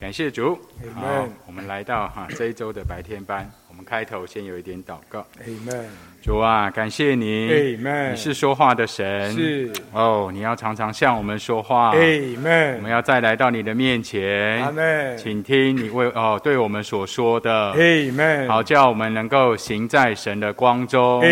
感谢主，好，我们来到哈这一周的白天班，我们开头先有一点祷告。主啊，感谢你。你是说话的神，是。哦，你要常常向我们说话，我们要再来到你的面前，请听你为哦对我们所说的。好叫我们能够行在神的光中。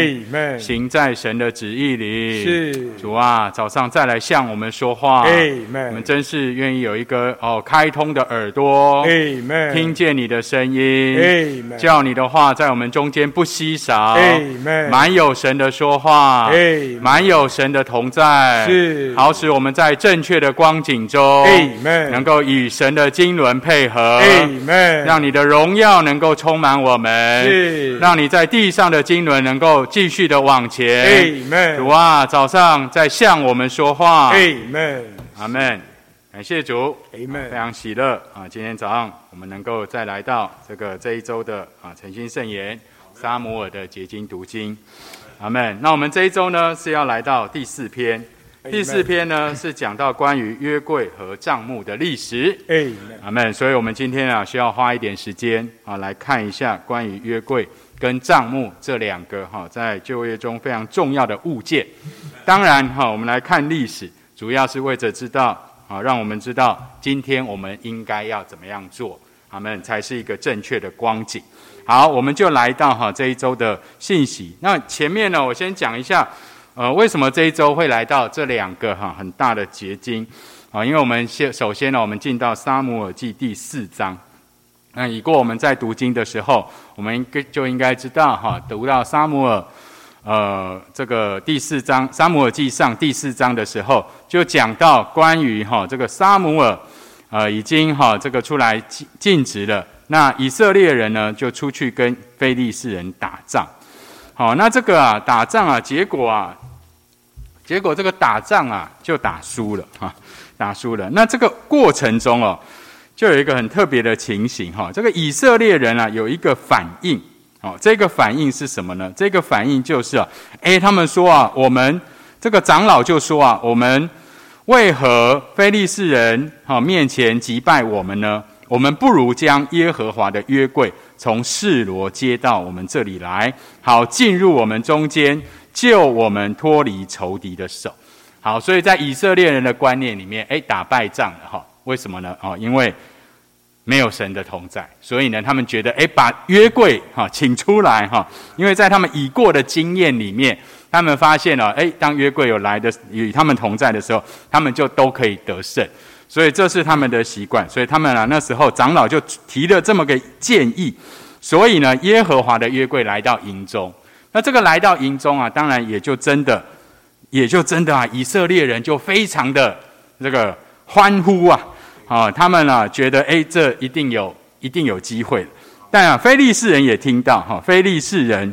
行在神的旨意里。是。主啊，早上再来向我们说话，我们真是愿意有一个哦开通的耳朵，Amen，听见你的声音叫你的话在我们中间不稀少。满有神的说话满有神的同在，是。好使我们在正确的光景中能够与神的经纶配合让你的荣耀能够充满我们，是。让你在地上的经纶能够继续的往前。主啊，早上在向我们说话，阿门。感谢主，非 Amen，常喜乐啊！今天早上我们能够再来到这个这一周的啊诚心圣言沙摩尔的结晶读经，阿门。那我们这一周呢是要来到第四篇，第四篇呢是讲到关于约柜和帐幕的历史，Amen，阿门。所以我们今天啊需要花一点时间啊来看一下关于约柜跟帐幕这两个哈在就业中非常重要的物件。当然哈，我们来看历史，主要是为着知道啊，让我们知道今天我们应该要怎么样做，阿门，才是一个正确的光景。好，我们就来到哈这一周的信息。那前面呢，我先讲一下，呃，为什么这一周会来到这两个哈很大的结晶啊？因为我们先首先呢，我们进到撒母耳记第四章。那已过我们在读经的时候，我们应该就应该知道哈，读到撒母耳。呃，这个第四章《撒母耳记上》第四章的时候，就讲到关于哈、这个撒母耳，呃，已经哈、这个出来尽尽职了。那以色列人呢，就出去跟非利士人打仗。好、那这个啊，打仗啊，结果啊，结果这个打仗啊，就打输了哈、打输了。那这个过程中哦，就有一个很特别的情形哈、这个以色列人啊，有一个反应。哦，这个反应是什么呢？这个反应就是啊，诶，他们说啊，我们这个长老就说啊，我们为何非利士人哈、面前击败我们呢？我们不如将耶和华的约柜从示罗接到我们这里来，好进入我们中间，救我们脱离仇敌的手。好，所以在以色列人的观念里面，诶，打败仗了哈？为什么呢？哦，因为没有神的同在，所以呢，他们觉得，哎，把约柜哈请出来哈，因为在他们已过的经验里面，他们发现了，哎，当约柜有来的与他们同在的时候，他们就都可以得胜，所以这是他们的习惯，所以他们啊那时候长老就提了这么个建议，所以呢，耶和华的约柜来到营中，那这个来到营中啊，当然也就真的，也就真的啊，以色列人就非常的这个欢呼啊。啊，他们啊觉得，哎，这一定有，一定有机会。但啊，非利士人也听到，哈、非利士人，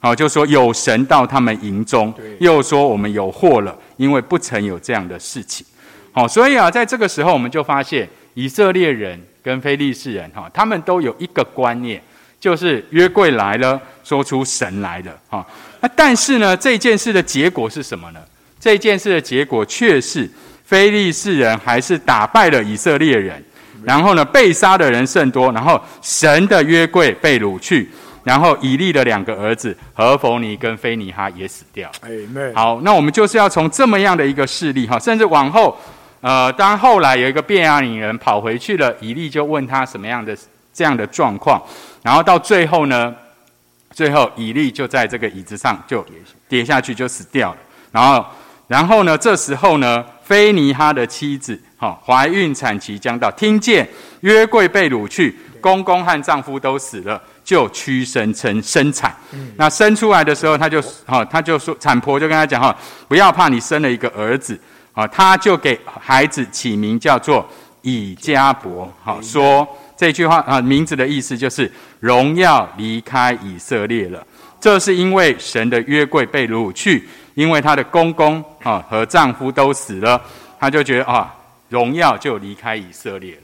好，就说有神到他们营中，又说我们有祸了，因为不曾有这样的事情。好、所以啊，在这个时候，我们就发现以色列人跟非利士人，哈、他们都有一个观念，就是约柜来了，说出神来了，哈、那但是呢，这件事的结果是什么呢？这件事的结果却是。非利士人还是打败了以色列人，然后呢，被杀的人甚多，然后神的约柜被掳去，然后以利的两个儿子何弗尼跟菲尼哈也死掉。好，那我们就是要从这么样的一个事例哈，甚至往后，呃，当后来有一个便雅悯人跑回去了，以利就问他什么样的这样的状况，然后到最后呢，最后以利就在这个椅子上就跌下去就死掉了，然后。然后呢？这时候呢，菲尼哈的妻子哈、怀孕产期将到，听见约柜被掳去，公公和丈夫都死了，就屈身生生产。那生出来的时候，他就哈、他就说，产婆就跟他讲哈、不要怕，你生了一个儿子啊，他就给孩子起名叫做以加伯。好、说这句话啊，名字的意思就是荣耀离开以色列了。这是因为神的约柜被掳去，因为她的公公啊和丈夫都死了，她就觉得啊，荣耀就离开以色列了。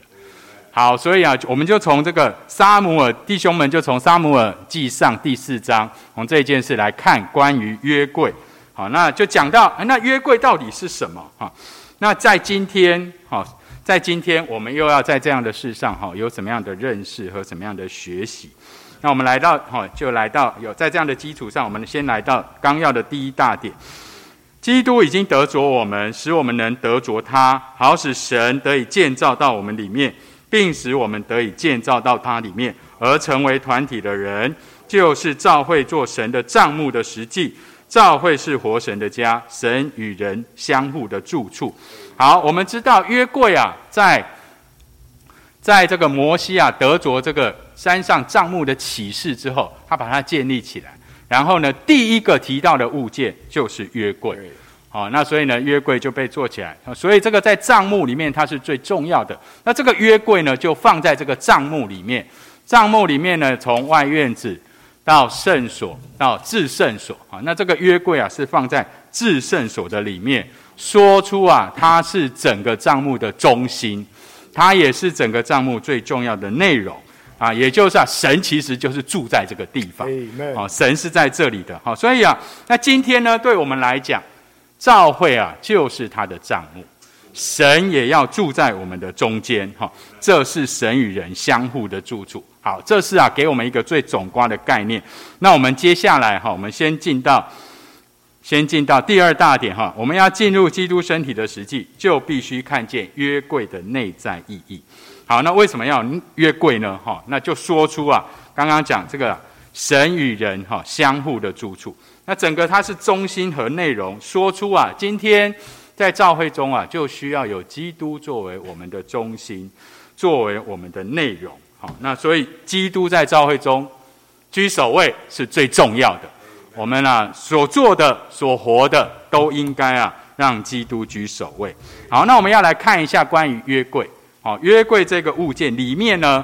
好，所以啊，我们就从这个沙姆尔弟兄们，就从沙姆尔记上第四章，从这件事来看关于约柜。好，那就讲到，那约柜到底是什么？哈，那在今天，哈，在今天我们又要在这样的事上哈，有什么样的认识和什么样的学习？那我们来到哈，就来到有在这样的基础上，我们先来到纲要的第一大点。基督已经得着我们，使我们能得着他，好使神得以建造到我们里面，并使我们得以建造到他里面，而成为团体的人，就是教会做神的账目的实际。教会是活神的家，神与人相互的住处。好，我们知道约柜啊，在在这个摩西啊得着这个山上帐幕的启示之后，他把它建立起来。然后呢，第一个提到的物件就是约柜。好，那所以呢，约柜就被做起来。所以这个在帐幕里面它是最重要的。那这个约柜呢，就放在这个帐幕里面。帐幕里面呢，从外院子到圣所到至圣所。啊，那这个约柜啊，是放在至圣所的里面。说出啊，它是整个账目的中心，它也是整个账目最重要的内容。啊，也就是啊，神其实就是住在这个地方，啊，神是在这里的，好，所以啊，那今天呢，对我们来讲，教会啊，就是他的账目，神也要住在我们的中间，哈，这是神与人相互的住处，好，这是啊，给我们一个最总观的概念。那我们接下来哈，我们先进到。先进到第二大点哈，我们要进入基督身体的实际，就必须看见约柜的内在意义。好，那为什么要约柜呢？哈，那就说出啊，刚刚讲这个神与人哈相互的住处。那整个它是中心和内容，说出啊，今天在教会中啊，就需要有基督作为我们的中心，作为我们的内容。好，那所以基督在教会中居首位是最重要的。我们啊所做的、所活的，都应该啊让基督居首位。好，那我们要来看一下关于约柜。好，约柜这个物件里面呢，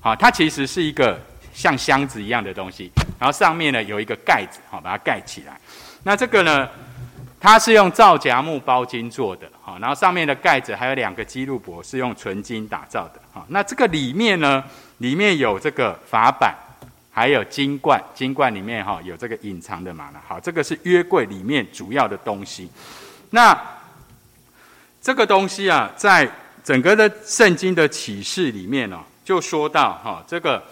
好，它其实是一个像箱子一样的东西，然后上面呢有一个盖子，好，把它盖起来。那这个呢，它是用皂荚木包金做的，好，然后上面的盖子还有两个基路伯是用纯金打造的，好，那这个里面呢，里面有这个法板。还有金冠，金冠里面哈有这个隐藏的玛纳。好，这个是约柜里面主要的东西。那这个东西啊，在整个的圣经的启示里面哦，就说到哈，这个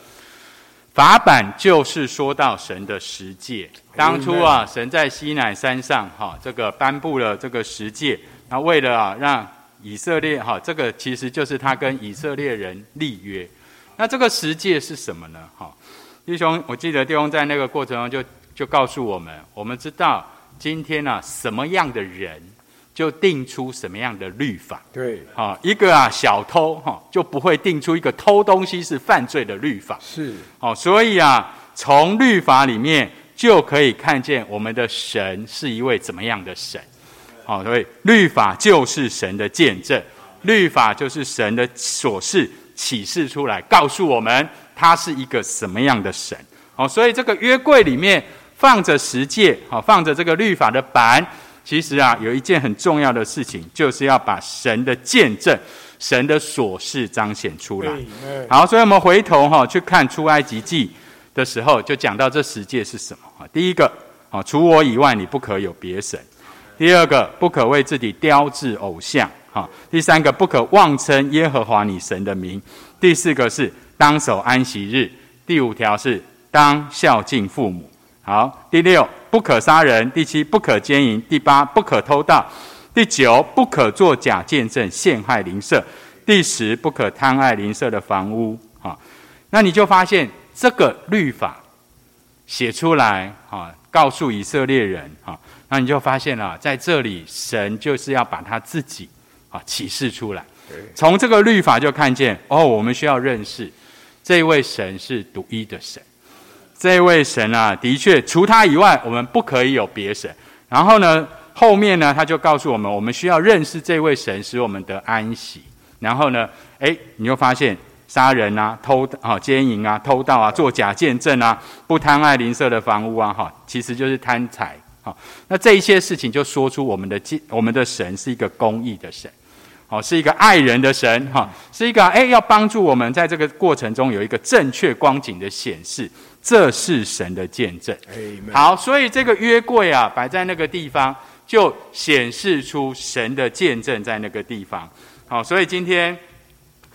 法版就是说到神的十诫。当初啊，神在西乃山上哈，这个颁布了这个十诫，那为了啊让以色列哈，这个其实就是他跟以色列人立约。那这个十诫是什么呢？哈？弟兄，我记得弟兄在那个过程中就就告诉我们，我们知道今天呢，什么样的人就定出什么样的律法。对，哈，一个啊小偷哈就不会定出一个偷东西是犯罪的律法。是，哦，所以啊，从律法里面就可以看见我们的神是一位怎么样的神。好，所以律法就是神的见证，律法就是神的所示启示出来，告诉我们。他是一个什么样的神？哦，所以这个约柜里面放着十诫，好，放着这个律法的板。其实啊，有一件很重要的事情，就是要把神的见证、神的琐事彰显出来。好，所以我们回头哈去看出埃及记的时候，就讲到这十诫是什么啊？第一个啊，除我以外，你不可有别神；第二个，不可为自己雕制偶像；哈，第三个，不可妄称耶和华你神的名；第四个是。当守安息日，第五条是当孝敬父母。好，第六不可杀人，第七不可奸淫，第八不可偷盗，第九不可作假见证陷害邻舍，第十不可贪爱邻舍的房屋。好，那你就发现这个律法写出来，哈，告诉以色列人，哈，那你就发现了，在这里神就是要把他自己啊启示出来。从这个律法就看见，哦，我们需要认识。这位神是独一的神，这位神啊，的确除他以外，我们不可以有别神。然后呢，后面呢，他就告诉我们，我们需要认识这位神，使我们得安息。然后呢，哎，你就发现杀人啊、偷啊、奸淫啊、偷盗啊、做假见证啊、不贪爱邻舍的房屋啊，哈，其实就是贪财。好，那这一些事情就说出我们的我们的神是一个公义的神。哦，是一个爱人的神，哈，是一个哎，要帮助我们在这个过程中有一个正确光景的显示，这是神的见证。好，所以这个约柜啊，摆在那个地方，就显示出神的见证在那个地方。好，所以今天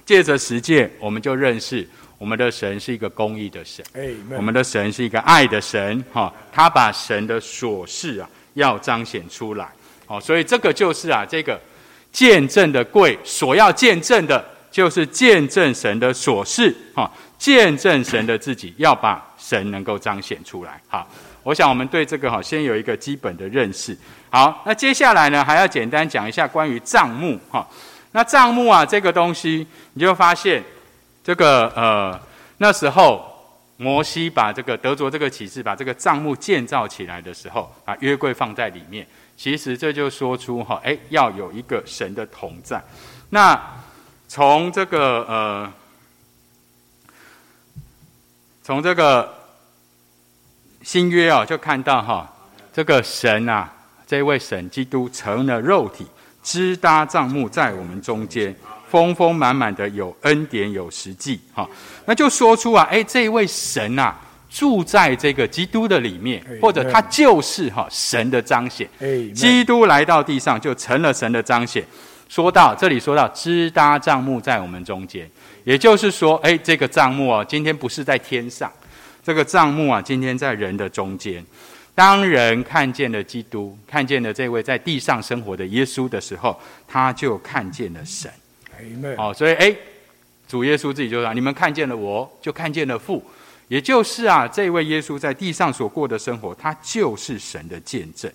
借着实践，我们就认识我们的神是一个公义的神，哎，我们的神是一个爱的神，哈，他把神的琐事啊要彰显出来，好，所以这个就是啊，这个见证的贵所要见证的，就是见证神的琐事，哈，见证神的自己，要把神能够彰显出来，好，我想我们对这个哈先有一个基本的认识，好，那接下来呢还要简单讲一下关于账目，哈。那账目啊，这个东西，你就发现，这个呃，那时候摩西把这个德卓这个启示，把这个账目建造起来的时候，把约柜放在里面，其实这就说出哈，哎，要有一个神的同在。那从这个呃，从这个新约啊，就看到哈，这个神啊，这位神基督成了肉体。支搭帐幕在我们中间，丰丰满满的有恩典有实际，哈，那就说出啊，哎，这位神啊，住在这个基督的里面，或者他就是哈神的彰显。基督来到地上就成了神的彰显。说到这里，说到支搭帐幕在我们中间，也就是说，哎，这个帐幕啊，今天不是在天上，这个帐幕啊，今天在人的中间。当人看见了基督，看见了这位在地上生活的耶稣的时候，他就看见了神。哦，所以哎，主耶稣自己就说：“你们看见了我，就看见了父。”也就是啊，这位耶稣在地上所过的生活，他就是神的见证。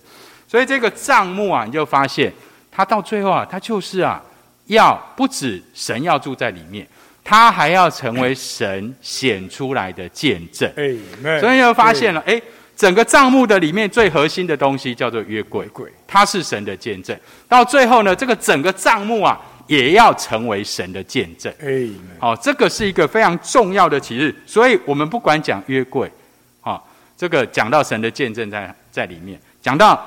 所以这个账目啊，你就发现，他到最后啊，他就是啊，要不止神要住在里面，他还要成为神显出来的见证。哎，所以就发现了，哎。整个账目的里面最核心的东西叫做约柜，它是神的见证。到最后呢，这个整个账目啊，也要成为神的见证。哎，好，这个是一个非常重要的启示。所以我们不管讲约柜，好，这个讲到神的见证在在里面，讲到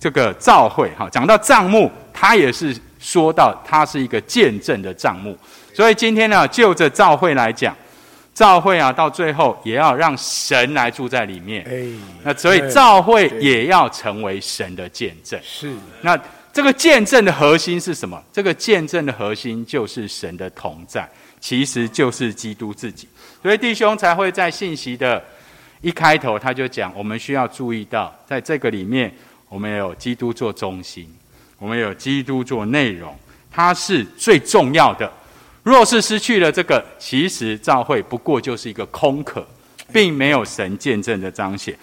这个召会，哈，讲到账目，它也是说到它是一个见证的账目。所以今天呢，就着召会来讲。教会啊，到最后也要让神来住在里面。哎，那所以教会也要成为神的见证。是。那这个见证的核心是什么？这个见证的核心就是神的同在，其实就是基督自己。所以弟兄才会在信息的一开头，他就讲，我们需要注意到，在这个里面，我们有基督做中心，我们有基督做内容，它是最重要的。若是失去了这个，其实教会不过就是一个空壳，并没有神见证的彰显。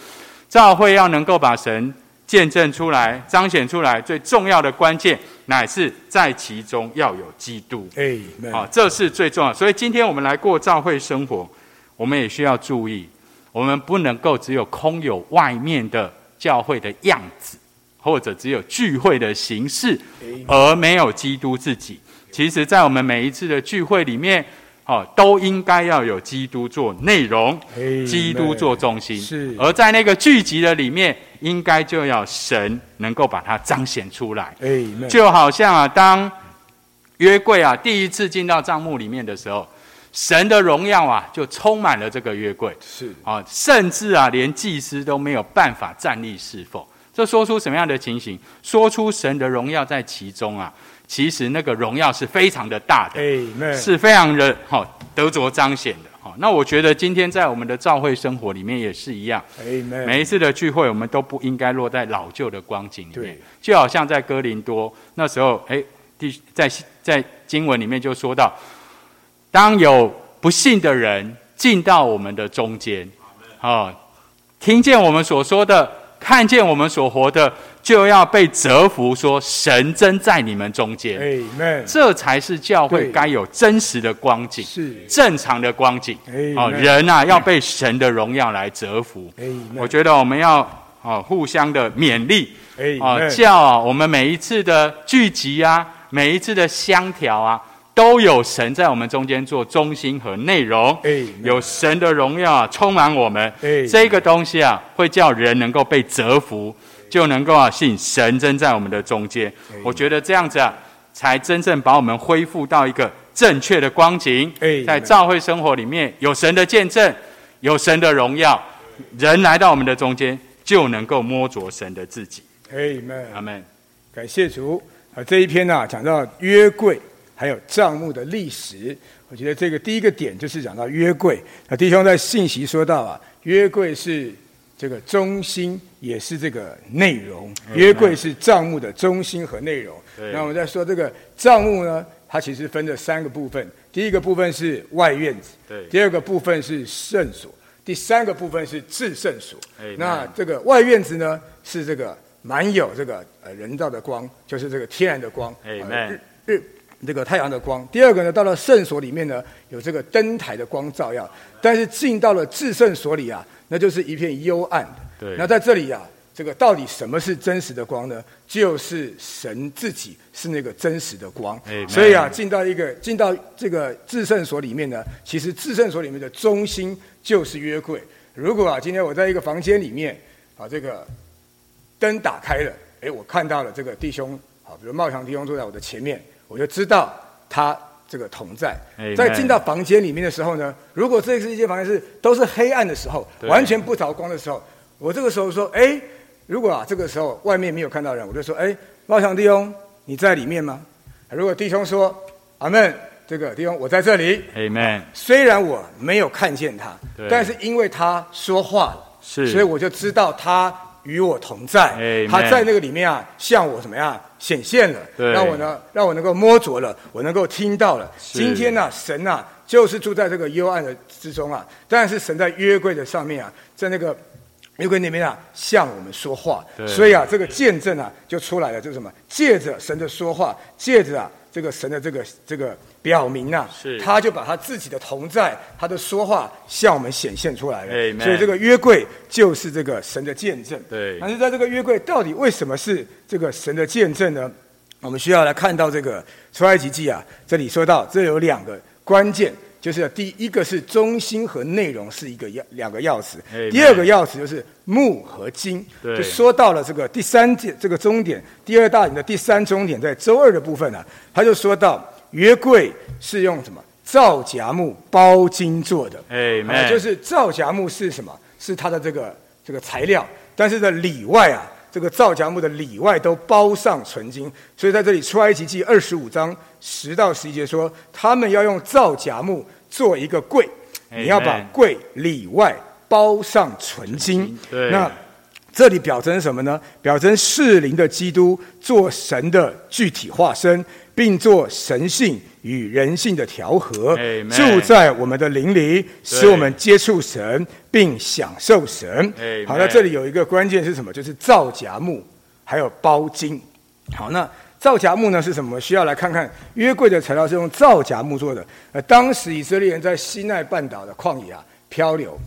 教会要能够把神见证出来、彰显出来，最重要的关键乃是在其中要有基督。哎，好，这是最重要。所以今天我们来过教会生活，我们也需要注意，我们不能够只有空有外面的教会的样子，或者只有聚会的形式，而没有基督自己。其实，在我们每一次的聚会里面，哦，都应该要有基督做内容，基督做中心。是，而在那个聚集的里面，应该就要神能够把它彰显出来。就好像啊，当约柜啊第一次进到帐幕里面的时候，神的荣耀啊就充满了这个约柜。是啊，甚至啊，连祭司都没有办法站立侍奉。这说出什么样的情形？说出神的荣耀在其中啊。其实那个荣耀是非常的大的，是非常的哈得着彰显的哈。那我觉得今天在我们的教会生活里面也是一样，每一次的聚会我们都不应该落在老旧的光景里面。就好像在哥林多那时候，哎，第在在经文里面就说到，当有不信的人进到我们的中间，啊，听见我们所说的，看见我们所活的。就要被折服，说神真在你们中间，这才是教会该有真实的光景，是。正常的光景。哦，人啊，要被神的荣耀来折服。我觉得我们要哦互相的勉励，哦叫我们每一次的聚集啊，每一次的相调啊，都有神在我们中间做中心和内容，有神的荣耀啊充满我们。这个东西啊，会叫人能够被折服。就能够啊信神真在我们的中间，我觉得这样子啊，才真正把我们恢复到一个正确的光景。在教会生活里面有神的见证，有神的荣耀，人来到我们的中间就能够摸着神的自己。阿门，阿门。感谢主啊！这一篇呢讲到约柜还有账目的历史。我觉得这个第一个点就是讲到约柜。那弟兄在信息说到啊，约柜是这个中心，也是这个内容。约柜是账目的中心和内容。那我们在说这个账目呢，它其实分了三个部分。第一个部分是外院子，对。第二个部分是圣所，第三个部分是至圣所。那这个外院子呢，是这个满有这个呃人造的光，就是这个天然的光，日日这个太阳的光。第二个呢，到了圣所里面呢，有这个灯台的光照耀。但是进到了至圣所里啊，那就是一片幽暗的。对。那在这里啊。这个到底什么是真实的光呢？就是神自己是那个真实的光。所以啊，进到一个进到这个至圣所里面呢，其实至圣所里面的中心就是约柜。如果啊，今天我在一个房间里面，啊，这个灯打开了，哎，我看到了这个弟兄，好，比如茂强弟兄坐在我的前面，我就知道他这个同在。在进到房间里面的时候呢，如果这是一间房间是都是黑暗的时候，完全不着光的时候，我这个时候说，哎。如果啊，这个时候外面没有看到人，我就说：“哎，茂强弟兄，你在里面吗？”如果弟兄说：“阿门。”这个弟兄我在这里。阿门。虽然我没有看见他，但是因为他说话了，是，所以我就知道他与我同在。他在那个里面啊，向我怎么样显现了？让我呢，让我能够摸着了，我能够听到了。今天呢，神呐，就是住在这个幽暗的之中啊。但是神在约柜的上面啊，在那个。约柜里面啊，向我们说话，所以啊，这个见证啊就出来了，就是什么？借着神的说话，借着啊这个神的这个这个表明啊，他就把他自己的同在，他的说话向我们显现出来了。所以这个约柜就是这个神的见证。对。但是在这个约柜到底为什么是这个神的见证呢？我们需要来看到这个出埃及记啊，这里说到这有两个关键。就是第一个是中心和内容是一个要两个钥匙，第二个钥匙就是木和金，就说到了这个第三点这个终点，第二大点的第三终点在周二的部分呢，他就说到约柜是用什么皂荚木包金做的，哎，就是皂荚木是什么？是它的这个这个材料，但是在里外啊。这个皂荚木的里外都包上纯金，所以在这里出埃及记二十五章十到十一节说，他们要用皂荚木做一个柜，你要把柜里外包上纯金。那这里表征什么呢？表征适灵的基督做神的具体化身。并做神性与人性的调和，住在我们的灵里，使我们接触神，并享受神。好，那这里有一个关键是什么？就是皂荚木还有包金。好，那皂荚木呢是什么？需要来看看约柜的材料是用皂荚木做的。呃，当时以色列人在西奈半岛的旷野啊漂流，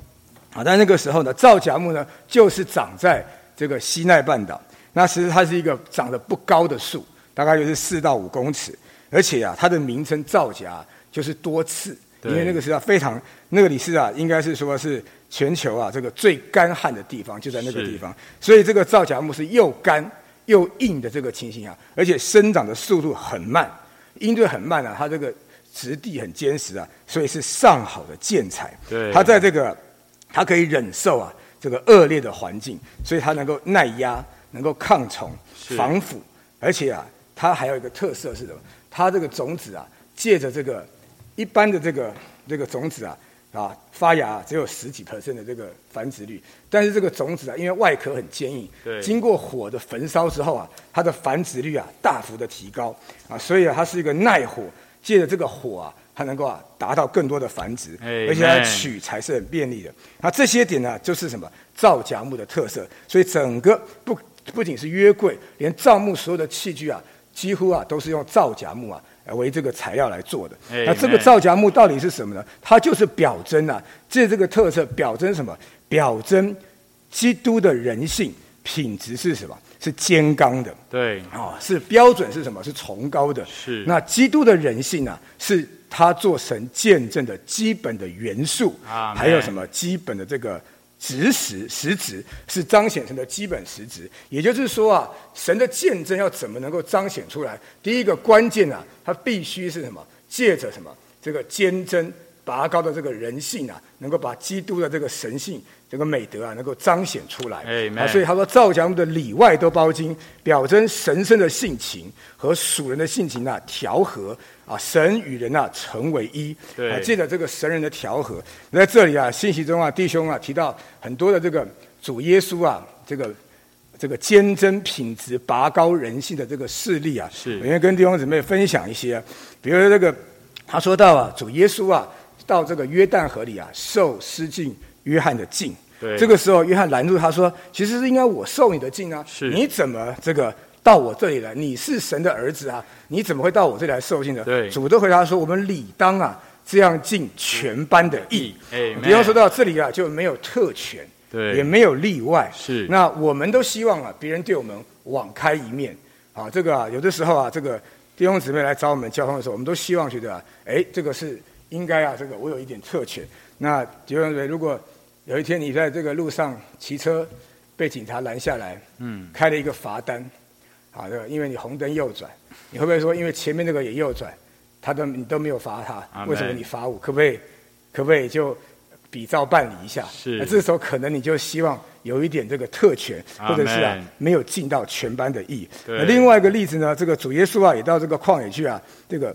啊，但那个时候呢，皂荚木呢就是长在这个西奈半岛。那其实它是一个长得不高的树。大概就是四到五公尺，而且啊，它的名称造假就是多次，因为那个是啊非常那个里是啊，应该是说是全球啊这个最干旱的地方就在那个地方，所以这个皂荚木是又干又硬的这个情形啊，而且生长的速度很慢，因为很慢啊，它这个质地很坚实啊，所以是上好的建材。对，它在这个它可以忍受啊这个恶劣的环境，所以它能够耐压，能够抗虫、防腐，而且啊。它还有一个特色是什么？它这个种子啊，借着这个一般的这个这个种子啊啊发芽只有十几 percent 的这个繁殖率，但是这个种子啊，因为外壳很坚硬，经过火的焚烧之后啊，它的繁殖率啊大幅的提高啊，所以啊，它是一个耐火，借着这个火啊，它能够啊达到更多的繁殖，而且它取材是很便利的。那这些点呢，就是什么造荚木的特色，所以整个不不仅是约柜，连造木所有的器具啊。几乎啊都是用皂荚木啊为这个材料来做的。那这个皂荚木到底是什么呢？它就是表征啊，这这个特色表征什么？表征基督的人性品质是什么？是坚刚的。对，啊，是标准是什么？是崇高的。是。那基督的人性啊，是他做神见证的基本的元素。啊。还有什么基本的这个？实实实质是彰显神的基本实质，也就是说啊，神的见证要怎么能够彰显出来？第一个关键啊，它必须是什么？借着什么？这个坚贞拔高的这个人性啊，能够把基督的这个神性、这个美德啊，能够彰显出来。啊，所以他说，造家的里外都包金，表征神圣的性情和属人的性情啊调和啊，神与人啊成为一。对，借着这个神人的调和，在这里啊，信息中啊，弟兄啊提到很多的这个主耶稣啊，这个这个坚贞品质、拔高人性的这个事例啊，是，我愿跟弟兄姊妹分享一些，比如这个他说到啊，主耶稣啊。到这个约旦河里啊，受施浸约翰的浸。对，这个时候约翰拦住他说：“其实是应该我受你的浸啊，是，你怎么这个到我这里来？你是神的儿子啊，你怎么会到我这里来受浸呢？”对，主都回答说：“我们理当啊，这样尽全班的义。”哎，比方说到这里啊，就没有特权，对，也没有例外。是，那我们都希望啊，别人对我们网开一面啊。这个啊，有的时候啊，这个弟兄姊妹来找我们交通的时候，我们都希望觉得，哎，这个是。应该啊，这个我有一点特权。那就认为，如果有一天你在这个路上骑车，被警察拦下来，嗯，开了一个罚单，啊，这个因为你红灯右转，你会不会说，因为前面那个也右转，他都你都没有罚他，为什么你罚我？可不可以？可不可以就比照办理一下？是。那这时候可能你就希望有一点这个特权，或者是啊，没有尽到全班的义。那另外一个例子呢，这个主耶稣啊，也到这个旷野去啊，这个。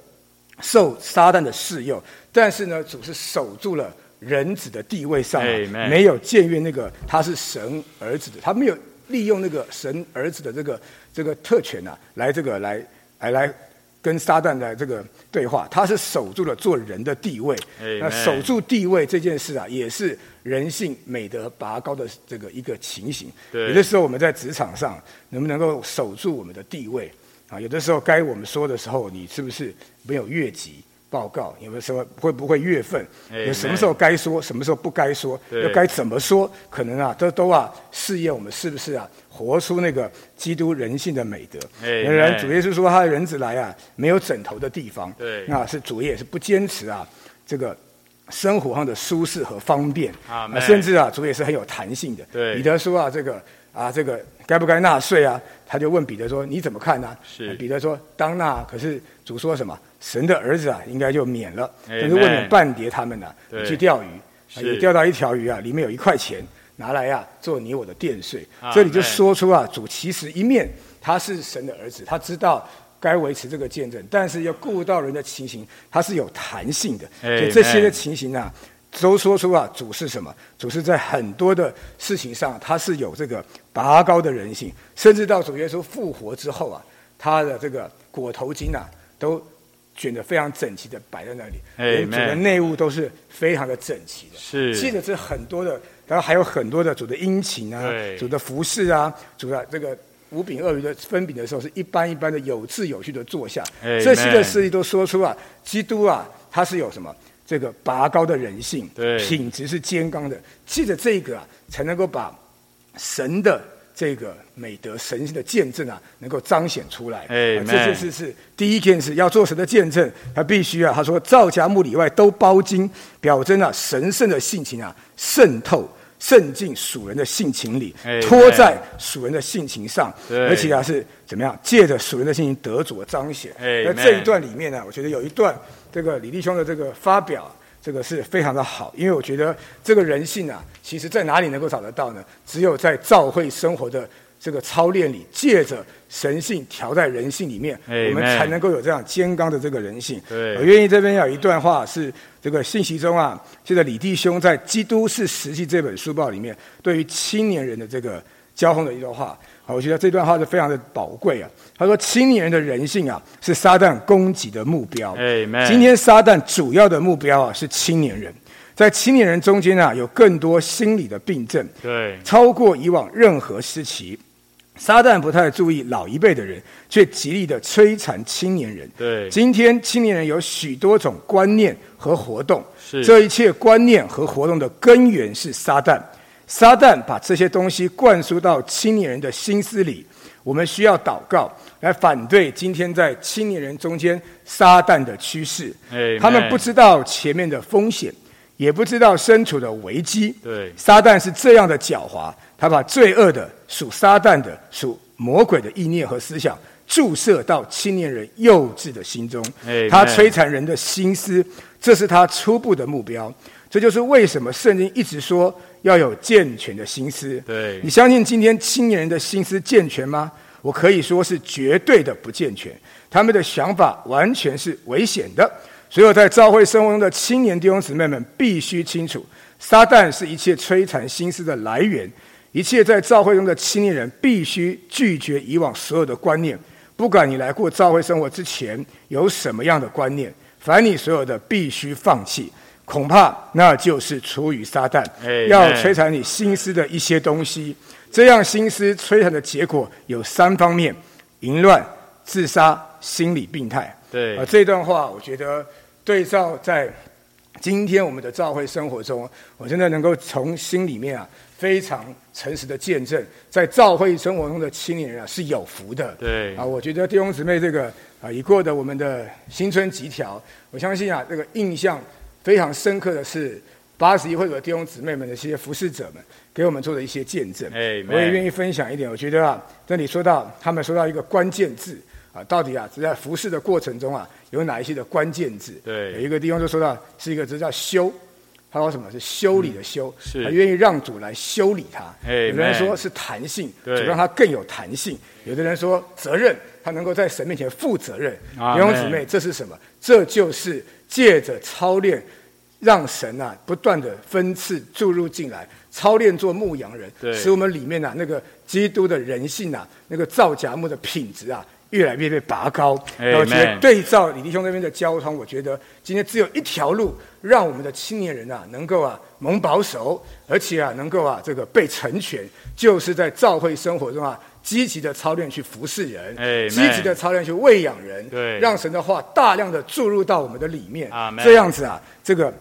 受撒旦的试诱，但是呢，主是守住了人子的地位上，没有僭越那个他是神儿子的，他没有利用那个神儿子的这个这个特权呐，来这个来来来跟撒旦的这个对话，他是守住了做人的地位。那守住地位这件事啊，也是人性美德拔高的这个一个情形。有的时候我们在职场上能不能够守住我们的地位？啊，有的时候该我们说的时候，你是不是没有越级报告？有的时候会不会月份？有什么时候该说，什么时候不该说？又该怎么说？可能啊，都都啊，试验我们是不是啊，活出那个基督人性的美德。当然，主耶稣说他的人子来啊，没有枕头的地方。对，那是主也是不坚持啊，这个生活上的舒适和方便。啊，甚至啊，主也是很有弹性的。对，彼得说啊，这个。啊，这个该不该纳税啊？他就问彼得说：“你怎么看呢？”是彼得说：“当纳。”可是主说什么？神的儿子啊，应该就免了。但是问你半碟他们呢？你去钓鱼，你钓到一条鱼啊，里面有一块钱，拿来啊做你我的电税。这里就说出啊，主其实一面他是神的儿子，他知道该维持这个见证，但是要顾到人的情形，他是有弹性的。所以这些的情形啊。都说出啊，主是什么？主是在很多的事情上，他是有这个拔高的人性，甚至到主耶稣复活之后啊，他的这个裹头巾啊，都卷得非常整齐的摆在那里，连主的内务都是非常的整齐的。是，记得这很多的，然后还有很多的主的殷勤啊，主的服饰啊，主的这个五饼二鱼的分饼的时候，是一般一般的有秩有序的坐下。这些的事例都说出啊，基督啊，他是有什么？这个拔高的人性，品质是坚刚的。记着这个啊，才能够把神的这个美德、神性的见证啊，能够彰显出来。哎，这件事是第一件事，要做神的见证，他必须啊，他说造家木里外都包金，表征啊神圣的性情啊，渗透渗进属人的性情里，托在属人的性情上，而且啊是怎么样？借着属人的性情得主的彰显。那这一段里面呢，我觉得有一段。这个李弟兄的这个发表，这个是非常的好，因为我觉得这个人性啊，其实在哪里能够找得到呢？只有在教会生活的这个操练里，借着神性调在人性里面，我们才能够有这样坚刚的这个人性。我愿意这边有一段话是这个信息中啊，现在李弟兄在《基督是实际》这本书报里面，对于青年人的这个交锋的一段话。好，我觉得这段话是非常的宝贵啊。他说：“青年人的人性啊，是撒旦攻击的目标。今天撒旦主要的目标啊，是青年人。在青年人中间啊，有更多心理的病症，对，超过以往任何时期。撒旦不太注意老一辈的人，却极力的摧残青年人。对，今天青年人有许多种观念和活动，是这一切观念和活动的根源是撒旦。”撒旦把这些东西灌输到青年人的心思里，我们需要祷告来反对今天在青年人中间撒旦的趋势。他们不知道前面的风险，也不知道身处的危机。对，撒旦是这样的狡猾，他把罪恶的、属撒旦的、属魔鬼的意念和思想注射到青年人幼稚的心中。他摧残人的心思。这是他初步的目标。这就是为什么圣经一直说要有健全的心思。对你相信今天青年人的心思健全吗？我可以说是绝对的不健全，他们的想法完全是危险的。所有在教会生活中的青年弟兄姊妹们必须清楚，撒旦是一切摧残心思的来源。一切在教会中的青年人必须拒绝以往所有的观念，不管你来过教会生活之前有什么样的观念，凡你所有的必须放弃。恐怕那就是出于撒旦要摧残你心思的一些东西。这样心思摧残的结果有三方面：淫乱、自杀、心理病态。对啊，这段话我觉得对照在今天我们的教会生活中，我真的能够从心里面啊非常诚实的见证，在教会生活中的青年人啊是有福的。对啊，我觉得弟兄姊妹这个啊已过的我们的新春集条，我相信啊这个印象非常深刻的是八十一会的弟兄姊妹们的一些服侍者们给我们做的一些见证。Amen 我也愿意分享一点。我觉得啊，这里说到他们说到一个关键字啊，到底啊在服侍的过程中啊有哪一些的关键字？对有一个弟兄就说到是一个字叫修。他说什么是修理的修？是他愿意让主来修理他。有的人说是弹性，对主让他更有弹性；有的人说责任，他能够在神面前负责任。弟兄姊妹，这是什么？这就是借着操练，让神啊不断的分次注入进来，操练做牧羊人，使我们里面啊那个基督的人性啊，那个造假木的品质啊。越来越被拔高我觉得对照李弟兄那边的交通，我觉得今天只有一条路，让我们的青年人啊能够啊蒙保守，而且啊能够啊这个被成全，就是在教会生活中啊积极的操练去服侍人积极的操练去喂养人，对。让神的话大量的注入到我们的里面。这样子啊，这个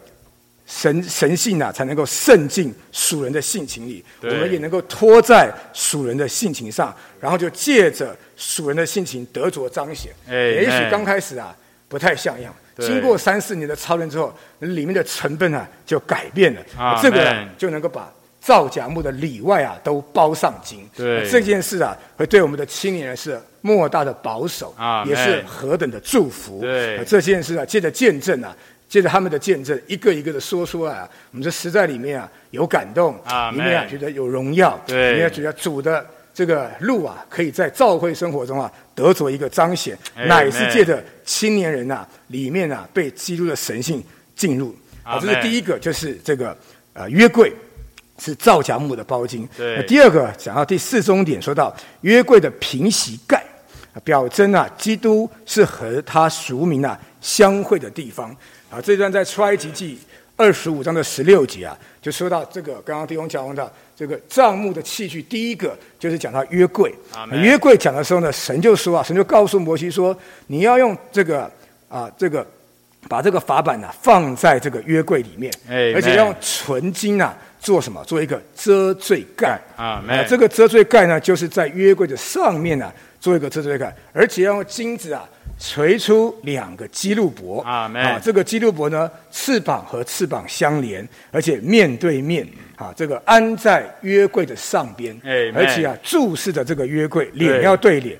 神神性啊，才能够渗进属人的性情里，我们也能够托在属人的性情上，然后就借着属人的性情得着彰显。Amen 也许刚开始啊不太像样，经过三四年的操练之后，里面的成分啊就改变了这个啊就能够把。造假木的里外啊，都包上金。对这件事啊，会对我们的青年人是莫大的保守 Amen 也是何等的祝福。对啊这件事啊，借着见证啊，借着他们的见证，一个一个的说出来啊，我们这实在里面啊有感动，Amen 里面啊觉得有荣耀，对里面觉得主的这个路啊，可以在教会生活中啊得着一个彰显，Amen 乃是借着青年人啊里面啊被基督的神性进入。啊，这是 Amen 第一个，就是这个呃约柜。是造假木的包金。对那第二个讲到第四终点，说到约柜的平席盖，啊表征啊，基督是和他俗民啊相会的地方。啊，这段在出埃及记二十五章的十六节啊，就说到这个，刚刚弟兄讲到这个帐幕的器具，第一个就是讲到约柜。阿门约柜讲的时候呢，神就说啊，神就告诉摩西说，你要用这个啊这个。把这个法板呢、放在这个约柜里面而且要用纯金啊做什么？做一个遮罪盖。啊，这个遮罪盖呢，就是在约柜的上面呢、做一个遮罪盖，而且要用金子啊锤出两个基路伯。啊，这个基路伯呢，翅膀和翅膀相连，而且面对面啊，这个安在约柜的上边而且啊注视着这个约柜，脸要对脸，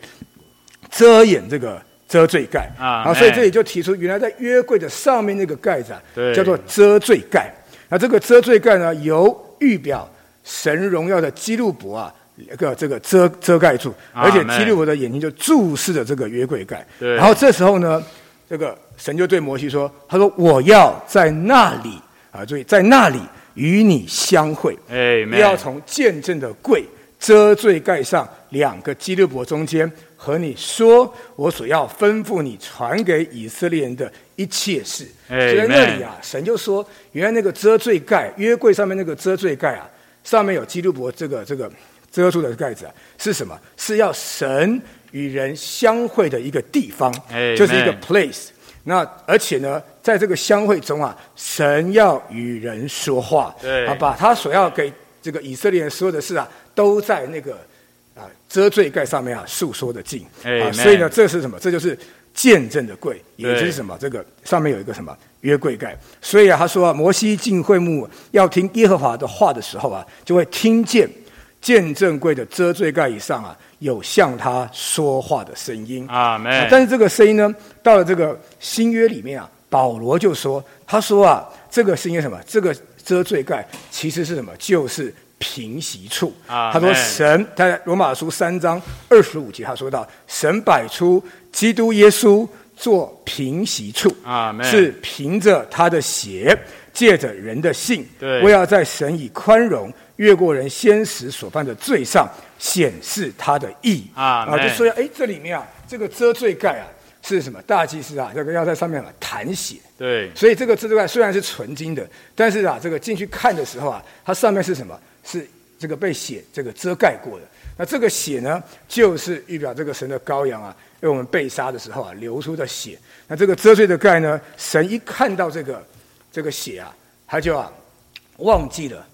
遮掩这个遮罪盖啊，所以门这里就提出，原来在约柜的上面那个盖子啊，叫做遮罪盖。那这个遮罪盖呢，由预表神荣耀的基路伯啊，一个这个遮遮盖住，而且门基路伯的眼睛就注视着这个约柜盖。对然后这时候呢，这个神就对摩西说：“他说我要在那里啊，注意在那里与你相会。”哎，要从见证的柜遮罪盖上两个基路伯中间，和你说我所要吩咐你传给以色列人的一切事。所以在那里啊，神就说，原来那个遮罪盖约柜上面那个遮罪盖啊，上面有基督伯这个这个遮住的盖子啊，是什么？是要神与人相会的一个地方就是一个 place。那而且呢，在这个相会中啊，神要与人说话，对啊，把他所要给这个以色列人说的事啊，都在那个啊遮罪盖上面啊诉说的尽啊，所以呢，这是什么？这就是见证的柜，也就是什么？这个上面有一个什么约柜盖。所以啊，他说啊，摩西进会幕要听耶和华的话的时候啊，就会听见见证柜的遮罪盖以上啊有向他说话的声音。啊，但是这个声音呢，到了这个新约里面啊，保罗就说：“他说啊，这个是因为什么？这个遮罪盖其实是什么？就是平息处。他说神在罗马书三章二十五节，他说到神摆出基督耶稣做平息处，是凭着他的血，借着人的信，为要在神以宽容越过人先时所犯的罪上显示他的义啊。就说哎，这里面啊，这个遮罪盖啊。”是什么大祭司啊？这个要在上面啊弹血。对。所以这个遮罪盖虽然是纯金的，但是啊，这个进去看的时候啊，它上面是什么？是这个被血这个遮盖过的。那这个血呢，就是预表这个神的羔羊啊，为我们被杀的时候啊流出的血。那这个遮罪的盖呢，神一看到这个这个血啊，他就啊忘记了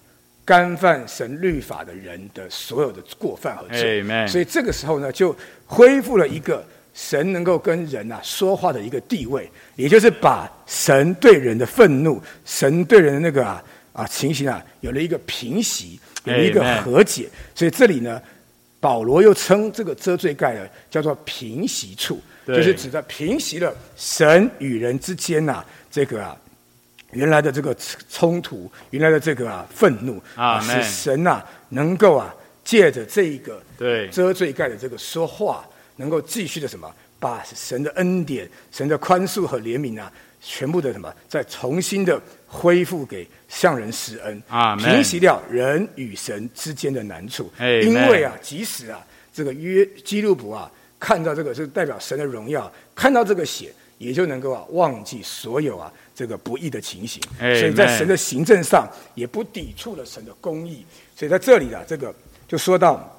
干犯神律法的人的所有的过犯和罪。所以这个时候呢，就恢复了一个。神能够跟人啊说话的一个地位，也就是把神对人的愤怒、神对人的那个啊啊情形啊，有了一个平息，有了一个和解。所以这里呢，保罗又称这个遮罪盖呢叫做平息处，就是指的平息了神与人之间呐这个啊原来的这个冲突，原来的这个啊愤怒啊，使神呐能够啊借着这一个对遮罪盖的这个说话。能够继续的什么，把神的恩典、神的宽恕和怜悯啊，全部的什么，再重新的恢复给向人施恩啊，平息掉人与神之间的难处。因为啊，即使啊，这个约基路伯啊，看到这个是代表神的荣耀，看到这个血，也就能够啊，忘记所有啊这个不义的情形。所以在神的行政上，也不抵触了神的公义。所以在这里啊，这个就说到。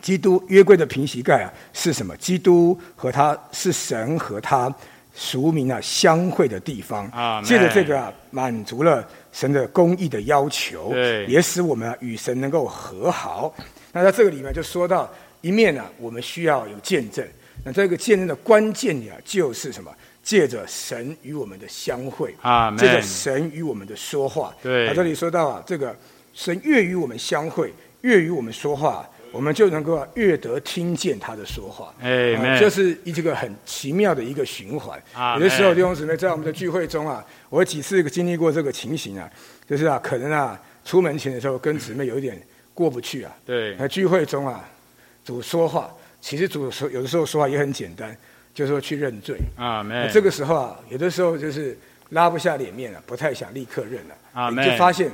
基督约柜的平息盖啊，是什么？基督和他是神和他俗民啊相会的地方啊。借着这个啊，满足了神的公义的要求，对，也使我们与神能够和好。那在这个里面就说到一面呢，我们需要有见证。那这个见证的关键啊，就是什么？借着神与我们的相会啊，借着神与我们的说话。对，那这里说到啊，这个神越与我们相会，越与我们说话。我们就能够越得听见他的说话，哎，就是一这个很奇妙的一个循环。有的时候弟兄姊妹在我们的聚会中啊，我几次经历过这个情形啊，就是啊，可能啊，出门前的时候跟姊妹有一点过不去啊。对。那聚会中啊，主说话，其实主说有的时候说话也很简单，就是说去认罪。啊，没。这个时候啊，有的时候就是拉不下脸面了，不太想立刻认了。啊，就发现。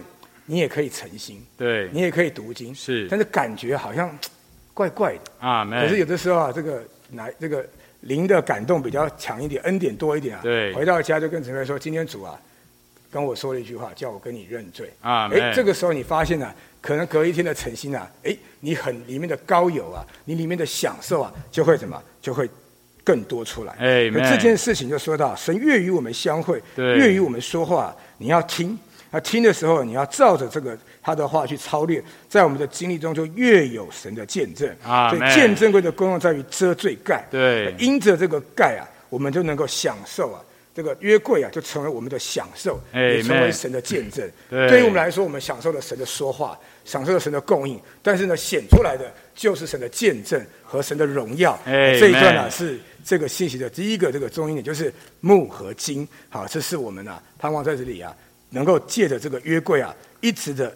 你也可以诚心，对你也可以读经，是，但是感觉好像 怪怪的啊。可是有的时候啊，这个来这个灵的感动比较强一点，恩典多一点啊。对，回到家就跟陈妹说：“今天主啊，跟我说了一句话，叫我跟你认罪啊。”哎，这个时候你发现呢，可能隔一天的诚心啊，哎，你很里面的高友啊，你里面的享受啊，就会什么，就会更多出来。哎，这件事情就说到神越与我们相会，越与我们说话，你要听。那听的时候，你要照着这个他的话去操练，在我们的经历中就越有神的见证。啊，所以见证柜的功用在于遮罪盖。对，因着这个盖啊，我们就能够享受啊，这个约柜啊，就成为我们的享受，也成为神的见证。对，于我们来说，我们享受了神的说话，享受了神的供应，但是呢，显出来的就是神的见证和神的荣耀。这一段呢，是这个信息的第一个这个中心点，就是木和金。好，这是我们啊，盼望在这里啊。能够借着这个约柜啊，一直的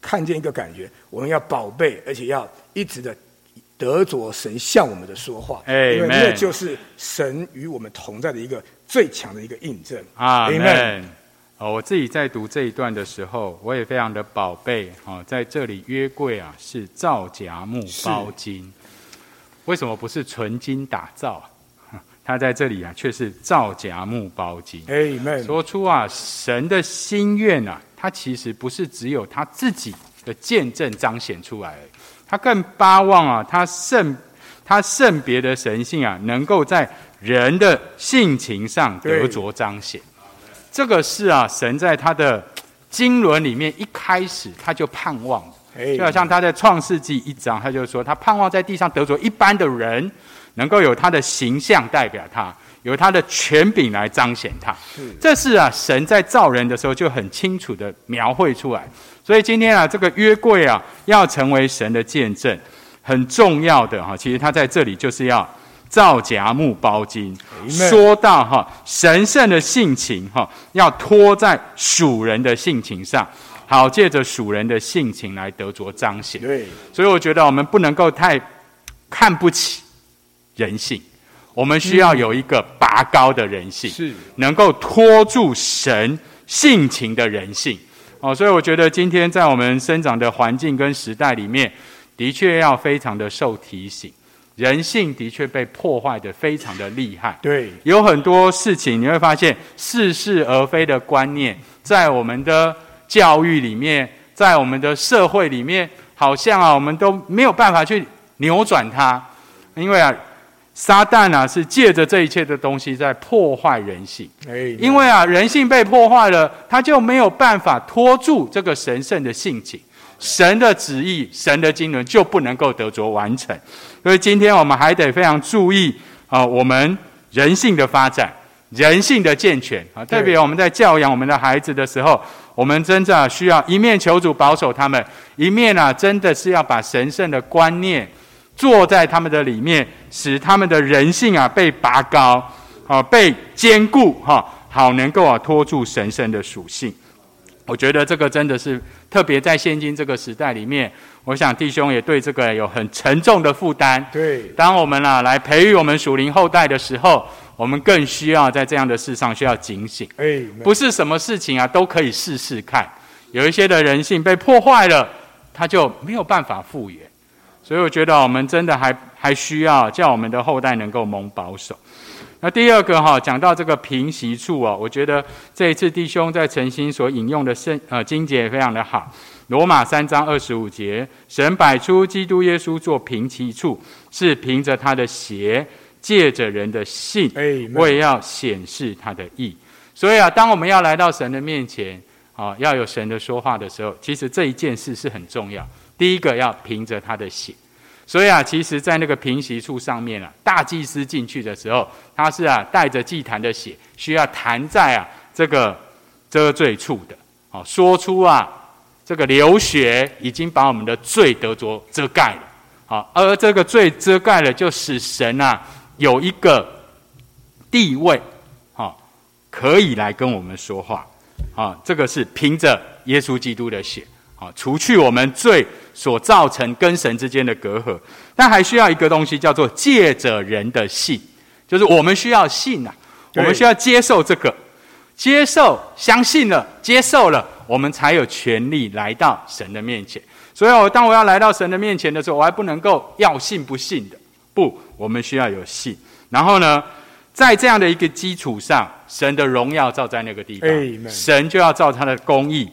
看见一个感觉，我们要宝贝，而且要一直的得着神向我们的说话，因为那就是神与我们同在的一个最强的一个印证。啊，阿门。哦，我自己在读这一段的时候，我也非常的宝贝。哦，在这里约柜啊是造荚木包金，为什么不是纯金打造？他在这里啊，却是造假木包金。说出啊，神的心愿啊，他其实不是只有他自己的见证彰显出来，他更巴望啊，他圣他圣别的神性啊，能够在人的性情上得着彰显。这个是啊，神在他的经纶里面一开始他就盼望，就好像他在创世纪一章，他就说他盼望在地上得着一般的人。能够有他的形象代表他，有他的权柄来彰显他。这是啊，神在造人的时候就很清楚的描绘出来。所以今天啊，这个约柜啊，要成为神的见证，很重要的哈。其实他在这里就是要造荚木包金，说到哈神圣的性情哈，要托在属人的性情上，好借着属人的性情来得着彰显。对，所以我觉得我们不能够太看不起人性，我们需要有一个拔高的人性，是。能够托住神性情的人性。哦，所以我觉得今天在我们生长的环境跟时代里面，的确要非常的受提醒。人性的确被破坏的非常的厉害，对，有很多事情你会发现似是而非的观念，在我们的教育里面，在我们的社会里面，好像啊，我们都没有办法去扭转它，因为啊，撒旦啊是借着这一切的东西在破坏人性，哎，因为啊，人性被破坏了，他就没有办法拖住这个神圣的性情。神的旨意、神的经纶就不能够得着完成，所以今天我们还得非常注意啊，我们人性的发展、人性的健全啊。特别我们在教养我们的孩子的时候，我们真的需要一面求主保守他们，一面啊，真的是要把神圣的观念坐在他们的里面，使他们的人性啊被拔高啊，被坚固哈，好能够啊拖住神圣的属性。我觉得这个真的是特别在现今这个时代里面，我想弟兄也对这个有很沉重的负担。对，当我们啊来培育我们属灵后代的时候，我们更需要在这样的事上需要警醒。哎，不是什么事情啊都可以试试看，有一些的人性被破坏了，他就没有办法复原。所以我觉得我们真的还还需要叫我们的后代能够蒙保守。那第二个哈，讲到这个平息处哦，我觉得这一次弟兄在诚心所引用的圣呃经节也非常的好。罗马三章二十五节，神摆出基督耶稣做平息处，是凭着他的血，借着人的信，为要显示他的义。所以啊，当我们要来到神的面前啊，要有神的说话的时候，其实这一件事是很重要。第一个要凭着他的血。所以啊，其实，在那个平息处上面啊，大祭司进去的时候，他是啊带着祭坛的血，需要弹在啊这个遮罪处的，哦，说出啊这个流血已经把我们的罪得着遮盖了，好，而这个罪遮盖了，就使神啊有一个地位，好，可以来跟我们说话，啊，这个是凭着耶稣基督的血。啊，除去我们罪所造成跟神之间的隔阂，但还需要一个东西，叫做借着人的信，就是我们需要信呐，我们需要接受这个，接受、相信了、接受了，我们才有权利来到神的面前。所以，我当我要来到神的面前的时候，我还不能够要信不信的，不，我们需要有信。然后呢，在这样的一个基础上，神的荣耀照在那个地方，神就要照他的公义。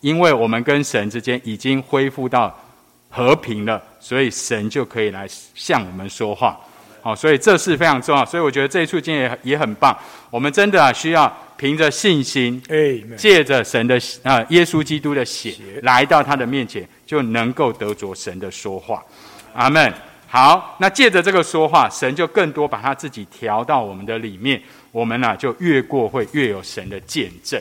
因为我们跟神之间已经恢复到和平了，所以神就可以来向我们说话。好，所以这是非常重要。所以我觉得这一处经也也很棒。我们真的啊需要凭着信心，借着神的啊耶稣基督的血来到他的面前，就能够得着神的说话。阿门。好，那借着这个说话，神就更多把他自己调到我们的里面，我们呢就越过会越有神的见证。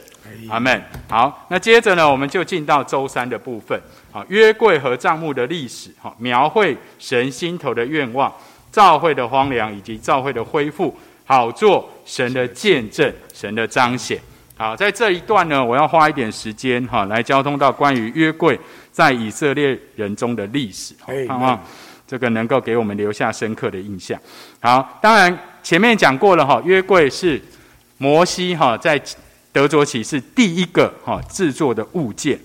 阿门。好，那接着呢，我们就进到周三的部分。好，约柜和帐幕的历史，哈，描绘神心头的愿望，召会的荒凉以及召会的恢复，好做神的见证，神的彰显。好，在这一段呢，我要花一点时间哈，来交通到关于约柜在以色列人中的历史。好望这个能够给我们留下深刻的印象。好，当然前面讲过了哈，约柜是摩西哈在德卓起是第一个哈制作的物件。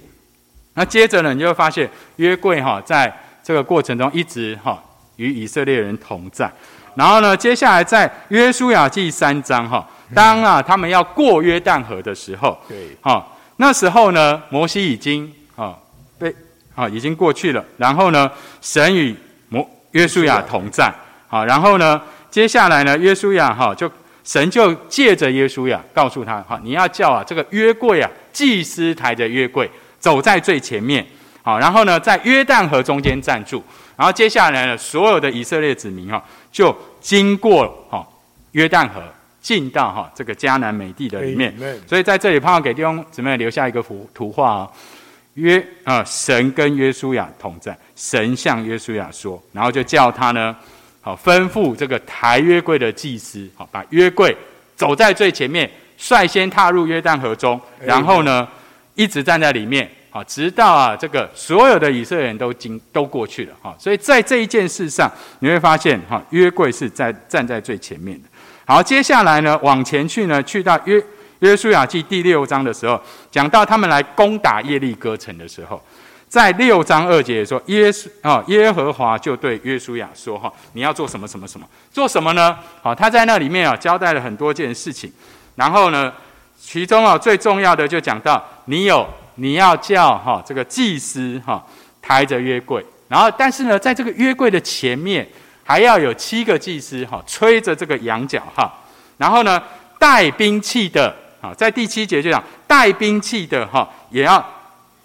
那接着呢，你就会发现约柜哈在这个过程中一直哈与以色列人同在。然后呢，接下来在约书亚记三章哈，当啊他们要过约旦河的时候，对，哈那时候呢，摩西已经啊被啊已经过去了。然后呢，神与摩约书亚同在，好，然后呢，接下来呢，约书亚哈就神就借着约书亚告诉他，哈，你要叫啊这个约柜啊，祭司抬着约柜走在最前面，好，然后呢，在约旦河中间站住，然后接下来呢，所有的以色列子民哈就经过哈约旦河进到哈这个迦南美地的里面，所以在这里，盼望给弟兄姊妹留下一个图图画啊。约啊，神跟约书亚同在，神向约书亚说，然后就叫他呢，好吩咐这个抬约柜的祭司，好把约柜走在最前面，率先踏入约旦河中，然后呢一直站在里面，好直到啊这个所有的以色列人都经都过去了，哈，所以在这一件事上，你会发现哈约柜是在站在最前面的。好，接下来呢往前去呢，去到约约书亚记第六章的时候，讲到他们来攻打耶利哥城的时候。在六章二节说，耶稣啊，耶和华就对约书亚说：“哈，你要做什么什么什么？做什么呢？好，他在那里面啊，交代了很多件事情。然后呢，其中啊，最重要的就讲到，你有你要叫哈这个祭司哈抬着约柜，然后但是呢，在这个约柜的前面还要有七个祭司哈吹着这个羊角哈，然后呢，带兵器的啊，在第七节就讲带兵器的哈也要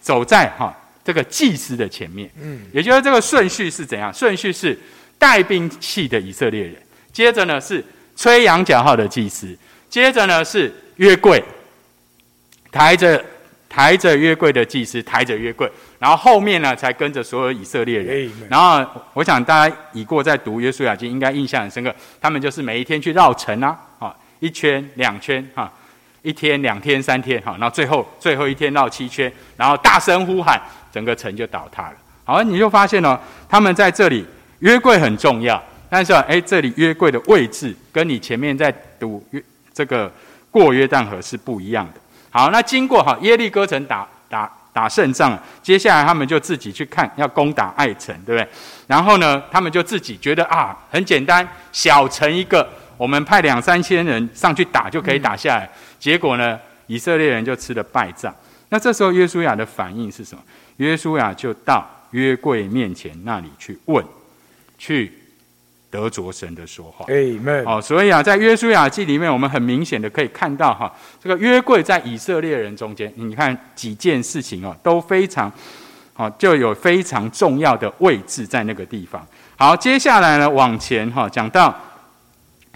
走在哈。”这个祭司的前面，嗯，也就是这个顺序是怎样？顺序是带兵器的以色列人，接着呢是吹羊角号的祭司，接着呢是约柜，抬着抬着约柜的祭司抬着约柜，然后后面呢才跟着所有以色列人。然后我想大家已过在读约书亚经，应该印象很深刻，他们就是每一天去绕城啊，啊，一圈两圈哈。一天、两天、三天，哈，然后最后最后一天绕七圈，然后大声呼喊，整个城就倒塌了。好，你就发现了，他们在这里约柜很重要，但是哎，这里约柜的位置跟你前面在读约这个过约旦河是不一样的。好，那经过哈耶利哥城打打打胜仗，接下来他们就自己去看要攻打爱城，对不对？然后呢，他们就自己觉得啊，很简单，小城一个。我们派两三千人上去打就可以打下来，结果呢，以色列人就吃了败仗。那这时候约书亚的反应是什么？约书亚就到约柜面前那里去问，去得着神的说话。Amen。哦，所以啊，在约书亚记里面，我们很明显的可以看到哈，这个约柜在以色列人中间，你看几件事情哦，都非常好，就有非常重要的位置在那个地方。好，接下来呢，往前哈，讲到。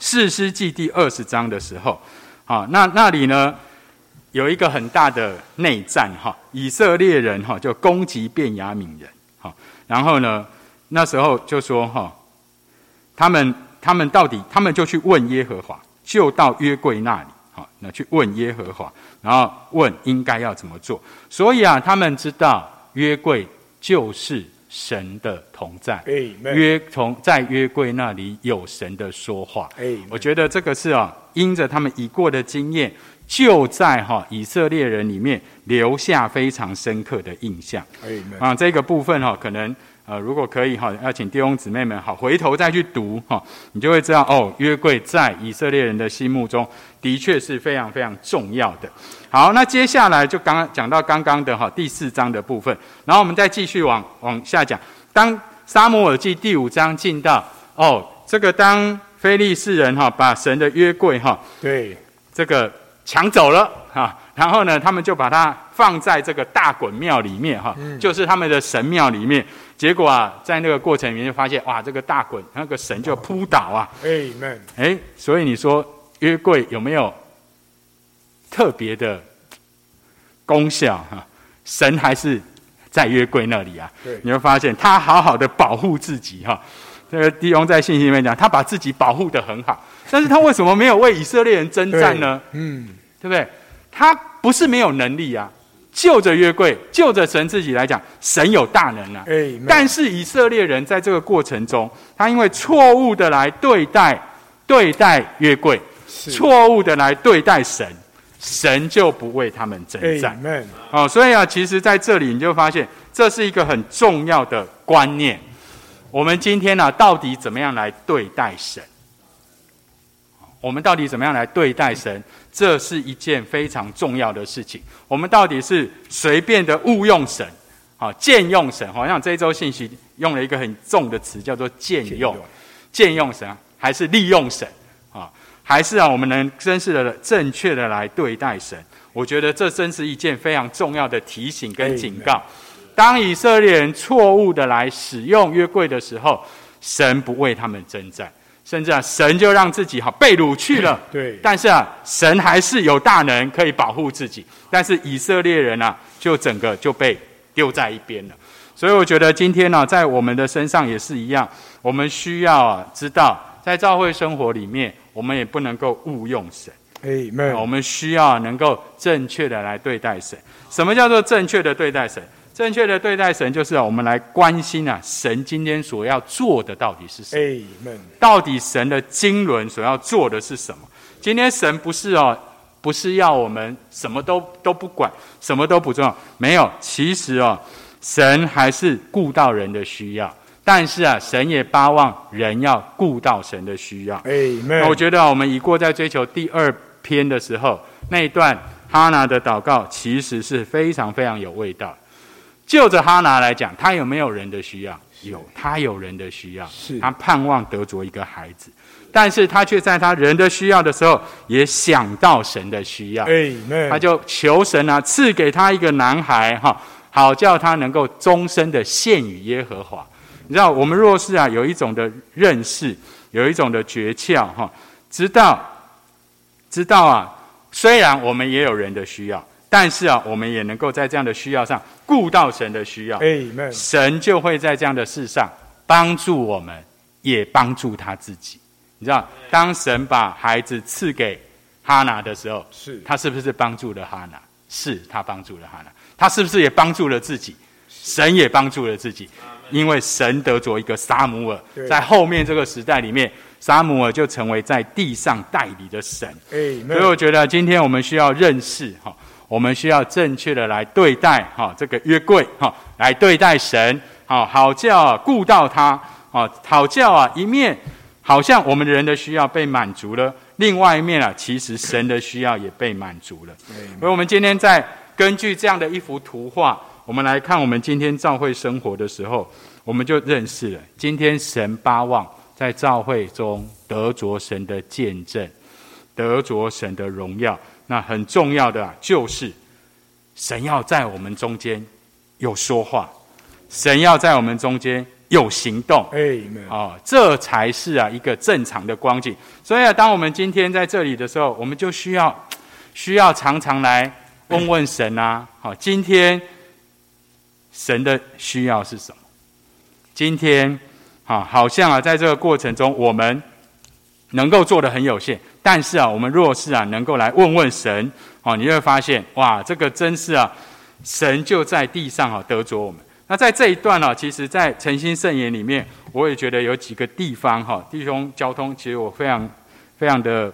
四师记第二十章的时候，好，那那里呢有一个很大的内战哈，以色列人哈就攻击便雅悯人，哈，然后呢那时候就说哈，他们他们到底他们就去问耶和华，就到约柜那里，好，那去问耶和华，然后问应该要怎么做，所以啊，他们知道约柜就是。神的同在，约从在约柜那里有神的说话。我觉得这个是啊，因着他们已过的经验，就在哈以色列人里面留下非常深刻的印象。啊，这个部分哈，可能。呃，如果可以哈，要请弟兄姊妹们好回头再去读哈，你就会知道哦，约柜在以色列人的心目中的确是非常非常重要的。好，那接下来就刚刚讲到刚刚的哈第四章的部分，然后我们再继续往往下讲。当沙摩尔记第五章进到哦，这个当非利士人哈把神的约柜哈对这个抢走了哈。然后呢，他们就把它放在这个大滚庙里面，哈，就是他们的神庙里面。结果啊，在那个过程里面就发现，哇，这个大滚那个神就扑倒啊。Amen。哎，所以你说约柜有没有特别的功效？哈，神还是在约柜那里啊。你会发现他好好的保护自己，哈。这个弟兄在信息里面讲，他把自己保护的很好，但是他为什么没有为以色列人征战呢？嗯，对不对？他不是没有能力啊，就着约柜，就着神自己来讲，神有大能啊。但是以色列人在这个过程中，他因为错误的来对待对待约柜，错误的来对待神，神就不为他们征战。哦，所以啊，其实在这里你就发现，这是一个很重要的观念。我们今天呢，到底怎么样来对待神？我们到底怎么样来对待神？这是一件非常重要的事情。我们到底是随便的误用神，啊，借用神？好像这一周信息用了一个很重的词，叫做借用，借用神，还是利用神？啊，还是啊，我们能真实的、正确的来对待神？我觉得这真是一件非常重要的提醒跟警告。当以色列人错误的来使用约柜的时候，神不为他们征战。甚至啊，神就让自己哈被掳去了。对。但是啊，神还是有大能可以保护自己。但是以色列人啊，就整个就被丢在一边了。所以我觉得今天呢，在我们的身上也是一样，我们需要啊知道，在教会生活里面，我们也不能够误用神。Amen。我们需要能够正确的来对待神。什么叫做正确的对待神？正确的对待神，就是我们来关心啊，神今天所要做的到底是什么。到底神的经纶所要做的是什么？今天神不是哦，不是要我们什么都都不管，什么都不重要。没有，其实哦，神还是顾到人的需要。但是啊，神也巴望人要顾到神的需要。Amen。我觉得我们已过在追求第二。篇的时候，那一段哈拿的祷告其实是非常非常有味道。就着哈拿来讲，他有没有人的需要？有，他有人的需要。是，他盼望得着一个孩子，但是他却在他人的需要的时候，也想到神的需要。他就求神啊，赐给他一个男孩哈，好叫他能够终身的献与耶和华。你知道，我们若是啊，有一种的认识，有一种的诀窍哈，知道。知道啊，虽然我们也有人的需要，但是啊，我们也能够在这样的需要上顾到神的需要。神就会在这样的事上帮助我们，也帮助他自己。你知道，当神把孩子赐给哈拿的时候，是他是不是帮助了哈拿？是他帮助了哈拿。他是不是也帮助了自己？神也帮助了自己，因为神得着一个撒姆尔，在后面这个时代里面。撒母耳就成为在地上代理的神，所以我觉得今天我们需要认识哈，我们需要正确的来对待哈这个约柜哈，来对待神，好好叫啊顾到他，啊好叫啊一面好像我们人的需要被满足了，另外一面啊其实神的需要也被满足了。所以我们今天在根据这样的一幅图画，我们来看我们今天教会生活的时候，我们就认识了今天神八望。在教会中得着神的见证，得着神的荣耀。那很重要的就是，神要在我们中间有说话，神要在我们中间有行动。哎，啊，这才是啊一个正常的光景。所以啊，当我们今天在这里的时候，我们就需要需要常常来问问神啊。好，今天神的需要是什么？今天。啊，好像啊，在这个过程中，我们能够做的很有限。但是啊，我们若是啊，能够来问问神，哦，你会发现，哇，这个真是啊，神就在地上啊，得着我们。那在这一段呢，其实，在诚心圣言里面，我也觉得有几个地方哈，弟兄交通，其实我非常非常的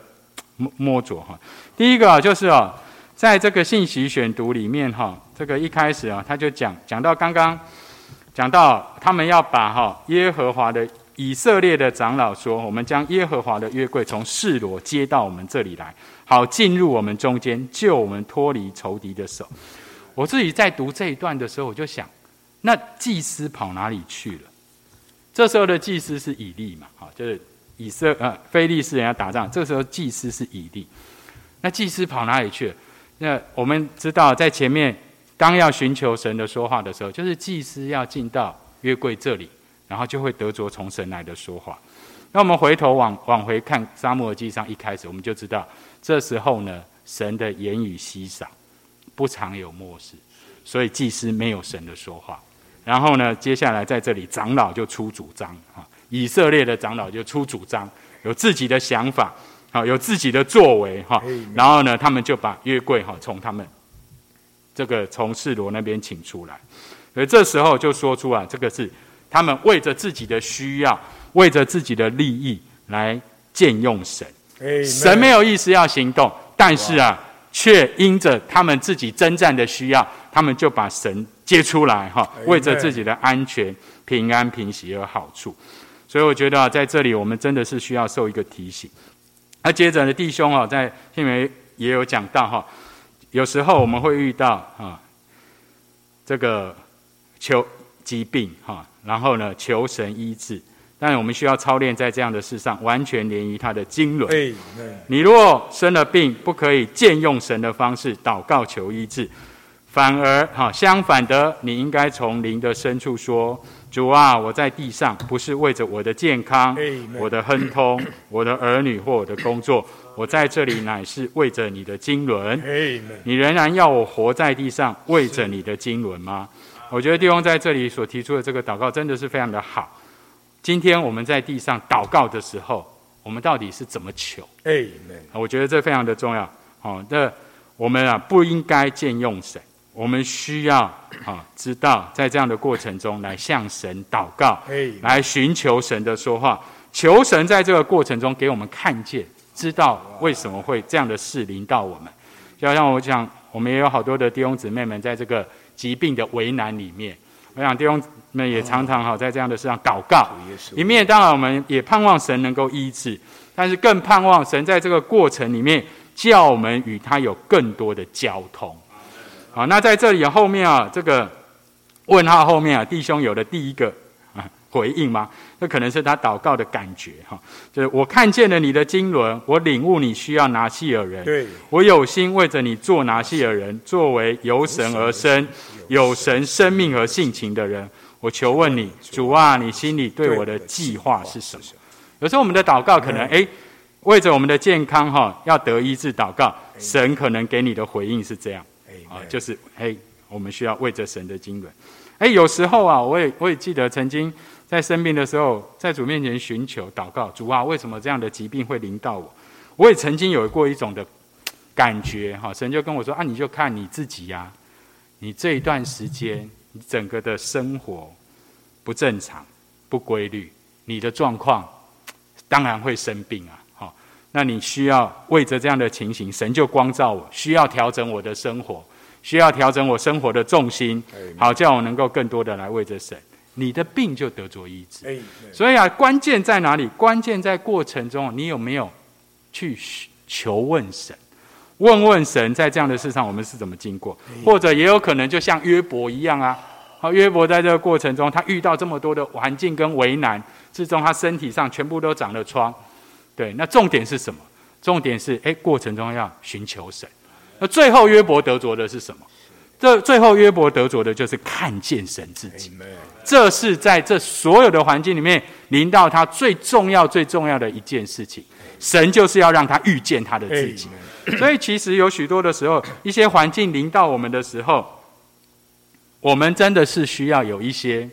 摸摸着哈。第一个啊，就是啊，在这个信息选读里面哈，这个一开始啊，他就讲讲到刚刚。讲到他们要把哈耶和华的以色列的长老说，我们将耶和华的约柜从示罗接到我们这里来，好进入我们中间，救我们脱离仇敌的手。我自己在读这一段的时候，我就想，那祭司跑哪里去了？这时候的祭司是以利嘛？好，就是以色呃非利士人要打仗，这时候祭司是以利。那祭司跑哪里去了？那我们知道在前面。当要寻求神的说话的时候，就是祭司要进到约柜这里，然后就会得着从神来的说话。那我们回头往往回看沙漠耳记上一开始，我们就知道这时候呢，神的言语稀少，不常有漠视，所以祭司没有神的说话。然后呢，接下来在这里长老就出主张啊，以色列的长老就出主张，有自己的想法，好，有自己的作为哈。然后呢，他们就把约柜哈从他们。这个从示罗那边请出来，所以这时候就说出啊，这个是他们为着自己的需要，为着自己的利益来借用神。神没有意思要行动，但是啊，却因着他们自己征战的需要，他们就把神接出来哈，为着自己的安全、平安、平息而好处。所以我觉得啊，在这里我们真的是需要受一个提醒。那接着呢，弟兄啊，在新闻也有讲到哈。有时候我们会遇到啊，这个求疾病哈，然后呢求神医治，但我们需要操练在这样的事上，完全连于他的经纶。你若生了病，不可以借用神的方式祷告求医治，反而哈相反的，你应该从灵的深处说：主啊，我在地上不是为着我的健康、我的亨通、我的儿女或我的工作。我在这里乃是为着你的经纶，你仍然要我活在地上为着你的经纶吗？我觉得弟兄在这里所提出的这个祷告真的是非常的好。今天我们在地上祷告的时候，我们到底是怎么求？哎，我觉得这非常的重要。哦，那我们啊不应该僭用神，我们需要啊知道在这样的过程中来向神祷告，来寻求神的说话，求神在这个过程中给我们看见，知道为什么会这样的事临到我们。就好像我讲，我们也有好多的弟兄姊妹们在这个疾病的为难里面，我想弟兄们也常常哈在这样的事上祷告，一面当然我们也盼望神能够医治，但是更盼望神在这个过程里面。叫我们与他有更多的交通，好，那在这里后面啊，这个问号后面啊，弟兄有了第一个啊回应吗？那可能是他祷告的感觉哈，就是我看见了你的经纶，我领悟你需要拿细尔人，对。我有心为着你做拿细尔人，作为由神而生、有神生命和性情的人，我求问你，主啊，你心里对我的计划是什么？有时候我们的祷告可能哎。为着我们的健康，哈，要得医治，祷告，神可能给你的回应是这样，啊，就是，哎，我们需要为着神的经纶，哎，有时候啊，我也我也记得曾经在生病的时候，在主面前寻求祷告，主啊，为什么这样的疾病会临到我？我也曾经有过一种的感觉，哈，神就跟我说，啊，你就看你自己呀，你这一段时间，你整个的生活不正常、不规律，你的状况当然会生病啊。那你需要为着这样的情形，神就光照我，需要调整我的生活，需要调整我生活的重心，好叫我能够更多的来为着神，你的病就得着医治。所以啊，关键在哪里？关键在过程中，你有没有去求问神？问问神，在这样的事上，我们是怎么经过？或者也有可能就像约伯一样啊，好，约伯在这个过程中，他遇到这么多的环境跟为难之中，他身体上全部都长了疮。对，那重点是什么？重点是，哎，过程中要寻求神。那最后约伯得着的是什么？这最后约伯得着的就是看见神自己。这是在这所有的环境里面临到他最重要、最重要的一件事情。神就是要让他遇见他的自己。所以其实有许多的时候，一些环境临到我们的时候，我们真的是需要有一些。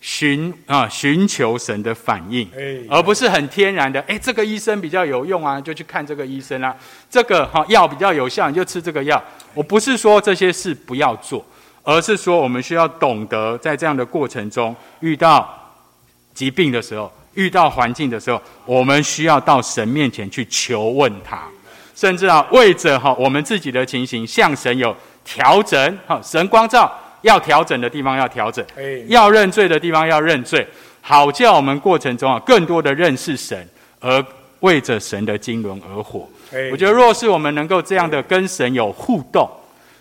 寻啊，寻求神的反应，而不是很天然的。哎，这个医生比较有用啊，就去看这个医生啊。这个哈药比较有效，你就吃这个药。我不是说这些事不要做，而是说我们需要懂得，在这样的过程中，遇到疾病的时候，遇到环境的时候，我们需要到神面前去求问他，甚至啊，为着哈我们自己的情形，向神有调整哈，神光照。要调整的地方要调整，要认罪的地方要认罪，好叫我们过程中啊更多的认识神，而为着神的经纶而活。我觉得若是我们能够这样的跟神有互动，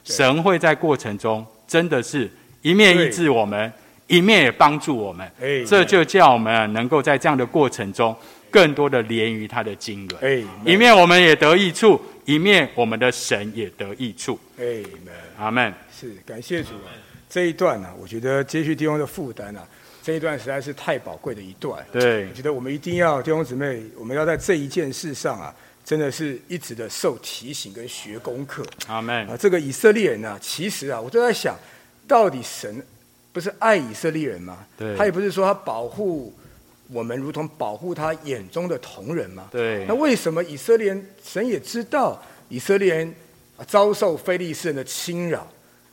神会在过程中真的是一面医治我们，一面也帮助我们。这就叫我们能够在这样的过程中，更多的连于他的经纶。一面我们也得益处，一面我们的神也得益处。阿门。是感谢主。这一段呢，我觉得接续弟兄的负担啊，这一段实在是太宝贵的一段。对，我觉得我们一定要弟兄姊妹，我们要在这一件事上啊，真的是一直的受提醒跟学功课。阿门。啊，这个以色列人呢，其实啊，我都在想，到底神不是爱以色列人吗？对。他也不是说他保护我们，如同保护他眼中的同人吗？对。那为什么以色列人神也知道以色列人遭受非利士人的侵扰？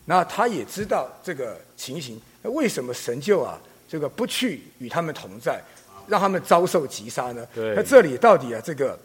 那他也知道这个情形，那为什么神就啊这个不去与他们同在，让他们遭受击杀呢？对。那这里到底啊这个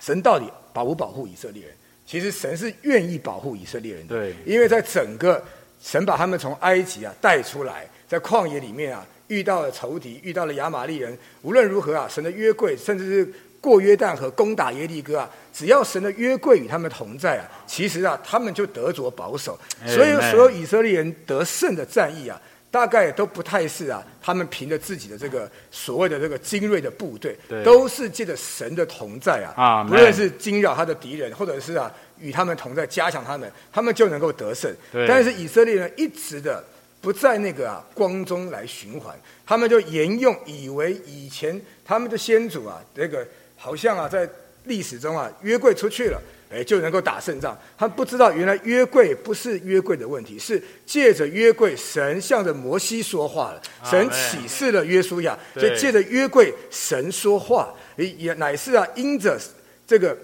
神到底保不保护以色列人？其实神是愿意保护以色列人的。对。因为在整个神把他们从埃及啊带出来，在旷野里面啊遇到了仇敌，遇到了亚玛力人，无论如何啊神的约柜，甚至是。过约旦和攻打耶利哥啊，只要神的约柜与他们同在啊，其实啊，他们就得着保守。所以所有以色列人得胜的战役啊，大概都不太是啊，他们凭着自己的这个所谓的这个精锐的部队，都是借着神的同在啊，不论是惊扰他的敌人，或者是啊与他们同在，加强他们，他们就能够得胜。但是以色列人一直的不在那个啊光中来循环，他们就沿用以为以前他们的先祖啊这个。好像啊，在历史中啊，约柜出去了，哎，就能够打胜仗。他不知道原来约柜不是约柜的问题，是借着约柜，神向着摩西说话了，神启示了约书亚，所以借着约柜，神说话，也也乃是啊，因着这个。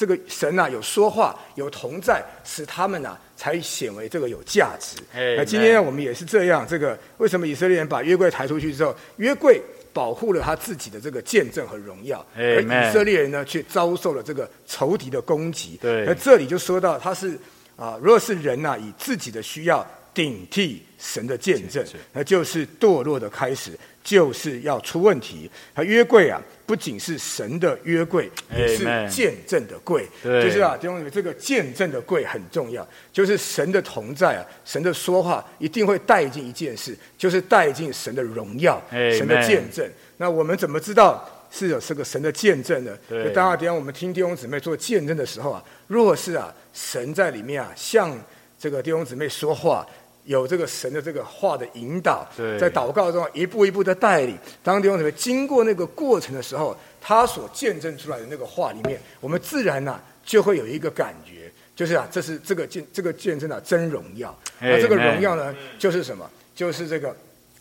这个神呐，有说话，有同在，使他们呐才显为这个有价值。那今天我们也是这样。这个为什么以色列人把约柜抬出去之后，约柜保护了他自己的这个见证和荣耀，而以色列人呢却遭受了这个仇敌的攻击。对那这里就说到他是啊，如果是人呐，以自己的需要顶替神的见证，那就是堕落的开始。就是要出问题。他约柜啊，不仅是神的约柜，也是见证的柜。就是啊，弟兄姊妹，这个见证的柜很重要。就是神的同在啊，神的说话一定会带进一件事，就是带进神的荣耀，神的见证。那我们怎么知道是有这个神的见证呢？就当然，等下我们听弟兄姊妹做见证的时候啊，若是啊，神在里面啊，向这个弟兄姊妹说话。有这个神的这个话的引导，在祷告中一步一步的带领。当弟兄姊妹经过那个过程的时候，他所见证出来的那个话里面，我们自然呢就会有一个感觉，就是啊，这是这个见这个见证啊真荣耀。那这个荣耀呢，就是什么？就是这个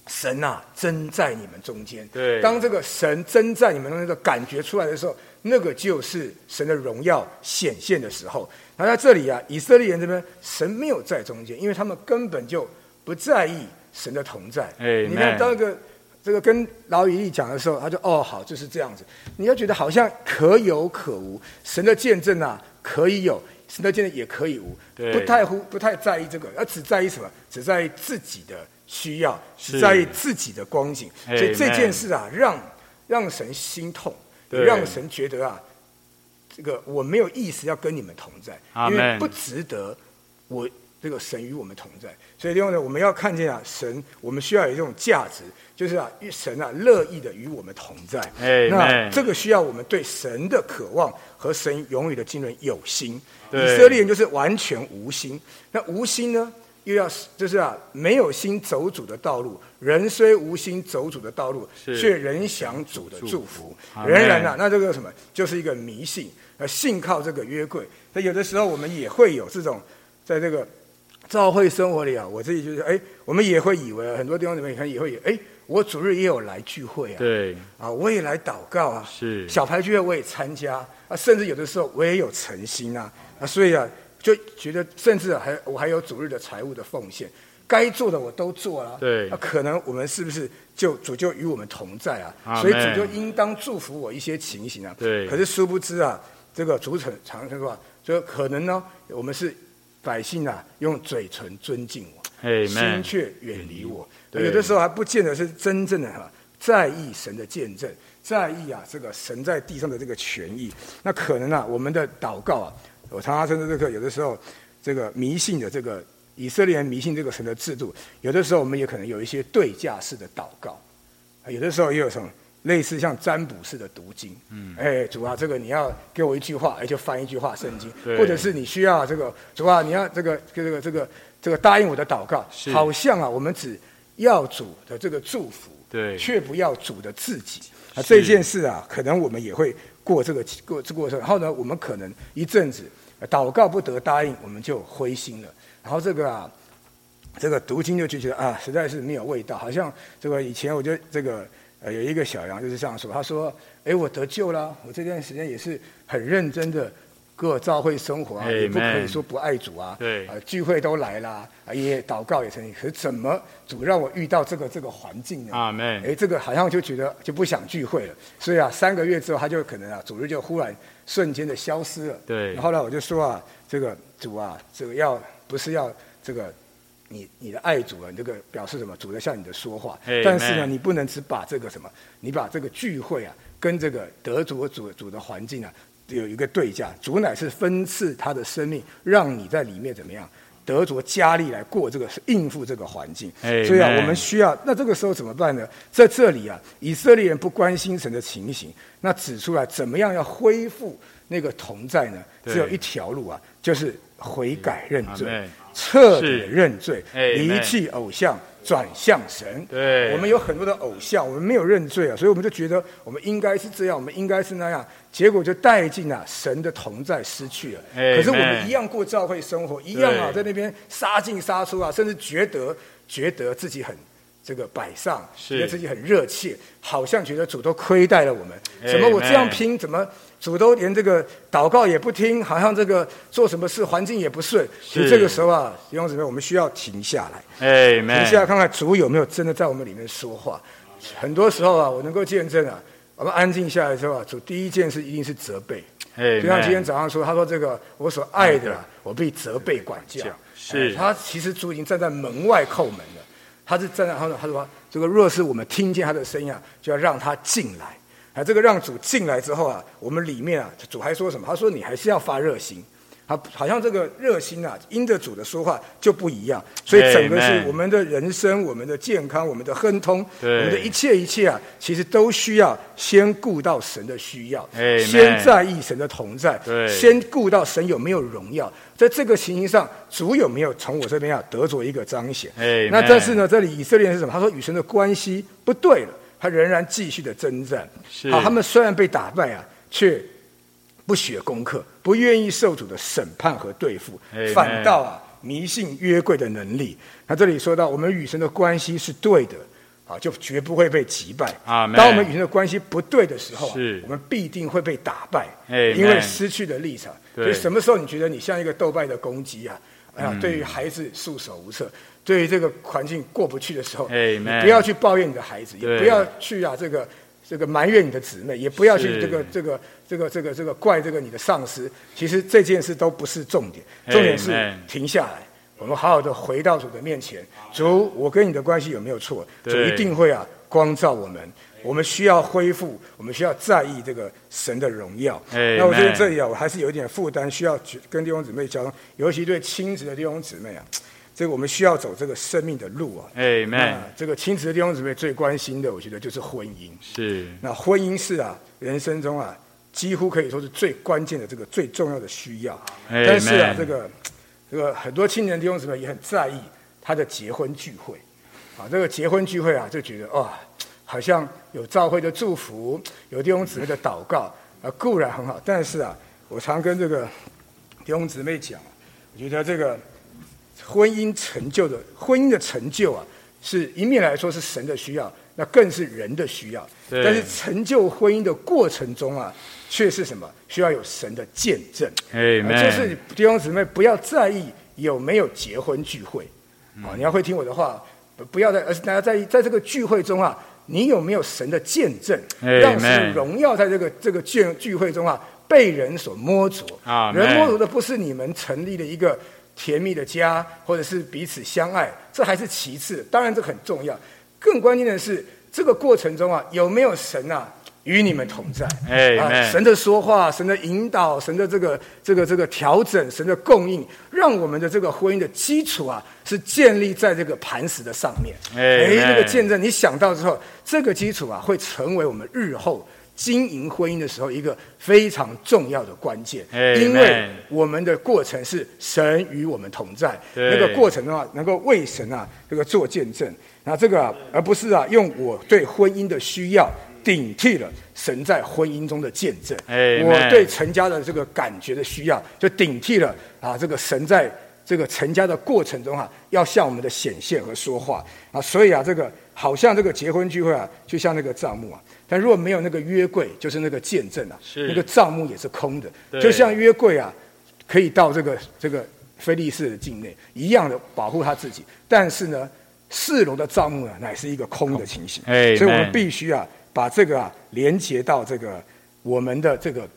神呐，真在你们中间。对，当这个神真在你们中间的感觉出来的时候，那个就是神的荣耀显现的时候。那在这里啊，以色列人这边神没有在中间，因为他们根本就不在意神的同在。哎，你看当个这个跟老以利讲的时候，他就哦好就是这样子。你要觉得好像可有可无，神的见证啊可以有，神的见证也可以无，不太乎不太在意这个，而只在意什么？只在意自己的需要，只在意自己的光景。所以这件事啊，让让神心痛，让神觉得啊。这个我没有意思要跟你们同在，因为不值得我这个神与我们同在。所以另外呢，我们要看见啊，神我们需要有这种价值，就是啊，神啊乐意的与我们同在。那这个需要我们对神的渴望和神永远的经纶有心。以色列人就是完全无心。那无心呢，又要就是啊，没有心走主的道路。人虽无心走主的道路，却仍享主的祝福。仍然啊，那这个什么，就是一个迷信。呃，信靠这个约柜，那有的时候我们也会有这种，在这个教会生活里啊，我自己就是，哎，我们也会以为很多地方里面可能也会有，哎，我主日也有来聚会啊，对，啊，我也来祷告啊，是小牌聚会我也参加啊，甚至有的时候我也有诚心啊，啊，所以啊，就觉得甚至还我还有主日的财务的奉献。该做的我都做了，对，那可能我们是不是就主就与我们同在啊？所以主就应当祝福我一些情形啊。对，可是殊不知啊，这个主常常说，就可能呢，我们是百姓啊，用嘴唇尊敬我，心却远离我。有的时候还不见得是真正的哈在意神的见证，在意啊这个神在地上的这个权益。那可能啊，我们的祷告啊，我常常说这个有的时候这个迷信的这个。以色列人迷信这个神的制度，有的时候我们也可能有一些对价式的祷告，有的时候也有什么类似像占卜式的读经。嗯，哎，主啊，这个你要给我一句话，哎，就翻一句话圣经，或者是你需要这个主啊，你要这个这个这个这个答应我的祷告，好像啊，我们只要主的这个祝福，对，却不要主的自己。啊，这件事啊，可能我们也会过这个过这过程，然后呢，我们可能一阵子祷告不得答应，我们就灰心了。然后这个啊，这个读经就就觉得啊，实在是没有味道。好像这个以前我觉得这个呃有一个小羊就是这样说，他说：“哎，我得救了，我这段时间也是很认真的过教会生活啊，也不可以说不爱主啊。对，呃聚会都来啦，也祷告也成立。可是怎么主让我遇到这个这个环境呢？啊，没。哎，这个好像就觉得就不想聚会了。所以啊，三个月之后他就可能啊，主日就忽然瞬间的消失了。对。后来我就说啊，这个主啊，这个要。不是要这个，你你的爱主啊，你这个表示什么？主在向你的说话。但是呢，你不能只把这个什么，你把这个聚会啊，跟这个得主主主的环境啊，有一个对价。主乃是分赐他的生命，让你在里面怎么样，得着加力来过这个应付这个环境。所以啊，我们需要。那这个时候怎么办呢？在这里啊，以色列人不关心神的情形，那指出来怎么样要恢复那个同在呢？只有一条路啊，就是。悔改认罪，彻底认罪，离弃偶像，转向神。对，我们有很多的偶像，我们没有认罪啊，所以我们就觉得我们应该是这样，我们应该是那样，结果就带进了神的同在失去了。可是我们一样过教会生活，一样啊，在那边杀进杀出啊，甚至觉得觉得自己很。这个摆上，觉得自己很热切，好像觉得主都亏待了我们。怎么我这样拼，怎么主都连这个祷告也不听？好像这个做什么事环境也不顺。所以这个时候啊，弟兄姊妹，我们需要停下来，停下来看看主有没有真的在我们里面说话。很多时候啊，我能够见证啊，我们安静下来之后啊，主第一件事一定是责备。就像今天早上说，他说这个我所爱的，我被责备管教。是他其实主已经站在门外叩门了。他是站在他说：“他说，这个若是我们听见他的声音啊，就要让他进来。啊，这个让主进来之后啊，我们里面啊，主还说什么？他说你还是要发热心。啊，好像这个热心啊，因着主的说话就不一样。所以整个是我们的人生、我们的健康、我们的亨通、我们的一切一切啊，其实都需要先顾到神的需要，先在意神的同在，先顾到神有没有荣耀。”在这个情形上，主有没有从我这边啊得着一个彰显？那但是呢，这里以色列人是什么？他说与神的关系不对了，他仍然继续的征战。好，他们虽然被打败啊，却不学功课，不愿意受主的审判和对付，反倒啊迷信约柜的能力。那这里说到，我们与神的关系是对的。啊，就绝不会被击败。啊，当我们与神的关系不对的时候，是，我们必定会被打败。哎，因为失去了立场。所以什么时候你觉得你像一个斗败的公鸡啊？哎呀，对于孩子束手无策，对于这个环境过不去的时候，哎，不要去抱怨你的孩子，也不要去啊这个这个埋怨你的姊妹，也不要去这个这个这个这个这个怪这个你的上司。其实这件事都不是重点，重点是停下来。我们好好的回到主的面前，主，我跟你的关系有没有错？主一定会啊光照我们。我们需要恢复，我们需要在意这个神的荣耀。那我觉得这里啊，我还是有一点负担，需要跟弟兄姊妹交尤其对亲子的弟兄姊妹啊，这个我们需要走这个生命的路啊。哎，这个亲子的弟兄姊妹最关心的，我觉得就是婚姻。是。那婚姻是啊，人生中啊，几乎可以说是最关键的这个最重要的需要。但是啊，这个。这个很多青年弟兄姊妹也很在意他的结婚聚会，啊，这个结婚聚会啊，就觉得哇，好像有教会的祝福，有弟兄姊妹的祷告，啊，固然很好，但是啊，我常跟这个弟兄姊妹讲，我觉得这个婚姻成就的婚姻的成就啊，是一面来说是神的需要，那更是人的需要，但是成就婚姻的过程中啊。却是什么？需要有神的见证，哎就是弟兄姊妹不要在意有没有结婚聚会，啊，你要会听我的话，不要在，而是大家在意在这个聚会中啊，你有没有神的见证，让神荣耀在这个这个聚聚会中啊被人所摸着，人摸着的不是你们成立的一个甜蜜的家，或者是彼此相爱，这还是其次，当然这很重要，更关键的是这个过程中啊有没有神啊？与你们同在，哎，神的说话，神的引导，神的这个这个这个调整，神的供应，让我们的这个婚姻的基础啊，是建立在这个磐石的上面。哎，这个见证，你想到之后，这个基础啊，会成为我们日后经营婚姻的时候一个非常重要的关键。因为我们的过程是神与我们同在，那个过程的话，能够为神啊这个做见证。那这个而不是啊，用我对婚姻的需要。顶替了神在婚姻中的见证，我对成家的这个感觉的需要，就顶替了啊，这个神在这个成家的过程中啊，要向我们的显现和说话啊，所以啊，这个好像这个结婚聚会啊，就像那个账目啊，但如果没有那个约柜，就是那个见证啊，那个账目也是空的，就像约柜啊，可以到这个这个菲利士的境内一样的保护他自己，但是呢，四楼的账目呢，乃是一个空的情形，所以我们必须啊。把这个啊连接到这个我们的这个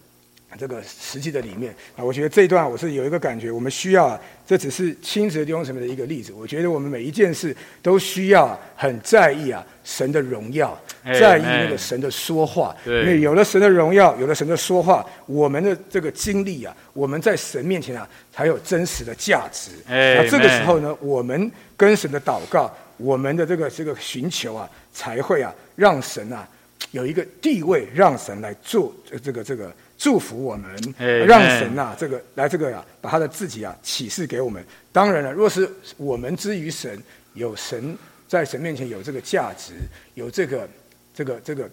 这个实际的里面啊，我觉得这一段我是有一个感觉，我们需要啊，这只是亲子弟兄什么的一个例子。我觉得我们每一件事都需要很在意啊神的荣耀，在意那个神的说话。因为有了神的荣耀，有了神的说话，我们的这个经历啊，我们在神面前啊才有真实的价值。那这个时候呢，我们跟神的祷告，我们的这个这个寻求啊，才会啊让神啊。有一个地位，让神来做这个这个祝福我们，让神呐这个来这个呀，把他的自己啊启示给我们。当然了，若是我们之于神有神在神面前有这个价值，有这个这个这个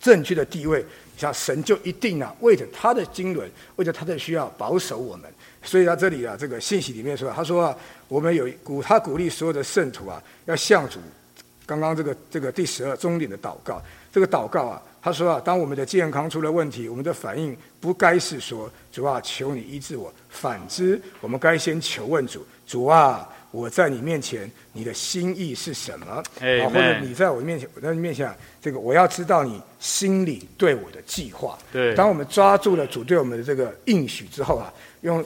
正确的地位，像神就一定啊，为着他的经纶，为着他的需要保守我们。所以他这里啊，这个信息里面说，他说啊，我们有鼓他鼓励所有的圣徒啊，要向主，刚刚这个这个第十二终点的祷告，这个祷告啊，他说啊，当我们的健康出了问题，我们的反应不该是说主啊，求你医治我，反之，我们该先求问主，主啊。我在你面前，你的心意是什么？啊，或者你在我面前，我在你面前，这个我要知道你心里对我的计划。对，当我们抓住了主对我们的这个应许之后啊，用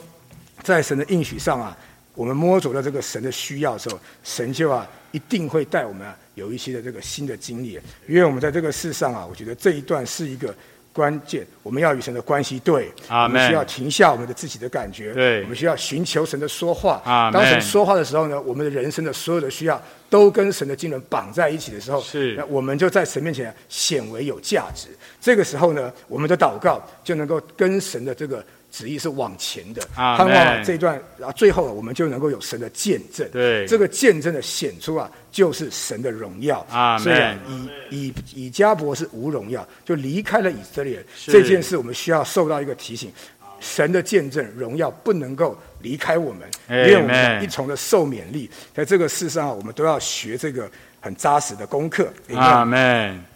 在神的应许上啊，我们摸着了这个神的需要的时候，神就啊一定会带我们啊有一些的这个新的经历。因为我们在这个世上啊，我觉得这一段是一个。关键，我们要与神的关系对，我们需要停下我们的自己的感觉，对，我们需要寻求神的说话。啊，当神说话的时候呢，我们的人生的所有的需要都跟神的经纶绑在一起的时候，是，那我们就在神面前显为有价值。这个时候呢，我们的祷告就能够跟神的这个。旨意是往前的，盼望这一段，然后最后我们就能够有神的见证。对，这个见证的显出啊，就是神的荣耀。啊，所以以以以加伯是无荣耀，就离开了以色列这件事，我们需要受到一个提醒：神的见证荣耀不能够离开我们，因为我们一重的受勉励，在这个世上我们都要学这个很扎实的功课。阿门。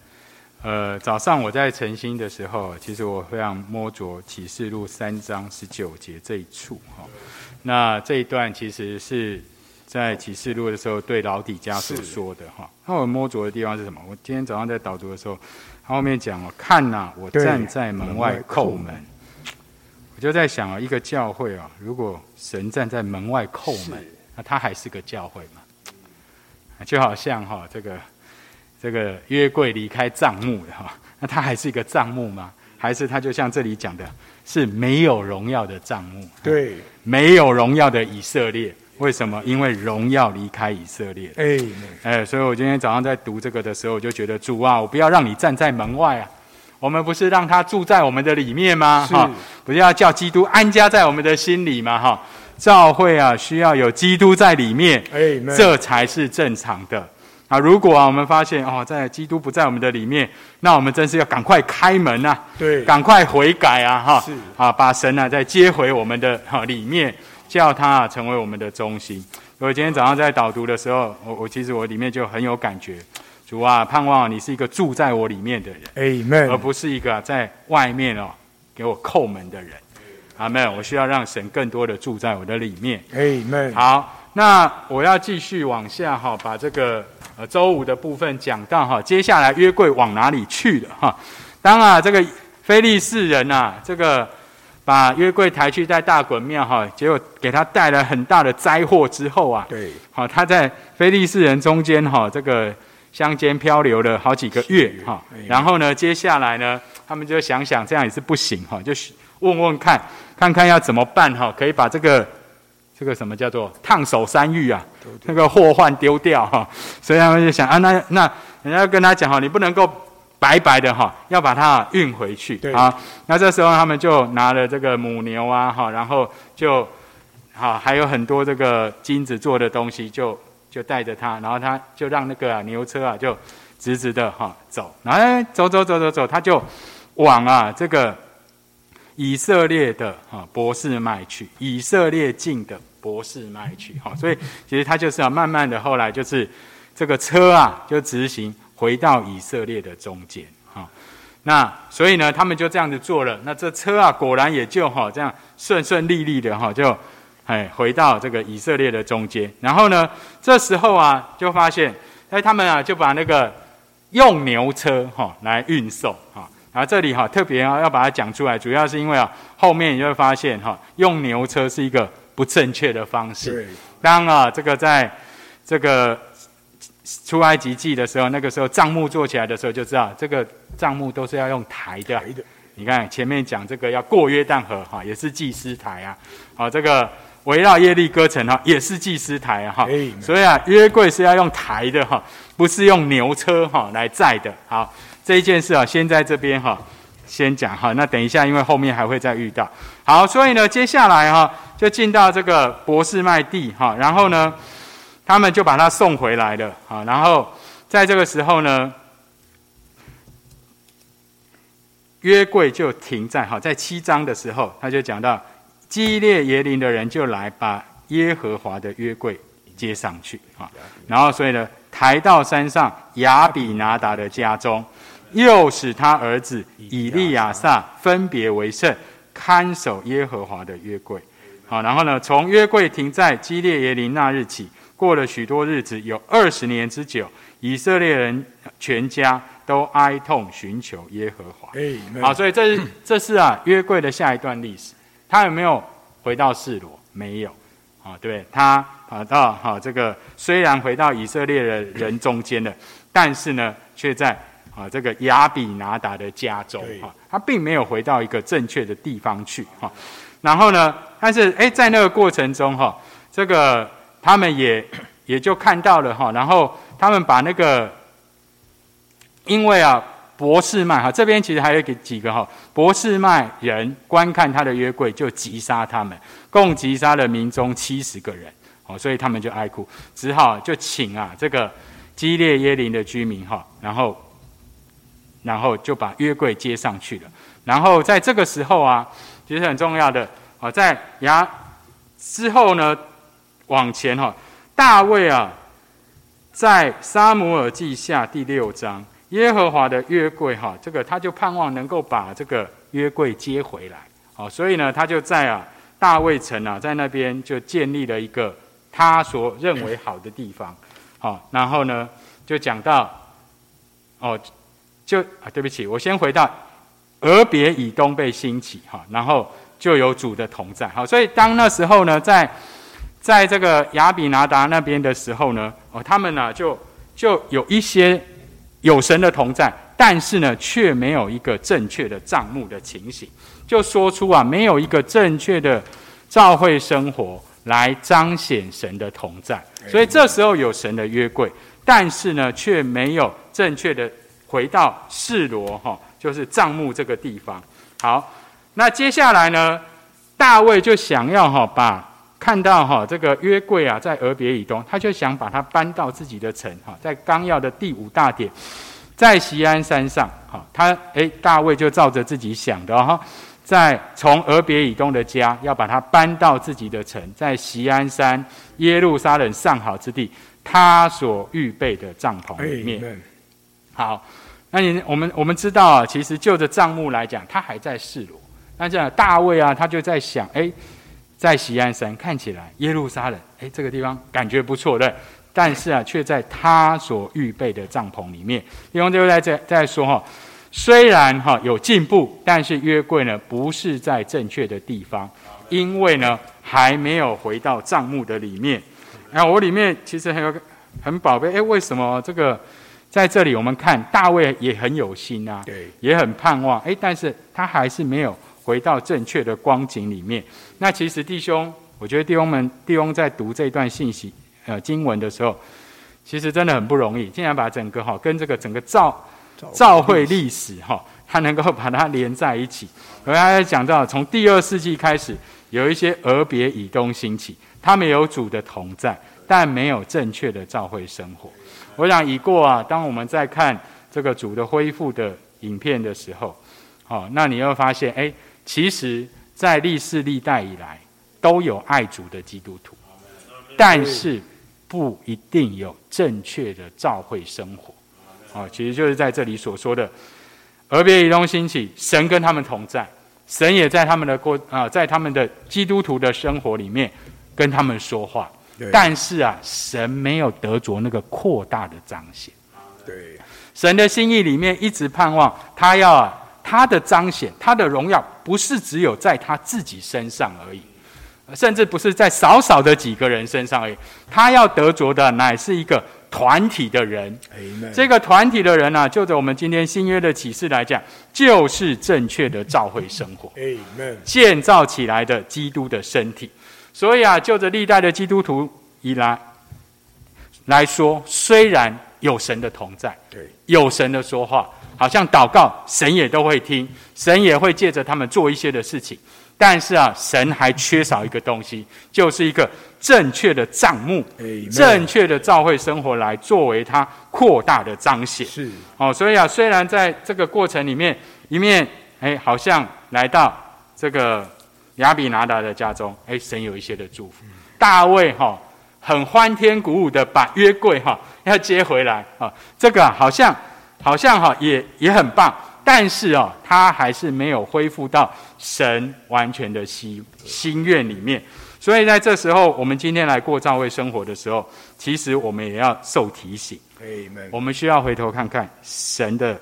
呃，早上我在晨星的时候，其实我非常摸着启示录三章十九节这一处哈。那这一段其实是在启示录的时候对老底家所说的哈。那我摸着的地方是什么？我今天早上在导读的时候，他后面讲哦，看呐，我站在门外叩门。我就在想啊，一个教会啊，如果神站在门外叩门，那他还是个教会吗？就好像哈这个。这个约柜离开帐幕的哈，那它还是一个帐幕吗？还是它就像这里讲的，是没有荣耀的帐幕？对，没有荣耀的以色列。为什么？因为荣耀离开以色列。哎，哎，所以我今天早上在读这个的时候，我就觉得主啊，我不要让你站在门外啊！我们不是让他住在我们的里面吗？哈，不是要叫基督安家在我们的心里吗？哈，教会啊，需要有基督在里面，哎，这才是正常的。啊，如果啊，我们发现哦，在基督不在我们的里面，那我们真是要赶快开门呐，对，赶快悔改啊，哈，是啊，把神啊再接回我们的哈里面，叫他啊成为我们的中心。我今天早上在导读的时候，我我其实我里面就很有感觉，主啊，盼望你是一个住在我里面的人，Amen，而不是一个在外面哦给我叩门的人，阿门。我需要让神更多的住在我的里面，Amen。好，那我要继续往下哈，把这个。呃，周五的部分讲到哈，接下来约柜往哪里去了哈？当啊，这个非利士人呐，这个把约柜抬去在大滚庙哈，结果给他带来很大的灾祸之后啊，对，好，他在非利士人中间哈，这个乡间漂流了好几个月哈，然后呢，接下来呢，他们就想想这样也是不行哈，就问问看，看看要怎么办哈，可以把这个。这个什么叫做烫手山芋啊？那个祸患丢掉哈，所以他们就想啊，那那人家跟他讲哈，你不能够白白的哈，要把它运回去啊。那这时候他们就拿了这个母牛啊哈，然后就好还有很多这个金子做的东西，就就带着他，然后他就让那个牛车啊就直直的哈走，哎走走走走走，他就往啊这个。以色列的哈博士卖去，以色列境的博士卖去，哈，所以其实他就是要慢慢的，后来就是这个车啊，就直行回到以色列的中间，哈，那所以呢，他们就这样子做了，那这车啊，果然也就哈这样顺顺利利的哈，就哎回到这个以色列的中间，然后呢，这时候啊，就发现哎他们啊就把那个用牛车哈来运送哈。啊，这里哈特别啊要把它讲出来，主要是因为啊后面你就会发现哈用牛车是一个不正确的方式。对。当啊这个在这个出埃及记的时候，那个时候账目做起来的时候，就知道这个账目都是要用抬的。抬的。你看前面讲这个要过约旦河哈，也是祭司台啊。好，这个围绕耶利哥城哈，也是祭司台哈。所以啊约柜是要用抬的哈，不是用牛车哈来载的。好。这一件事啊，先在这边哈，先讲哈。那等一下，因为后面还会再遇到。好，所以呢，接下来哈，就进到这个博士麦地哈。然后呢，他们就把他送回来了啊。然后在这个时候呢，约柜就停在哈，在七章的时候，他就讲到基列耶林的人就来把耶和华的约柜接上去啊。然后所以呢，抬到山上亚比拿达的家中，又使他儿子以利亚撒分别为圣，看守耶和华的约柜。好，然后呢，从约柜停在基列耶林那日起，过了许多日子，有二十年之久，以色列人全家都哀痛寻求耶和华。好，所以这是 这是啊约柜的下一段历史。他有没有回到示罗？没有。啊，对，他跑到哈这个虽然回到以色列的人中间了，但是呢，却在啊这个亚比拿达的家中哈，他并没有回到一个正确的地方去哈。然后呢？但是哎，在那个过程中哈，这个他们也 也就看到了哈。然后他们把那个，因为啊，博士麦哈这边其实还有几几个哈，博士麦人观看他的约柜，就击杀他们，共击杀了民中七十个人。哦，所以他们就哀哭，只好就请啊这个基列耶林的居民哈，然后然后就把约柜接上去了。然后在这个时候啊。其实很重要的，好，在牙之后呢，往前哈，大卫啊，在沙姆尔记下第六章，耶和华的约柜哈，这个他就盼望能够把这个约柜接回来，好，所以呢，他就在啊大卫城啊，在那边就建立了一个他所认为好的地方，好，然后呢，就讲到，哦，就啊，对不起，我先回到。俄别以东被兴起，哈，然后就有主的同在，好，所以当那时候呢，在在这个亚比拿达那边的时候呢，哦，他们呢就就有一些有神的同在，但是呢，却没有一个正确的账目的情形，就说出啊，没有一个正确的教会生活来彰显神的同在，所以这时候有神的约柜，但是呢，却没有正确的回到示罗，哈。就是帐幕这个地方。好，那接下来呢？大卫就想要哈把看到哈这个约柜啊，在俄别以东，他就想把它搬到自己的城哈，在纲要的第五大点，在锡安山上哈，他诶，大卫就照着自己想的哈，在从俄别以东的家要把它搬到自己的城，在锡安山耶路撒冷上好之地，他所预备的帐篷里面。好。那你我们我们知道啊，其实就着账目来讲，他还在示罗。那这样大卫啊，他就在想，哎，在喜安山看起来耶路撒冷，哎，这个地方感觉不错的，但是啊，却在他所预备的帐篷里面。弟兄就在这在说哈，虽然哈有进步，但是约柜呢不是在正确的地方，因为呢还没有回到账目的里面。那我里面其实很有很宝贝，哎，为什么这个？在这里，我们看大卫也很有心啊，对，也很盼望，哎，但是他还是没有回到正确的光景里面。那其实弟兄，我觉得弟兄们，弟兄在读这段信息，呃，经文的时候，其实真的很不容易，竟然把整个哈跟这个整个造造会历史哈，他能够把它连在一起。我刚才讲到，从第二世纪开始，有一些俄别以东兴起，他们有主的同在，但没有正确的教会生活。我想已过啊。当我们在看这个主的恢复的影片的时候，哦，那你会发现，哎，其实，在历世历代以来，都有爱主的基督徒，但是不一定有正确的教会生活。哦，其实就是在这里所说的，而别以东兴起，神跟他们同在，神也在他们的过啊，在他们的基督徒的生活里面跟他们说话。但是啊，神没有得着那个扩大的彰显。对，神的心意里面一直盼望他要他的彰显，他的荣耀不是只有在他自己身上而已，甚至不是在少少的几个人身上而已。他要得着的乃是一个团体的人。这个团体的人呢，就着我们今天新约的启示来讲，就是正确的教会生活。建造起来的基督的身体。所以啊，就着历代的基督徒以来来说，虽然有神的同在，对，有神的说话，好像祷告，神也都会听，神也会借着他们做一些的事情。但是啊，神还缺少一个东西，就是一个正确的账目正确的教会生活来作为他扩大的彰显。是哦，所以啊，虽然在这个过程里面，一面哎，好像来到这个亚比拿达的家中，哎，神有一些的祝福。大卫哈、很欢天鼓舞的把约柜哈、要接回来啊、这个啊好像好像哈、也也很棒，但是哦，他还是没有恢复到神完全的心心愿里面。所以在这时候，我们今天来过教会生活的时候，其实我们也要受提醒。我们需要回头看看神的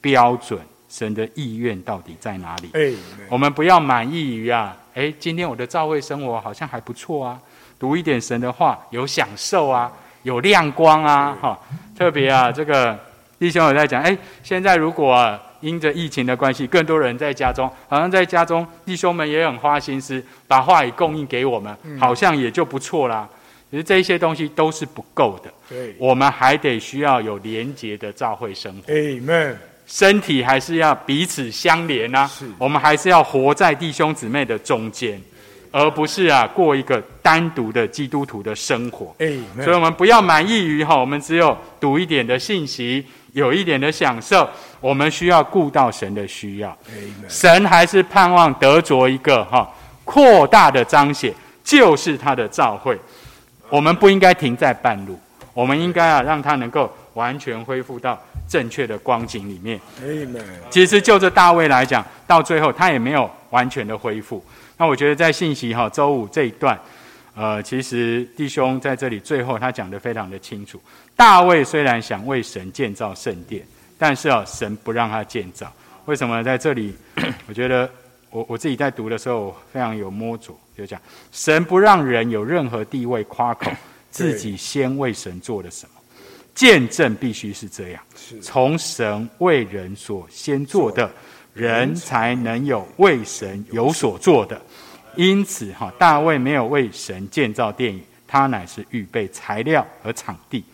标准、神的意愿到底在哪里。我们不要满意于啊，哎，今天我的教会生活好像还不错啊，读一点神的话有享受啊，有亮光啊，哈，特别啊，这个弟兄有在讲，诶，现在如果、啊、因着疫情的关系，更多人在家中，好像在家中，弟兄们也很花心思，把话语供应给我们，好像也就不错啦。其实这一些东西都是不够的。对我们还得需要有廉洁的教会生活，，Amen，身体还是要彼此相连啊。我们还是要活在弟兄姊妹的中间，而不是啊过一个单独的基督徒的生活。所以，我们不要满意于哈，我们只有读一点的信息，有一点的享受。我们需要顾到神的需要神还是盼望得着一个哈扩大的彰显，就是他的召会。我们不应该停在半路，我们应该啊让他能够完全恢复到正确的光景里面。其实就这大卫来讲，到最后他也没有完全的恢复。那我觉得在信息哈周五这一段，呃，其实弟兄在这里最后他讲的非常的清楚。大卫虽然想为神建造圣殿，但是啊，神不让他建造。为什么在这里？我觉得我我自己在读的时候我非常有摸着，就讲神不让人有任何地位夸口，自己先为神做了什么。见证必须是这样，是从神为人所先做的，人才能有为神有所做的。因此，哈，大卫没有为神建造殿宇，他乃是预备材料和场地。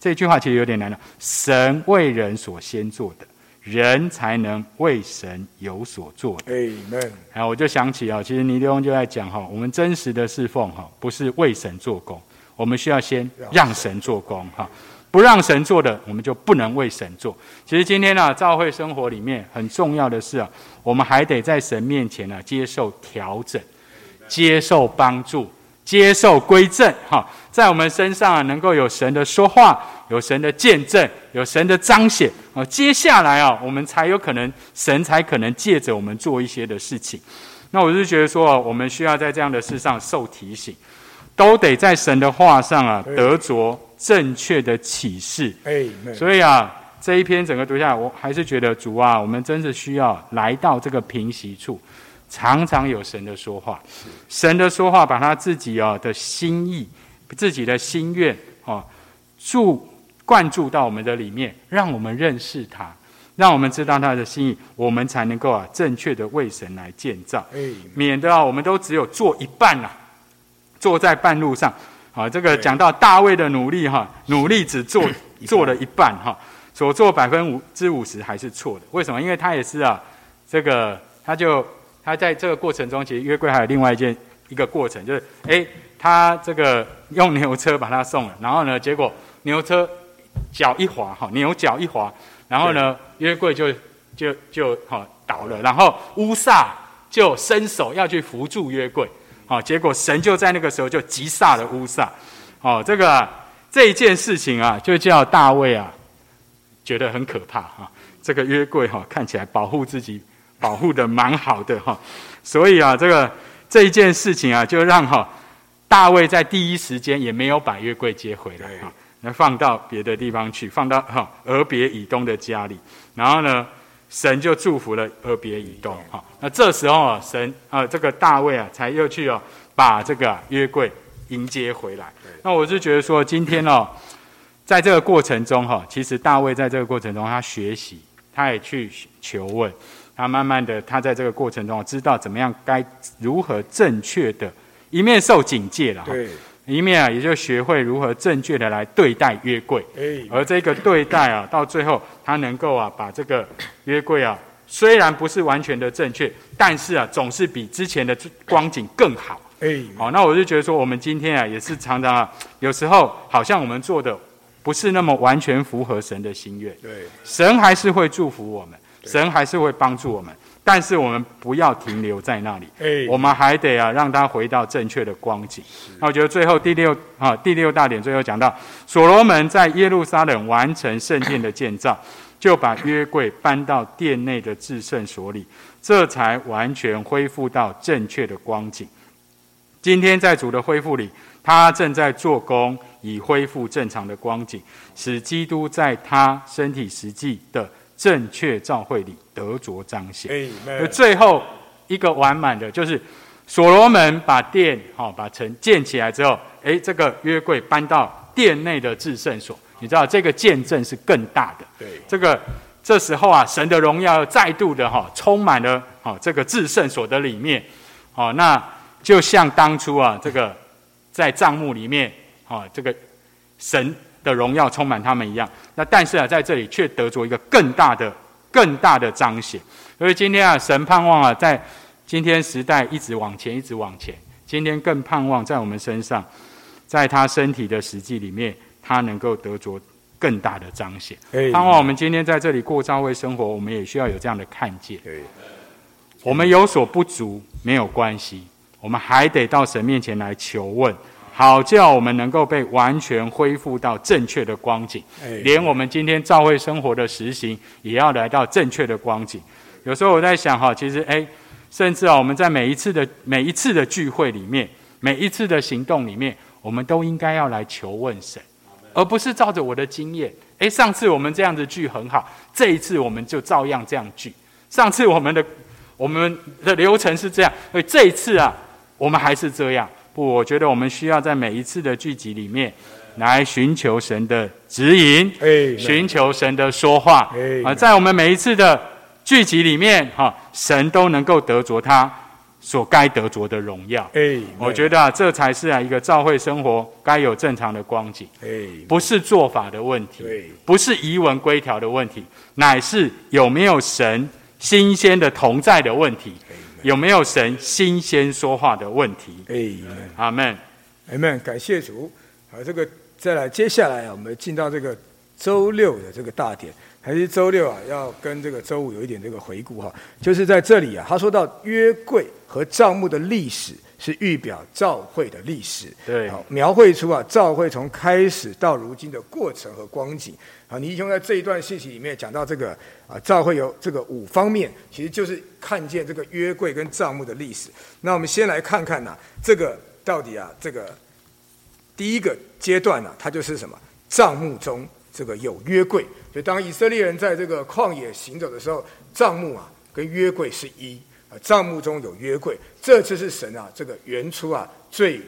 这句话其实有点难了。神为人所先做的，人才能为神有所做的。Amen，然后我就想起啊，其实尼丢就在讲哈，我们真实的侍奉哈，不是为神做工，我们需要先让神做工哈。不让神做的，我们就不能为神做。其实今天呢、啊，教会生活里面很重要的是啊，我们还得在神面前呢、啊、接受调整，接受帮助，接受归正哈，在我们身上啊能够有神的说话，有神的见证，有神的彰显啊。接下来啊，我们才有可能，神才可能借着我们做一些的事情。那我是觉得说，我们需要在这样的事上受提醒，都得在神的话上啊得着正确的启示。所以啊，这一篇整个读下来，我还是觉得主啊，我们真是需要来到这个平息处，常常有神的说话，神的说话把他自己啊的心意、自己的心愿啊注灌注到我们的里面，让我们认识他，让我们知道他的心意，我们才能够啊正确的为神来建造。免得啊，我们都只有做一半啦、坐在半路上。啊，这个讲到大卫的努力哈，努力只做做了一半哈，所做百分五之五十还是错的。为什么？因为他也是啊，这个他就他在这个过程中，其实约柜还有另外一件一个过程，就是诶，他这个用牛车把他送了，然后呢，结果牛车脚一滑哈，牛脚一滑，然后呢，约柜就就就哈倒了，然后乌萨就伸手要去扶住约柜。好、结果神就在那个时候就击杀了乌撒。哦，这个啊这一件事情啊，就叫大卫啊觉得很可怕哈、这个约柜哈、看起来保护自己保护的蛮好的哈、所以啊，这个这一件事情啊，就让哈、大卫在第一时间也没有把约柜接回来哈，那、放到别的地方去，放到哈俄别以东的家里，然后呢，神就祝福了俄别以东哈。那这时候啊，神啊，这个大卫啊，才又去哦，把这个啊约柜迎接回来。那我是觉得说，今天哦，在这个过程中哈，其实大卫在这个过程中，他学习，他也去求问，他慢慢的，他在这个过程中知道怎么样该如何正确的，一面受警戒了哈，对一面啊也就学会如何正确的来对待约柜。而这个对待啊，到最后他能够啊把这个约柜啊虽然不是完全的正确，但是啊，总是比之前的光景更好。哎，好，那我就觉得说，我们今天啊，也是常常啊，有时候好像我们做的不是那么完全符合神的心愿。对，神还是会祝福我们，神还是会帮助我们，但是我们不要停留在那里，哎，我们还得啊，让他回到正确的光景。那我觉得最后第六啊，第六大点最后讲到，所罗门在耶路撒冷完成圣殿的建造，就把约柜搬到殿内的至圣所里，这才完全恢复到正确的光景。今天在主的恢复里，他正在做工，以恢复正常的光景，使基督在他身体实际的正确照会里得着彰显。哎，而最后一个完满的，就是所罗门把殿好把城建起来之后，诶，这个约柜搬到殿内的至圣所，你知道这个见证是更大的。对，这个这时候啊，神的荣耀再度的哈充满了哈这个至圣所的里面，哦那。就像当初啊，这个在帐幕里面啊，这个神的荣耀充满他们一样。那但是啊，在这里却得着一个更大的、更大的彰显。所以今天啊，神盼望啊，在今天时代一直往前，一直往前。今天更盼望在我们身上，在他身体的实际里面，他能够得着更大的彰显。盼望我们今天在这里过教会生活，我们也需要有这样的看见。我们有所不足没有关系。我们还得到神面前来求问，好叫我们能够被完全恢复到正确的光景。连我们今天教会生活的实行，也要来到正确的光景。有时候我在想哈，其实哎，甚至啊，我们在每一次的每一次的聚会里面，每一次的行动里面，我们都应该要来求问神，而不是照着我的经验。哎，上次我们这样子聚很好，这一次我们就照样这样聚。上次我们的我们的流程是这样，所以这一次啊。我们还是这样不？我觉得我们需要在每一次的聚集里面，来寻求神的指引，寻求神的说话。啊，在我们每一次的聚集里面，哈，神都能够得着他所该得着的荣耀。哎，我觉得啊，这才是啊一个教会生活该有正常的光景。哎，不是做法的问题，不是仪文规条的问题，乃是有没有神新鲜的同在的问题。有没有神新鲜说话的问题？哎，阿门，阿门，感谢主。好，这个再来，接下来啊，我们进到这个周六的这个大典，还是周六啊，要跟这个周五有一点这个回顾哈。就是在这里啊，他说到约柜和账目的历史。是预表教会的历史，对，描绘出啊教会从开始到如今的过程和光景。啊，倪兄在这一段信息里面讲到这个啊，教会有这个五方面，其实就是看见这个约柜跟账目的历史。那我们先来看看呐，这个到底啊，这个第一个阶段呢，它就是什么？账目中这个有约柜，所以当以色列人在这个旷野行走的时候，账目啊跟约柜是一。啊，帐目中有约柜，这次是神啊，这个原初啊最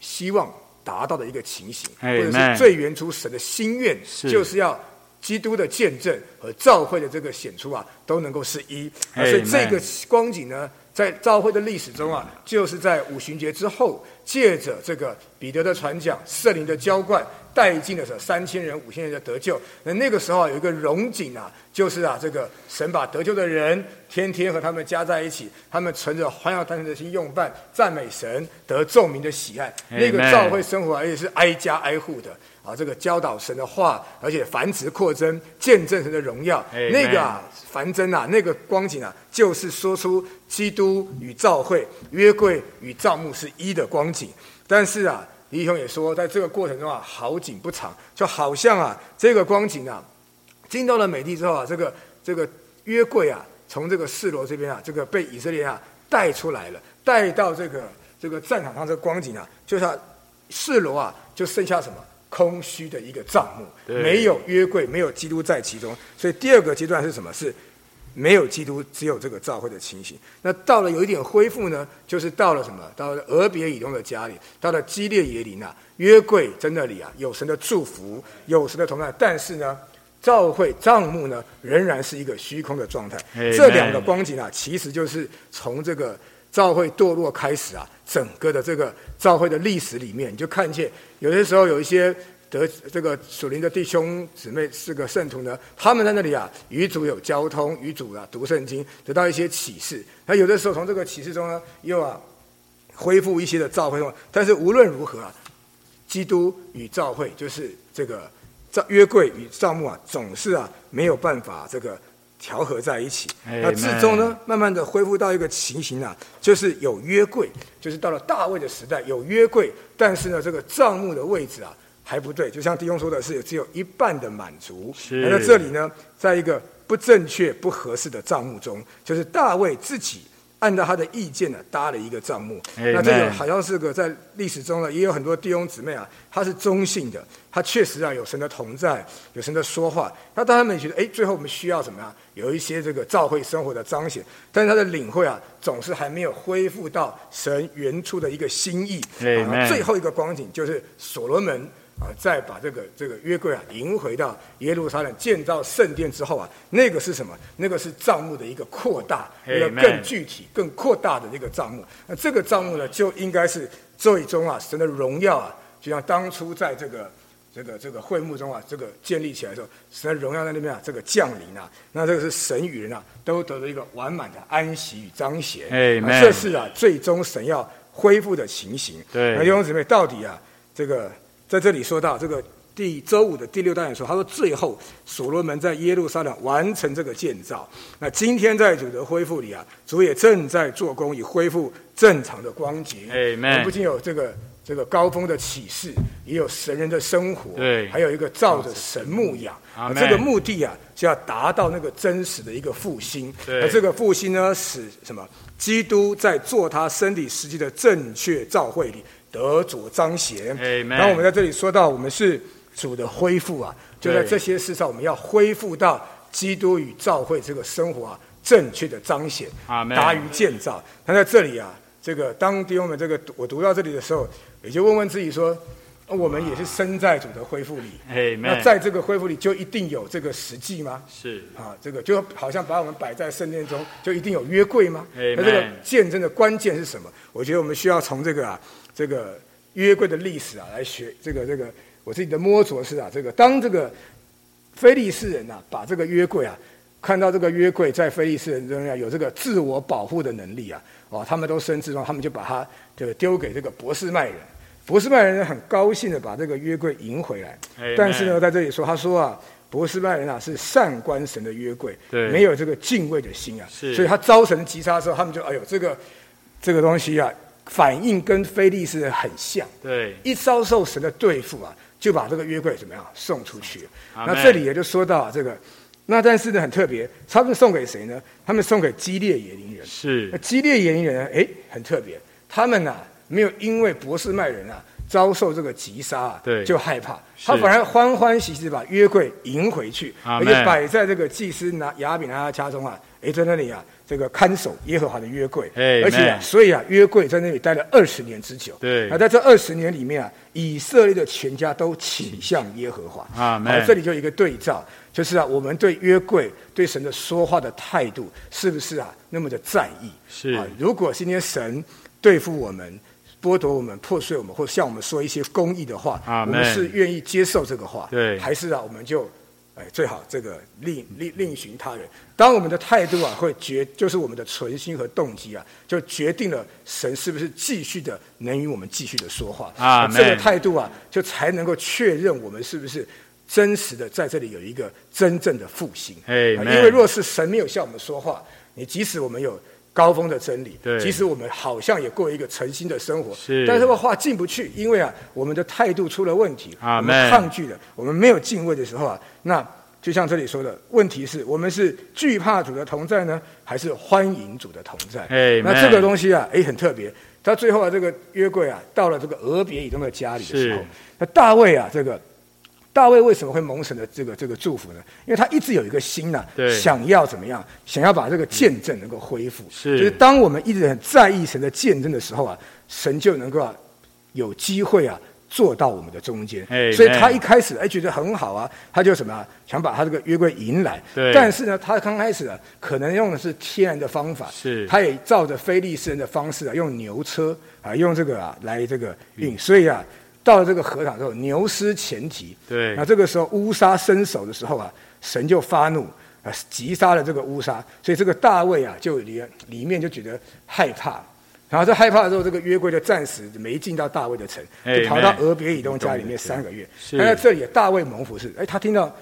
希望达到的一个情形，或者是最原初神的心愿，就是要基督的见证和教会的这个显出啊，都能够是一。所以这个光景呢，在教会的历史中啊，就是在五旬节之后，借着这个彼得的传讲、圣灵的浇灌。带进的时候，三千人、五千人的得救。那那个时候有一个荣景啊，就是啊，这个神把得救的人天天和他们加在一起，他们存着欢笑单纯的心用饭，赞美神，得众民的喜爱。那个教会生活而且是挨家挨户的啊，这个教导神的话，而且繁殖扩增，见证神的荣耀。那个啊，繁增啊，那个光景啊，就是说出基督与教会、约柜与造幕是一的光景。但是啊。李雄也说，在这个过程中啊，好景不长，就好像啊，这个光景啊，进到了美地之后啊，这个这个约柜啊，从这个示罗这边啊，这个被以色列啊带出来了，带到这个这个战场上，这个光景啊，就像示罗啊，就剩下什么空虚的一个账目，没有约柜，没有基督在其中，所以第二个阶段是什么？是。没有基督，只有这个教会的情形。那到了有一点恢复呢，就是到了什么？到了俄别以东的家里，到了基列耶林啊，约柜在那里啊，有神的祝福，有神的同在。但是呢，教会账目呢，仍然是一个虚空的状态。这两个光景啊，其实就是从这个教会堕落开始啊，整个的这个教会的历史里面，你就看见有些时候有一些。得这个属灵的弟兄姊妹是个圣徒呢，他们在那里啊与主有交通，与主啊读圣经，得到一些启示。那有的时候从这个启示中呢，又啊恢复一些的召会。但是无论如何啊，基督与教会就是这个约柜与帐幕啊，总是啊没有办法这个。调和在一起，那至终呢，慢慢的恢复到一个情形啊，就是有约柜，就是到了大卫的时代有约柜，但是呢，这个帐幕的位置啊还不对，就像弟兄说的是，只有一半的满足。那这里呢，在一个不正确、不合适的帐目中，就是大卫自己。按照他的意见呢，搭了一个账目。那这个好像是个在历史中呢，也有很多弟兄姊妹啊，他是中性的，他确实啊有神的同在，有神的说话。那当他们觉得，哎，最后我们需要怎么样？有一些这个教会生活的彰显，但是他的领会啊，总是还没有恢复到神原初的一个心意。最后一个光景就是所罗门。啊，再把这个这个约柜啊迎回到耶路撒冷建造圣殿之后啊，那个是什么？那个是账目的一个扩大，一个更具体、更扩大的那个账目。那这个账目呢，就应该是最终啊，神的荣耀啊，就像当初在这个这个这个会幕中啊，这个建立起来的时候，神的荣耀在那边啊，这个降临啊，那这个是神与人啊都得到一个完满的安息与彰显。哎，这是啊，最终神要恢复的情形。对，那弟兄姊妹，到底啊，这个。在这里说到这个第周五的第六单元说，他说最后所罗门在耶路撒冷完成这个建造。那今天在主的恢复里啊，主也正在做工，以恢复正常的光景。哎，不仅有这个这个高峰的启示，也有神人的生活，对，还有一个照着神牧养。这个目的啊，是要达到那个真实的一个复兴。而这个复兴呢，使什么？基督在做他身体实际的正确照会里。得主彰显。然后我们在这里说到，我们是主的恢复啊，就在这些事上，我们要恢复到基督与教会这个生活啊正确的彰显，达于建造。那在这里啊，这个当弟兄们这个我读到这里的时候，也就问问自己说，我们也是身在主的恢复里，那在这个恢复里就一定有这个实际吗？是啊，这个就好像把我们摆在圣殿中，就一定有约柜吗？那这个见证的关键是什么？我觉得我们需要从这个啊。这个约柜的历史啊，来学这个这个我自己的摸索是啊，这个当这个非利士人呐，把这个约柜啊，看到这个约柜在非利士人中啊有这个自我保护的能力啊，哦，他们都深知道，他们就把它这个丢给这个博士麦人，博士麦人很高兴的把这个约柜赢回来，但是呢，在这里说，他说啊，博士麦人啊是善观神的约柜，没有这个敬畏的心啊，所以他招神击杀的时候，他们就哎呦，这个这个东西啊。反应跟菲利斯很像，对，一遭受神的对付啊，就把这个约柜怎么样送出去？那这里也就说到这个，那但是呢很特别，他们送给谁呢？他们送给基列野林人。是，那基列野林人哎很特别，他们啊没有因为博士麦人啊遭受这个击杀啊，对，就害怕，他反而欢欢喜喜把约柜迎回去，而且摆在这个祭司拿亚比拿他家中啊，哎在那里啊。这个看守耶和华的约柜，而且啊，所以啊，约柜在那里待了二十年之久。对，那在这二十年里面啊，以色列的全家都倾向耶和华。啊，这里就一个对照，就是啊，我们对约柜、对神的说话的态度，是不是啊那么的在意？是啊，如果今天神对付我们、剥夺我们、破碎我们，或向我们说一些公益的话，我们是愿意接受这个话，对，还是啊，我们就？哎，最好这个另另另寻他人。当我们的态度啊，会决就是我们的存心和动机啊，就决定了神是不是继续的能与我们继续的说话啊。这个态度啊，就才能够确认我们是不是真实的在这里有一个真正的复兴。哎，因为若是神没有向我们说话，你即使我们有。高峰的真理，对，即使我们好像也过一个诚心的生活，是，但是这个话进不去，因为啊，我们的态度出了问题，我们抗拒了，我们没有敬畏的时候啊，那就像这里说的，问题是我们是惧怕主的同在呢，还是欢迎主的同在？哎，那这个东西啊，哎，很特别。他最后啊，这个约柜啊，到了这个俄别以东的家里的时候，那大卫啊，这个。大卫为什么会蒙神的这个这个祝福呢？因为他一直有一个心呐，想要怎么样？想要把这个见证能够恢复。是，就是当我们一直很在意神的见证的时候啊，神就能够有机会啊做到我们的中间。所以他一开始哎觉得很好啊，他就什么啊想把他这个约柜迎来。对。但是呢，他刚开始啊，可能用的是天然的方法。是。他也照着非利士人的方式啊，用牛车啊，用这个啊来这个运。所以啊。到了这个河场之后，牛失前蹄。对那这个时候乌沙伸手的时候啊，神就发怒，啊，击杀了这个乌沙。所以这个大卫啊，就里里面就觉得害怕。然后在害怕的时候，这个约柜就暂时没进到大卫的城，就逃到俄别以东家里面三个月。是那在这里，大卫蒙福是，哎，他听到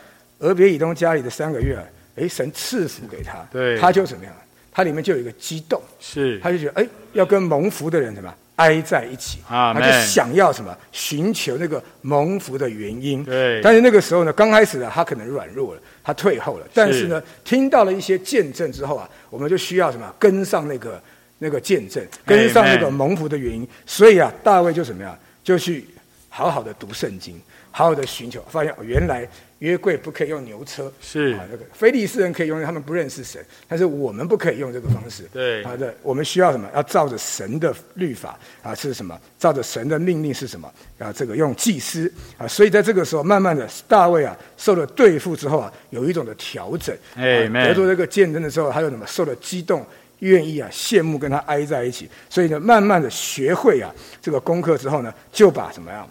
俄别以东家里的三个月啊，哎，神赐福给他，对他就怎么样？他里面就有一个激动，是他就觉得哎，要跟蒙福的人什么挨在一起，他就想要什么寻求那个蒙福的原因。对但是那个时候呢，刚开始呢，他可能软弱了，他退后了。但是呢，听到了一些见证之后啊，我们就需要什么跟上那个那个见证，跟上那个蒙福的原因。所以啊，大卫就怎么样，就去好好的读圣经，好好的寻求，发现哦原来约柜不可以用牛车，是啊，那个非利士人可以用，他们不认识神，但是我们不可以用这个方式。对好的，我们需要什么？要照着神的律法啊，是什么？照着神的命令是什么？啊，这个用祭司啊，所以在这个时候，慢慢的大卫啊，受了对付之后啊，有一种的调整。啊 Amen 得到这个见证的时候，他又什么？受了激动。愿意啊，羡慕跟他挨在一起，所以呢，慢慢的学会啊这个功课之后呢，就把怎么样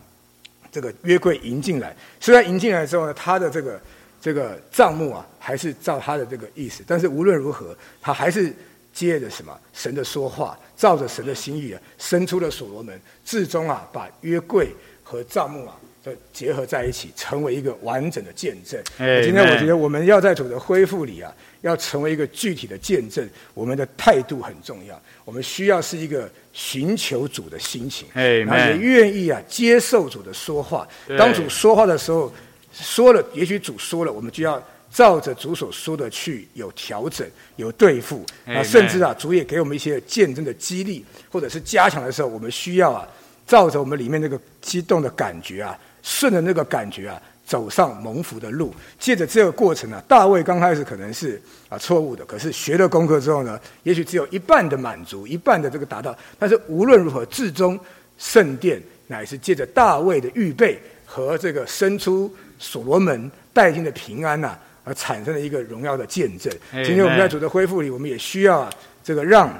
这个约柜迎进来。虽然迎进来之后呢，他的这个这个账目啊，还是照他的这个意思，但是无论如何，他还是接着什么神的说话，照着神的心意啊，伸出了所罗门，至终啊，把约柜和账目啊。就结合在一起，成为一个完整的见证。今天我觉得我们要在主的恢复里啊，要成为一个具体的见证，我们的态度很重要。我们需要是一个寻求主的心情后也愿意啊接受主的说话。当主说话的时候，说了，也许主说了，我们就要照着主所说的去有调整、有对付。啊，甚至啊，主也给我们一些见证的激励，或者是加强的时候，我们需要啊，照着我们里面那个激动的感觉啊，顺着那个感觉啊。走上蒙福的路，借着这个过程呢、大卫刚开始可能是啊错误的，可是学了功课之后呢，也许只有一半的满足，一半的这个达到，但是无论如何，至终圣殿乃是借着大卫的预备和这个生出所罗门带进的平安呐、而产生了一个荣耀的见证。今天我们在主的恢复里，我们也需要啊，这个让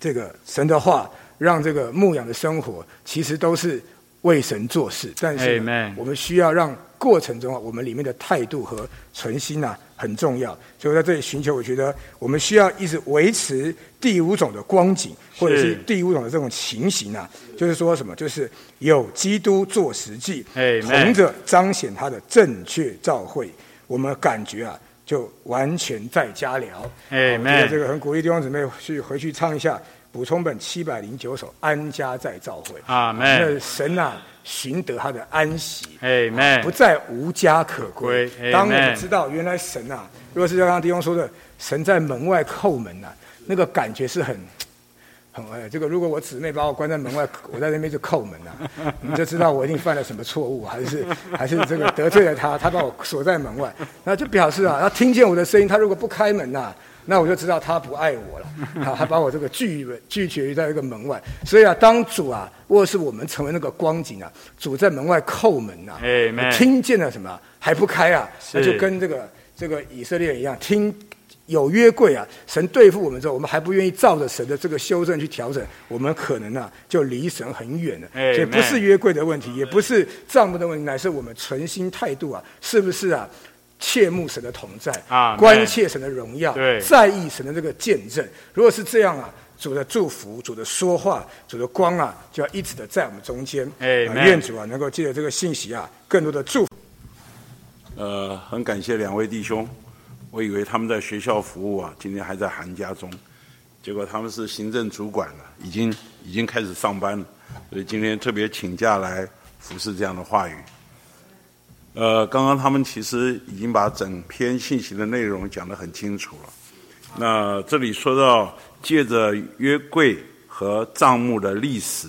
这个神的话，让这个牧养的生活，其实都是为神做事。但是我们需要让过程中啊，我们里面的态度和存心呐、很重要。所以在这里寻求，我觉得我们需要一直维持第五种的光景，或者是是第五种的这种情形啊，就是说什么？就是有基督做实际，Amen 同着彰显他的正确照会，我们感觉啊，就完全在家聊。Amen 我觉得这个很鼓励弟兄姊妹去回去唱一下补充本七百零九首《安家在教会》。阿门那神啊，寻得他的安息。Amen 不再无家可归归。当我们知道原来神啊，如果是像刚刚弟兄说的，神在门外叩门呐、那个感觉是很。很哎，这个如果我姊妹把我关在门外，我在那边就叩门呐、你就知道我一定犯了什么错误，还是还是这个得罪了他，他把我锁在门外，那就表示啊，他听见我的声音，他如果不开门呐、那我就知道他不爱我了，啊，他把我这个拒拒绝于在一个门外。所以啊，当主啊，或是我们成为那个光景啊，主在门外叩门呐、Amen 听见了什么还不开啊？那就跟这个这个以色列人一样，听有约柜啊，神对付我们之后，我们还不愿意照着神的这个修正去调整，我们可能啊就离神很远了。所以不是约柜的问题，也不是账目的问题，乃是我们存心态度啊，是不是啊？切慕神的同在，啊关切神的荣耀，对在意神的这个见证。如果是这样啊，主的祝福、主的说话、主的光啊，就要一直的在我们中间。Amen 啊愿主啊能够借着这个信息啊，更多的祝福。呃，很感谢两位弟兄，我以为他们在学校服务啊，今天还在寒假中，结果他们是行政主管了，已经已经开始上班了，所以今天特别请假来服侍这样的话语。呃，刚刚他们其实已经把整篇信息的内容讲得很清楚了。那这里说到借着约柜和账目的历史，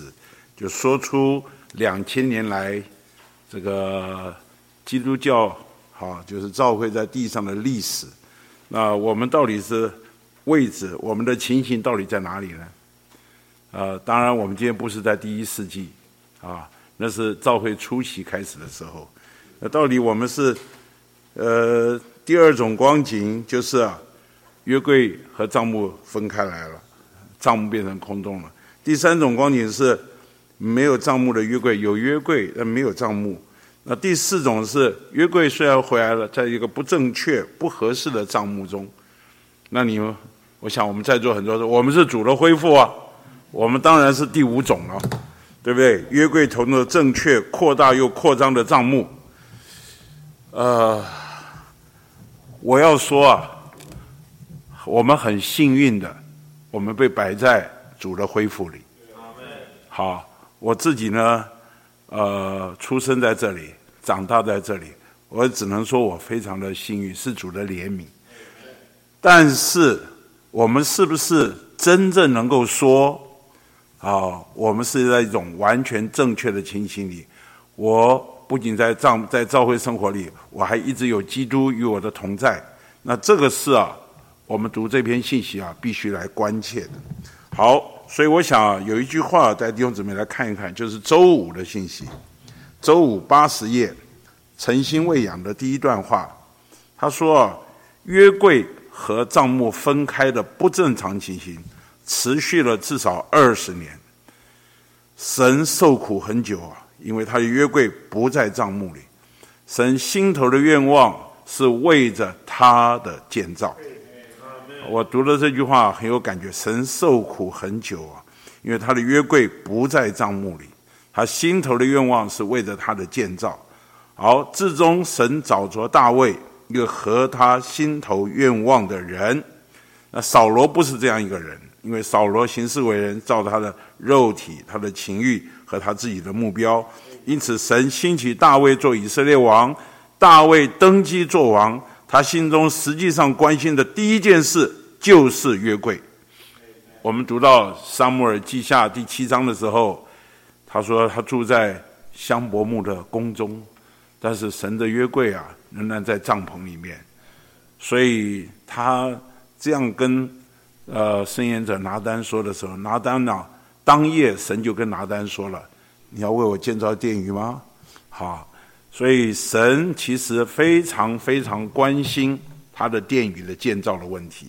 就说出两千年来这个基督教好就是教会在地上的历史。那我们到底是位置，我们的情形到底在哪里呢？呃，当然我们今天不是在第一世纪啊，那是教会初期开始的时候。那到底我们是呃第二种光景，就是啊，约柜和账目分开来了，账目变成空洞了。第三种光景是没有账目的约柜，有约柜但没有账目。那第四种是约柜虽然回来了，在一个不正确、不合适的账目中。那你们，我想我们在座很多人，我们是主的恢复啊，我们当然是第五种了，对不对？约柜投入正确、扩大又扩张的账目。呃，我要说啊，我们很幸运的，我们被摆在主的恢复里。好，我自己呢。呃，出生在这里，长大在这里，我只能说我非常的幸运，是主的怜悯。但是，我们是不是真正能够说，啊，我们是在一种完全正确的情形里？我不仅在藏在教会生活里，我还一直有基督与我的同在。那这个是啊，我们读这篇信息啊，必须来关切的。好。所以我想有一句话带弟兄姊妹来看一看，就是周五的信息，周五八十页，诚心喂养的第一段话，他说啊，约柜和账目分开的不正常情形，持续了至少二十年，神受苦很久啊，因为他的约柜不在账目里，神心头的愿望是为着他的建造。我读了这句话很有感觉，神受苦很久啊，因为他的约柜不在账目里，他心头的愿望是为着他的建造。好，至终神找着大卫一个合他心头愿望的人。那扫罗不是这样一个人，因为扫罗行事为人，照他的肉体、他的情欲和他自己的目标，因此神兴起大卫做以色列王。大卫登基做王。他心中实际上关心的第一件事就是约柜。我们读到沙穆尔记下第七章的时候，他说他住在香柏木的宫中，但是神的约柜啊仍然在帐篷里面，所以他这样跟呃申言者拿单说的时候，拿单呢当夜神就跟拿单说了：“你要为我建造殿宇吗？”好。所以神其实非常非常关心他的殿宇的建造的问题。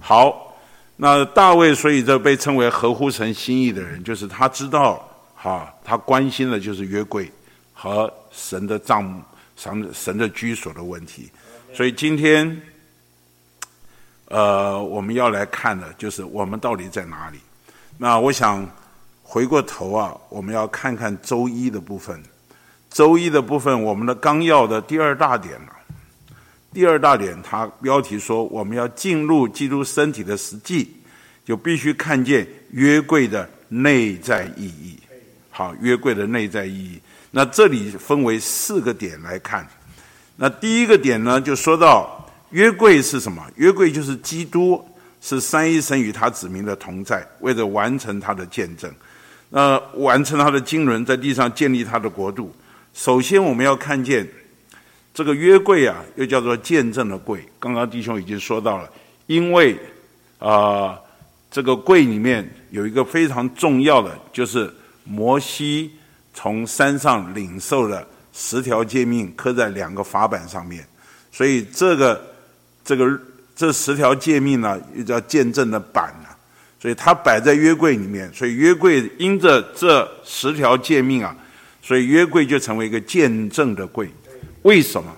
好，那大卫所以这被称为合乎神心意的人，就是他知道哈，他关心的就是约柜和神的帐幕、神神的居所的问题。所以今天，呃，我们要来看的就是我们到底在哪里。那我想回过头啊，我们要看看周一的部分。周一的部分，我们的纲要的第二大点了。第二大点，它标题说我们要进入基督身体的实际，就必须看见约柜的内在意义。好，约柜的内在意义。那这里分为四个点来看。那第一个点呢，就说到约柜是什么？约柜就是基督，是三一神与他子民的同在，为了完成他的见证，呃，完成他的经纶，在地上建立他的国度。首先，我们要看见这个约柜啊，又叫做见证的柜。刚刚弟兄已经说到了，因为啊，这个柜里面有一个非常重要的，就是摩西从山上领受了十条诫命，刻在两个法板上面。所以，这个这个这十条诫命呢，又叫见证的板啊。所以，它摆在约柜里面。所以，约柜因着这十条诫命啊。所以约柜就成为一个见证的柜，为什么？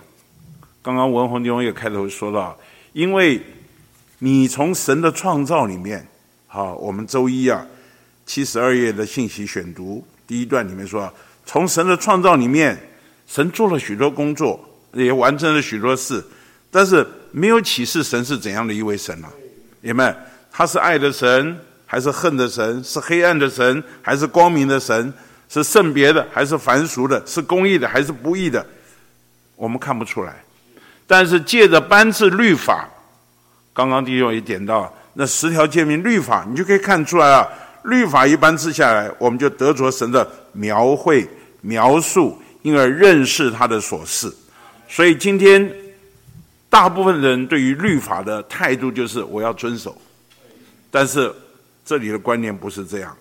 刚刚文宏弟兄也开头说到，因为你从神的创造里面，好，我们周一啊七十二页的信息选读第一段里面说，从神的创造里面，神做了许多工作，也完成了许多事，但是没有启示神是怎样的一位神啊？你们，他是爱的神，还是恨的神？是黑暗的神，还是光明的神？是圣别的还是凡俗的？是公义的还是不义的？我们看不出来。但是借着颁赐律法，刚刚弟兄也点到那十条诫命律法，你就可以看出来啊。律法一颁赐下来，我们就得着神的描绘、描述，因而认识他的所事。所以今天大部分人对于律法的态度就是我要遵守，但是这里的观念不是这样。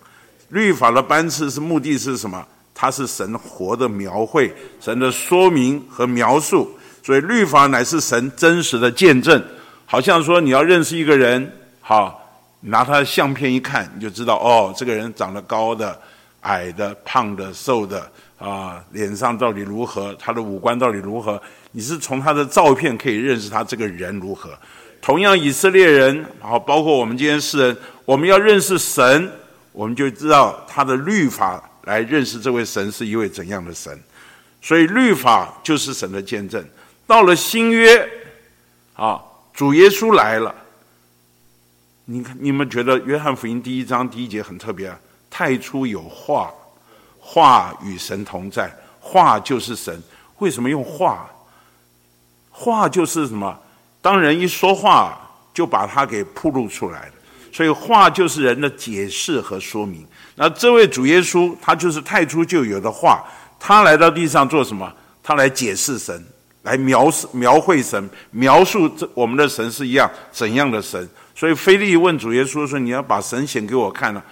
律法的颁赐是目的是什么？它是神活的描绘，神的说明和描述。所以律法乃是神真实的见证。好像说你要认识一个人，好拿他的相片一看，你就知道哦，这个人长得高的、矮的、胖的、瘦的啊，脸上到底如何，他的五官到底如何？你是从他的照片可以认识他这个人如何。同样，以色列人，好，包括我们今天世人，我们要认识神，我们就知道他的律法来认识这位神是一位怎样的神。所以，律法就是神的见证。到了新约，啊，主耶稣来了。你看，你们觉得约翰福音第一章第一节很特别啊？太初有话，话与神同在，话就是神。为什么用话？话就是什么？当人一说话，就把它给铺露出来了。所以话就是人的解释和说明。那这位主耶稣，他就是太初就有的话，他来到地上做什么？他来解释神，来描述、描绘神，描述这我们的神是一样怎样的神。所以，菲利问主耶稣说：“你要把神显给我看了。”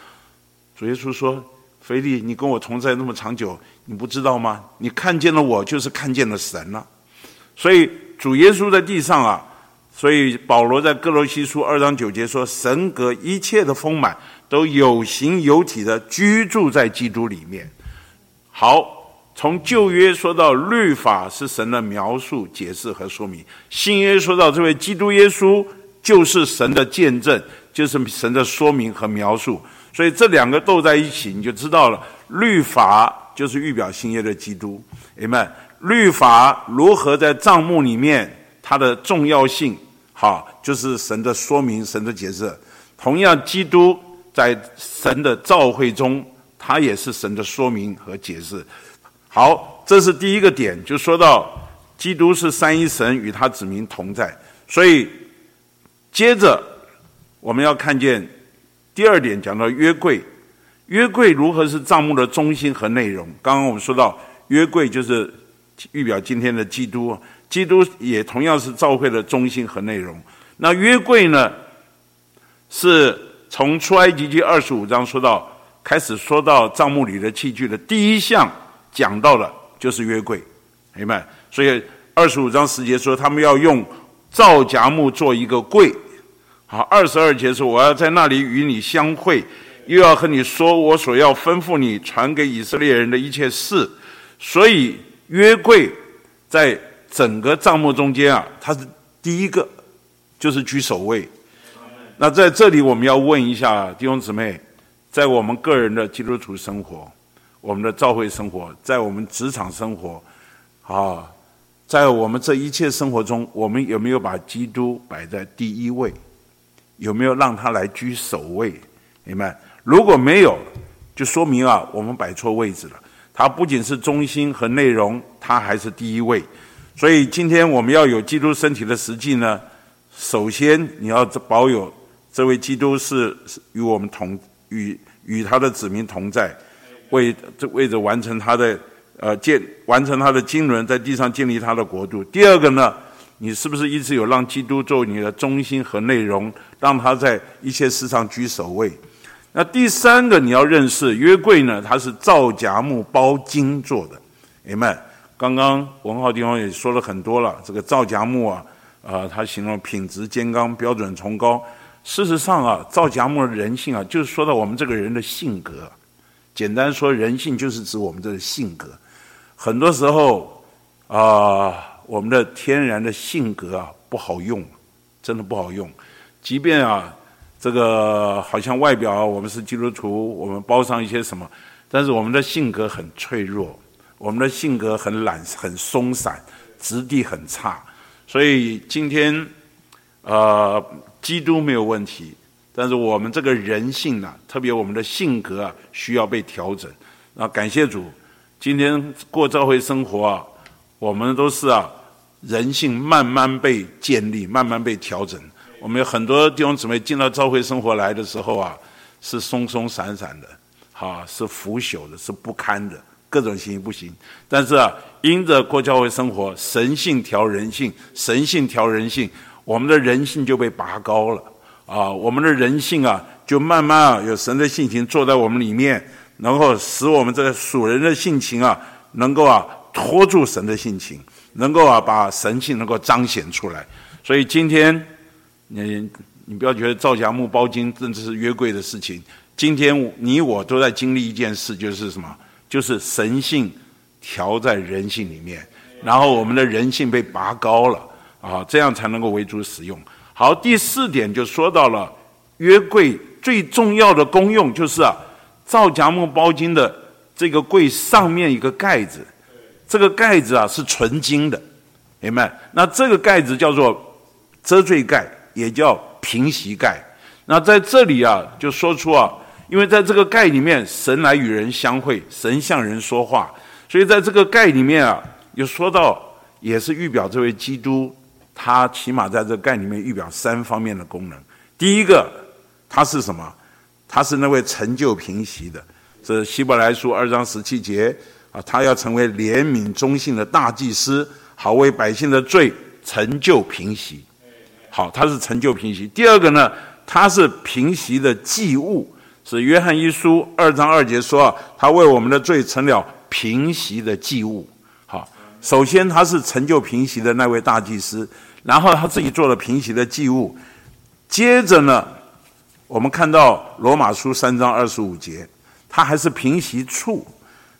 主耶稣说：“菲利，你跟我同在那么长久，你不知道吗？你看见了我，就是看见了神了。”所以，主耶稣在地上啊，所以保罗在哥罗西书二章九节说：“神格一切的丰满都有形有体的居住在基督里面。”好，从旧约说到律法是神的描述、解释和说明；新约说到这位基督耶稣。就是神的见证，就是神的说明和描述，所以这两个斗在一起，你就知道了。律法就是预表新约的基督，明白？律法如何在账目里面它的重要性？好，就是神的说明、神的解释。同样，基督在神的召会中，他也是神的说明和解释。好，这是第一个点，就说到基督是三一神与他子民同在，所以。接着，我们要看见第二点，讲到约柜。约柜如何是账目的中心和内容？刚刚我们说到，约柜就是预表今天的基督，基督也同样是教会的中心和内容。那约柜呢，是从出埃及记二十五章说到开始说到账目里的器具的第一项讲到的，就是约柜，明白？所以二十五章十节说，他们要用。皂荚木做一个柜，好，二十二节说我要在那里与你相会，又要和你说我所要吩咐你传给以色列人的一切事。所以约柜在整个帐幕中间啊，它是第一个，就是居首位。那在这里我们要问一下弟兄姊妹，在我们个人的基督徒生活、我们的教会生活、在我们职场生活，啊。在我们这一切生活中，我们有没有把基督摆在第一位？有没有让他来居首位？明白？如果没有，就说明啊，我们摆错位置了。他不仅是中心和内容，它还是第一位。所以今天我们要有基督身体的实际呢，首先你要保有这位基督是与我们同与与他的子民同在，为这为着完成他的。呃，建完成他的经纶，在地上建立他的国度。第二个呢，你是不是一直有让基督作为你的中心和内容，让他在一切事上居首位？那第三个你要认识约柜呢，它是造夹木包金做的。明白？刚刚文浩地方也说了很多了，这个造夹木啊，啊，它形容品质坚刚、标准崇高。事实上啊，造夹木的人性啊，就是说到我们这个人的性格。简单说，人性就是指我们这个性格。很多时候，啊，我们的天然的性格啊不好用，真的不好用。即便啊，这个好像外表我们是基督徒，我们包上一些什么，但是我们的性格很脆弱，我们的性格很懒、很松散，质地很差。所以今天，呃，基督没有问题，但是我们这个人性呢，特别我们的性格啊，需要被调整。那感谢主。今天过教会生活啊，我们都是啊，人性慢慢被建立，慢慢被调整。我们有很多弟兄姊妹进到教会生活来的时候啊，是松松散散的，哈，是腐朽的，是不堪的，各种情形不行。但是啊，因着过教会生活，神性调人性，神性调人性，我们的人性就被拔高了啊，我们的人性啊，就慢慢啊，有神的性情坐在我们里面。能够使我们这个属人的性情啊，能够啊拖住神的性情，能够啊把神性能够彰显出来。所以今天，你你不要觉得造假木包金，甚至是约柜的事情。今天你我都在经历一件事，就是什么？就是神性调在人性里面，然后我们的人性被拔高了啊，这样才能够为主使用。好，第四点就说到了约柜最重要的功用，就是啊，造假木包金的这个柜上面一个盖子，这个盖子啊是纯金的，明白？那这个盖子叫做遮罪盖，也叫平席盖。那在这里啊，就说出啊。因为在这个盖里面，神来与人相会，神向人说话，所以在这个盖里面啊，又说到也是预表这位基督，他起码在这盖里面预表三方面的功能。第一个，他是什么？他是那位成就平息的，这希伯来书二章十七节啊，他要成为怜悯忠信的大祭司，好为百姓的罪成就平息。好，他是成就平息。第二个呢，他是平息的祭物。是约翰一书二章二节说啊，他为我们的罪成了平息的祭物。好，首先他是成就平息的那位大祭司，然后他自己做了平息的祭物。接着呢，我们看到罗马书三章二十五节，他还是平息处。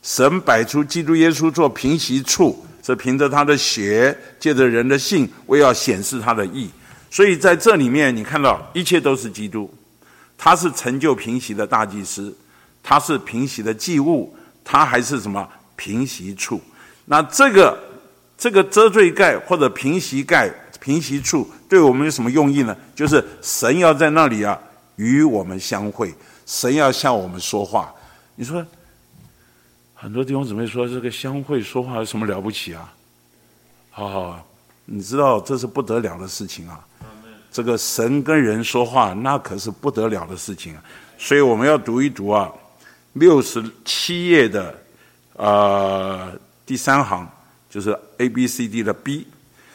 神摆出基督耶稣做平息处，是凭着他的血，借着人的信，为要显示他的义。所以在这里面，你看到一切都是基督。他是成就平息的大祭司，他是平息的祭物，他还是什么平息处？那这个这个遮罪盖或者平息盖、平息处，对我们有什么用意呢？就是神要在那里啊，与我们相会，神要向我们说话。你说，很多弟兄姊妹说这个相会说话有什么了不起啊？好好，你知道这是不得了的事情啊。这个神跟人说话，那可是不得了的事情啊！所以我们要读一读啊，六十七页的呃第三行，就是 A B C D 的 B。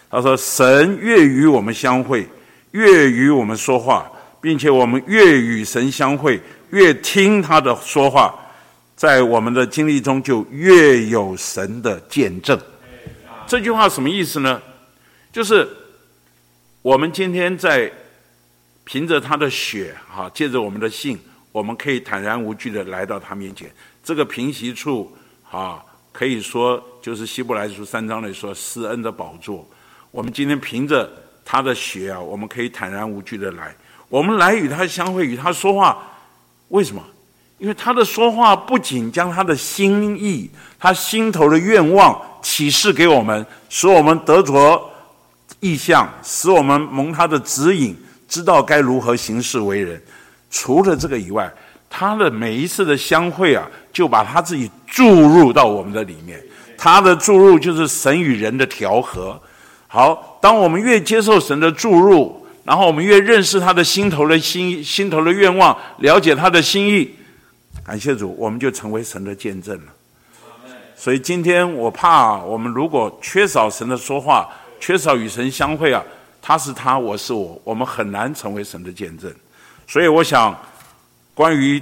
他说：“神越与我们相会，越与我们说话，并且我们越与神相会，越听他的说话，在我们的经历中就越有神的见证。”这句话什么意思呢？就是。我们今天在凭着他的血，哈，借着我们的信，我们可以坦然无惧的来到他面前。这个平息处，啊，可以说就是希伯来书三章里说施恩的宝座。我们今天凭着他的血啊，我们可以坦然无惧的来。我们来与他相会，与他说话。为什么？因为他的说话不仅将他的心意、他心头的愿望启示给我们，使我们得着。意象使我们蒙他的指引，知道该如何行事为人。除了这个以外，他的每一次的相会啊，就把他自己注入到我们的里面。他的注入就是神与人的调和。好，当我们越接受神的注入，然后我们越认识他的心头的心心头的愿望，了解他的心意。感谢主，我们就成为神的见证了。所以今天我怕我们如果缺少神的说话。缺少与神相会啊，他是他，我是我，我们很难成为神的见证。所以我想，关于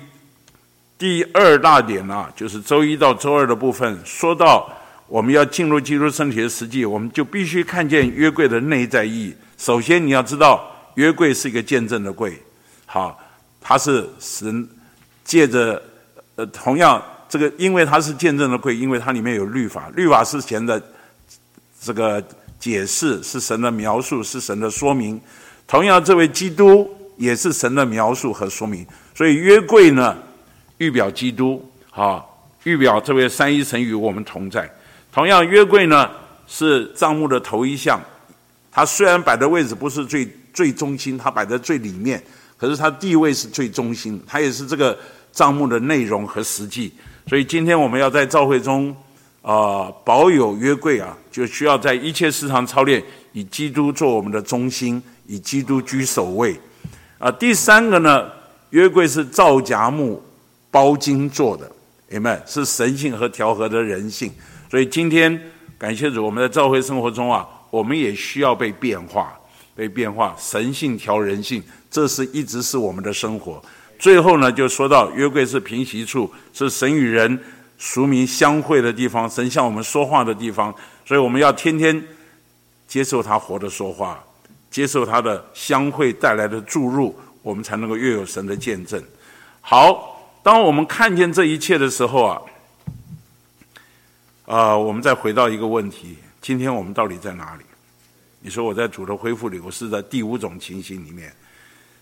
第二大点呢，就是周一到周二的部分，说到我们要进入基督身体的实际，我们就必须看见约柜的内在意义。首先，你要知道约柜是一个见证的柜，好，它是神借着呃，同样这个，因为它是见证的柜，因为它里面有律法，律法是前的这个。解释是神的描述，是神的说明。同样，这位基督也是神的描述和说明。所以约柜呢，预表基督，啊，预表这位三一神与我们同在。同样，约柜呢是账目的头一项，它虽然摆的位置不是最最中心，它摆在最里面，可是它地位是最中心，它也是这个账目的内容和实际。所以今天我们要在召会中。啊，保有约柜啊，就需要在一切市场操练，以基督做我们的中心，以基督居首位。啊，第三个呢，约柜是造荚木包金做的，明白？是神性和调和的人性。所以今天感谢主，我们在教会生活中啊，我们也需要被变化，被变化，神性调人性，这是一直是我们的生活。最后呢，就说到约柜是平息处，是神与人。俗民相会的地方，神向我们说话的地方，所以我们要天天接受他活的说话，接受他的相会带来的注入，我们才能够越有神的见证。好，当我们看见这一切的时候啊，啊，我们再回到一个问题：今天我们到底在哪里？你说我在主的恢复里，我是在第五种情形里面。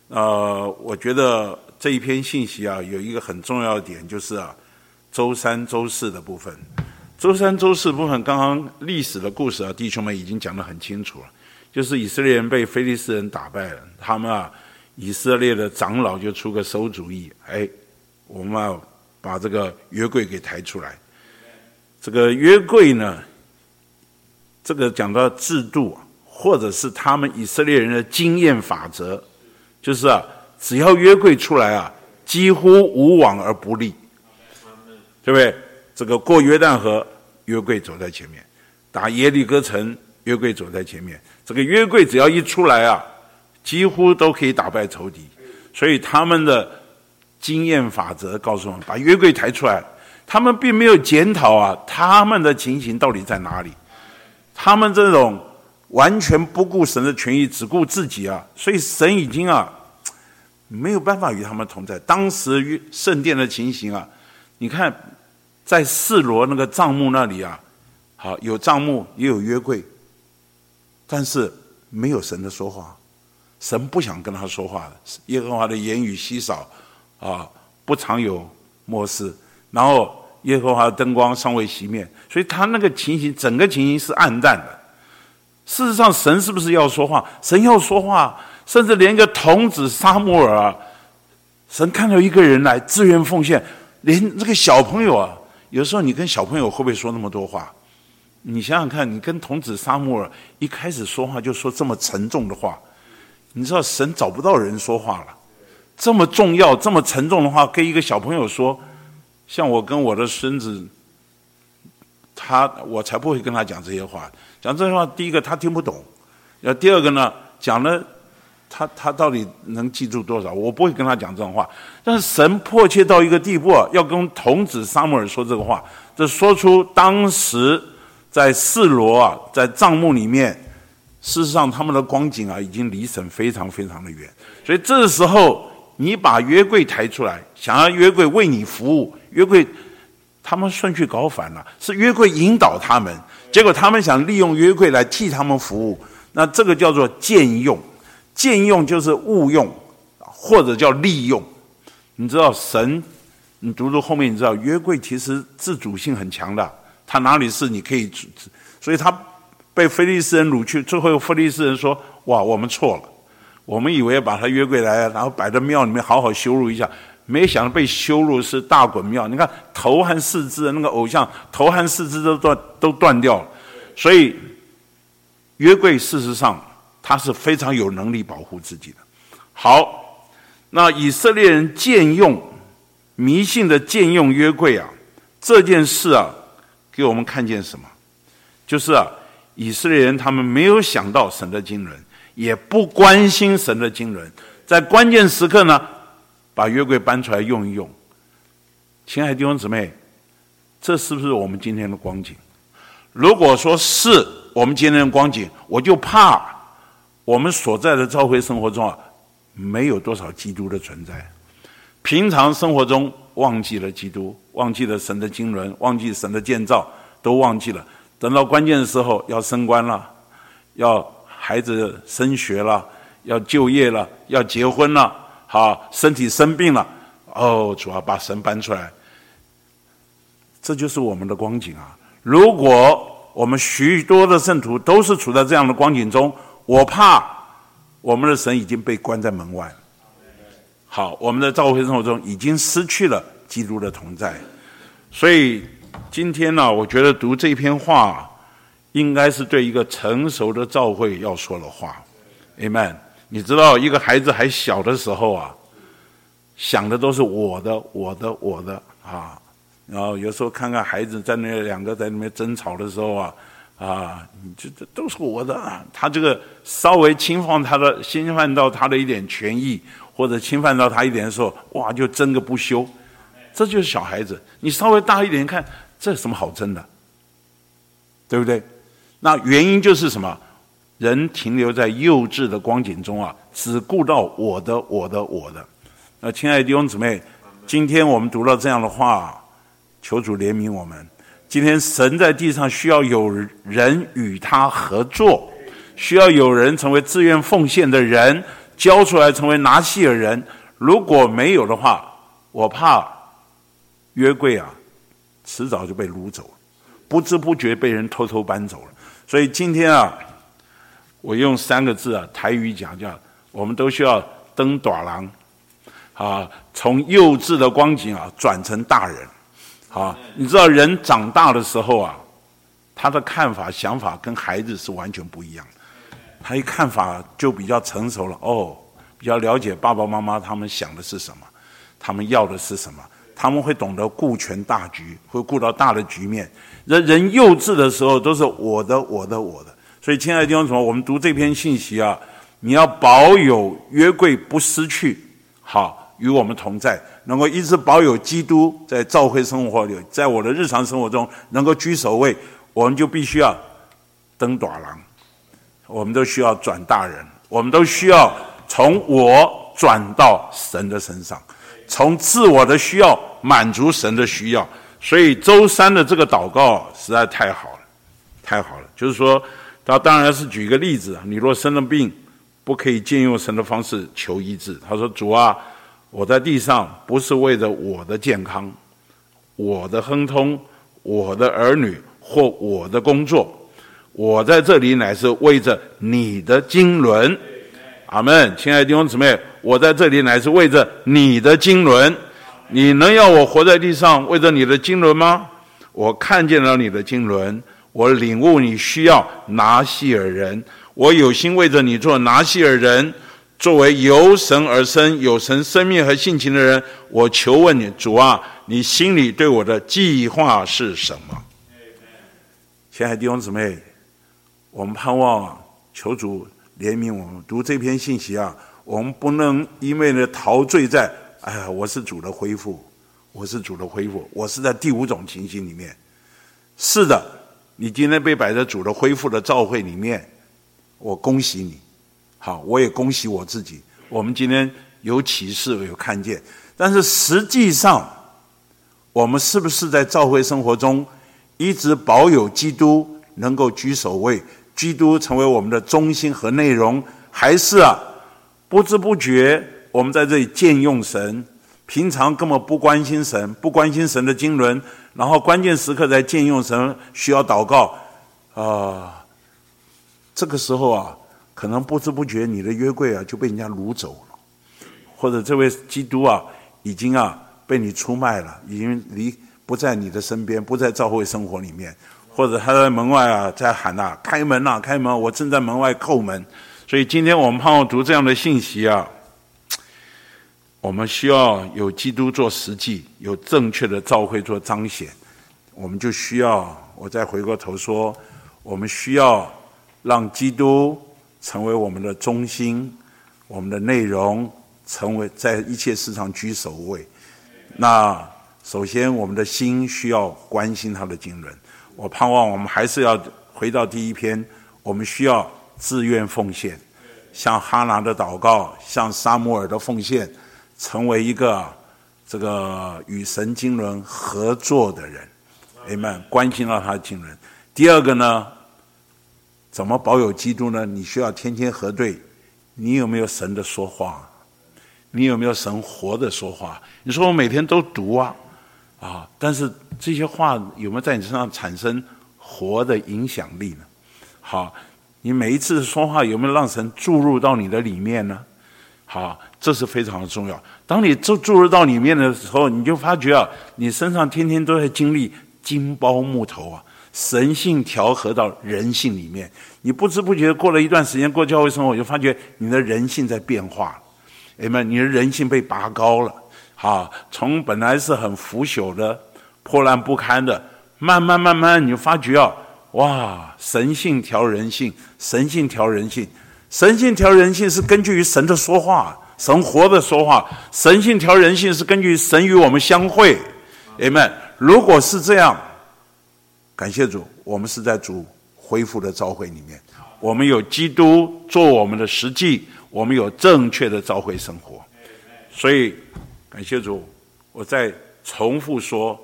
呃，我觉得这一篇信息啊，有一个很重要的点，就是啊，周三、周四的部分。周三、周四部分，刚刚历史的故事啊，弟兄们已经讲得很清楚了。就是以色列人被非利士人打败了，他们啊，以色列的长老就出个馊主意，哎，我们要把这个约柜给抬出来。这个约柜呢，这个讲到制度，或者是他们以色列人的经验法则，就是啊，只要约柜出来啊，几乎无往而不利，对不对？这个过约旦河，约柜走在前面；打耶利哥城，约柜走在前面。这个约柜只要一出来啊，几乎都可以打败仇敌，所以他们的经验法则告诉我们：把约柜抬出来。他们并没有检讨啊，他们的情形到底在哪里？他们这种完全不顾神的权益，只顾自己啊，所以神已经啊没有办法与他们同在。当时圣殿的情形啊，你看在四罗那个帐幕那里啊，好有帐幕也有约柜。但是没有神的说话，神不想跟他说话的。耶和华的言语稀少，啊，不常有漠视。然后耶和华的灯光尚未熄灭，所以他那个情形，整个情形是暗淡的。事实上，神是不是要说话？神要说话，甚至连一个童子沙摩尔啊，神看到一个人来自愿奉献，连这个小朋友啊，有时候你跟小朋友会不会说那么多话？你想想看，你跟童子沙摩尔一开始说话就说这么沉重的话，你知道神找不到人说话了，这么重要、这么沉重的话跟一个小朋友说，像我跟我的孙子，他我才不会跟他讲这些话。讲这些话，第一个他听不懂，呃，第二个呢，讲了他他到底能记住多少？我不会跟他讲这种话。但是神迫切到一个地步啊，要跟童子沙摩尔说这个话，这说出当时。在四罗啊，在帐幕里面，事实上他们的光景啊，已经离神非常非常的远。所以这时候，你把约柜抬出来，想要约柜为你服务，约柜他们顺序搞反了，是约柜引导他们，结果他们想利用约柜来替他们服务，那这个叫做借用，借用就是误用，或者叫利用。你知道神，你读读后面，你知道约柜其实自主性很强的。他哪里是你可以，所以他被菲利斯人掳去，最后菲利斯人说：“哇，我们错了，我们以为把他约柜来，然后摆在庙里面好好羞辱一下，没想到被羞辱是大滚庙。你看头和四肢的那个偶像，头和四肢都断都断掉了。所以约柜事实上他是非常有能力保护自己的。好，那以色列人借用迷信的借用约柜啊，这件事啊。给我们看见什么？就是啊，以色列人他们没有想到神的经纶，也不关心神的经纶，在关键时刻呢，把约柜搬出来用一用。亲爱的弟兄姊妹，这是不是我们今天的光景？如果说是我们今天的光景，我就怕我们所在的召会生活中啊，没有多少基督的存在。平常生活中忘记了基督。忘记了神的经纶，忘记神的建造，都忘记了。等到关键的时候，要升官了，要孩子升学了，要就业了，要结婚了，好，身体生病了，哦，主要把神搬出来。这就是我们的光景啊！如果我们许多的圣徒都是处在这样的光景中，我怕我们的神已经被关在门外。好，我们的教会生活中已经失去了。基督的同在，所以今天呢，我觉得读这篇话，应该是对一个成熟的教会要说的话。Amen。你知道，一个孩子还小的时候啊，想的都是我的、我的、我的啊。然后有时候看看孩子在那两个在那边争吵的时候啊，啊，这这都是我的。他这个稍微侵犯他的、侵犯到他的一点权益，或者侵犯到他一点的时候，哇，就争个不休。这就是小孩子，你稍微大一点看，这有什么好争的？对不对？那原因就是什么？人停留在幼稚的光景中啊，只顾到我的、我的、我的。那亲爱的弟兄姊妹，今天我们读到这样的话，求主怜悯我们。今天神在地上需要有人与他合作，需要有人成为自愿奉献的人，交出来成为拿西尔人。如果没有的话，我怕约柜啊，迟早就被掳走了，不知不觉被人偷偷搬走了。所以今天啊，我用三个字啊，台语讲叫：我们都需要登短廊，啊，从幼稚的光景啊，转成大人。啊，你知道人长大的时候啊，他的看法、想法跟孩子是完全不一样的。他一看法就比较成熟了，哦，比较了解爸爸妈妈他们想的是什么，他们要的是什么，他们会懂得顾全大局，会顾到大的局面。人人幼稚的时候都是我的、我的、我的。所以，亲爱的弟兄姊妹，我们读这篇信息啊，你要保有约柜不失去，好与我们同在。能够一直保有基督在教会生活里，在我的日常生活中能够居首位，我们就必须要登短廊，我们都需要转大人，我们都需要从我转到神的身上，从自我的需要满足神的需要。所以周三的这个祷告实在太好了，太好了。就是说，他当然是举一个例子：你若生了病，不可以借用神的方式求医治。他说：“主啊。”我在地上不是为着我的健康、我的亨通、我的儿女或我的工作，我在这里乃是为着你的经纶。阿门，亲爱的弟兄姊妹，我在这里乃是为着你的经纶。你能要我活在地上为着你的经纶吗？我看见了你的经纶，我领悟你需要拿西尔人，我有心为着你做拿西尔人。作为由神而生、有神生命和性情的人，我求问你，主啊，你心里对我的计划是什么？亲爱的弟兄姊妹，我们盼望求主怜悯我们。读这篇信息啊，我们不能因为呢陶醉在“哎呀，我是主的恢复，我是主的恢复，我是在第五种情形里面。”是的，你今天被摆在主的恢复的召会里面，我恭喜你。好，我也恭喜我自己。我们今天有启示，有看见，但是实际上，我们是不是在教会生活中一直保有基督能够居首位，基督成为我们的中心和内容，还是啊不知不觉我们在这里借用神，平常根本不关心神，不关心神的经纶，然后关键时刻在借用神，需要祷告啊，这个时候啊。可能不知不觉，你的约柜啊就被人家掳走了，或者这位基督啊已经啊被你出卖了，已经离不在你的身边，不在教会生活里面，或者他在门外啊在喊呐：“开门呐，开门！我正在门外叩门。”所以今天我们盼望读这样的信息啊，我们需要有基督做实际，有正确的教会做彰显，我们就需要我再回过头说，我们需要让基督。成为我们的中心，我们的内容成为在一切市场居首位。那首先，我们的心需要关心他的经纶。我盼望我们还是要回到第一篇，我们需要自愿奉献，像哈拿的祷告，像沙摩尔的奉献，成为一个这个与神经纶合作的人。Amen，关心到他的经纶。第二个呢？怎么保有基督呢？你需要天天核对，你有没有神的说话？你有没有神活的说话？你说我每天都读啊，啊，但是这些话有没有在你身上产生活的影响力呢？好，你每一次说话有没有让神注入到你的里面呢？好，这是非常的重要。当你注注入到里面的时候，你就发觉啊，你身上天天都在经历金包木头啊。神性调和到人性里面，你不知不觉过了一段时间过教会生活，就发觉你的人性在变化，哎们，你的人性被拔高了，啊，从本来是很腐朽的、破烂不堪的，慢慢慢慢，你就发觉啊，哇，神性调人性，神性调人性，神性调人性是根据于神的说话，神活的说话，神性调人性是根据神与我们相会，哎们，如果是这样。感谢主，我们是在主恢复的召会里面，我们有基督做我们的实际，我们有正确的召会生活，所以感谢主，我再重复说，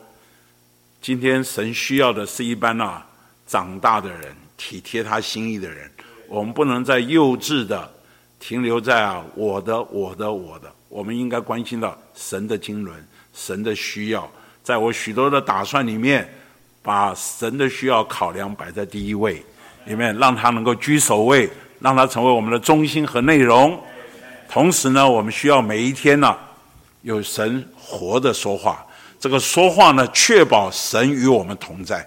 今天神需要的是一般啊长大的人，体贴他心意的人。我们不能再幼稚的停留在啊我的我的我的，我们应该关心到神的经纶、神的需要，在我许多的打算里面，把神的需要考量摆在第一位，里面让他能够居首位，让他成为我们的中心和内容。同时呢，我们需要每一天呢，有神活的说话，这个说话呢，确保神与我们同在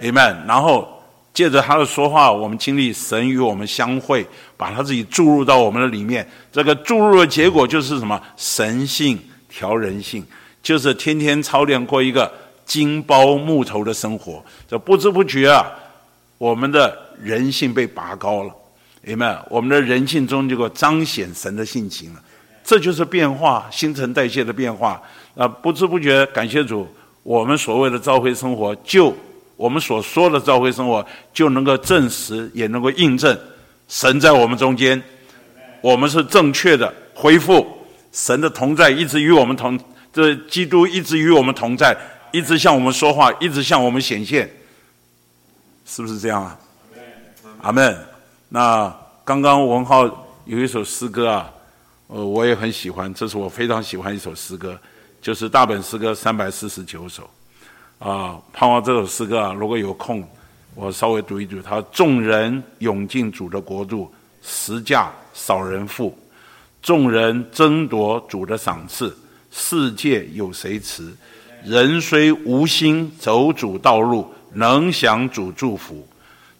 ，Amen。然后。借着他的说话，我们经历神与我们相会，把他自己注入到我们的里面。这个注入的结果就是什么？神性调人性，就是天天操练过一个金包木头的生活。这不知不觉啊，我们的人性被拔高了，明白？我们的人性中就够彰显神的性情了。这就是变化，新陈代谢的变化啊！不知不觉，感谢主，我们所谓的召会生活就。我们所说的召会生活，就能够证实，也能够印证，神在我们中间，我们是正确的恢复神的同在，一直与我们同，这基督一直与我们同在，一直向我们说话，一直向我们显现，是不是这样啊？阿门。那刚刚文浩有一首诗歌啊，呃，我也很喜欢，这是我非常喜欢一首诗歌，就是大本诗歌三百四十九首。啊，盼望这首诗歌啊，如果有空，我稍微读一读。他众人涌进主的国度，实价少人富；众人争夺主的赏赐，世界有谁持？人虽无心走主道路，能享主祝福。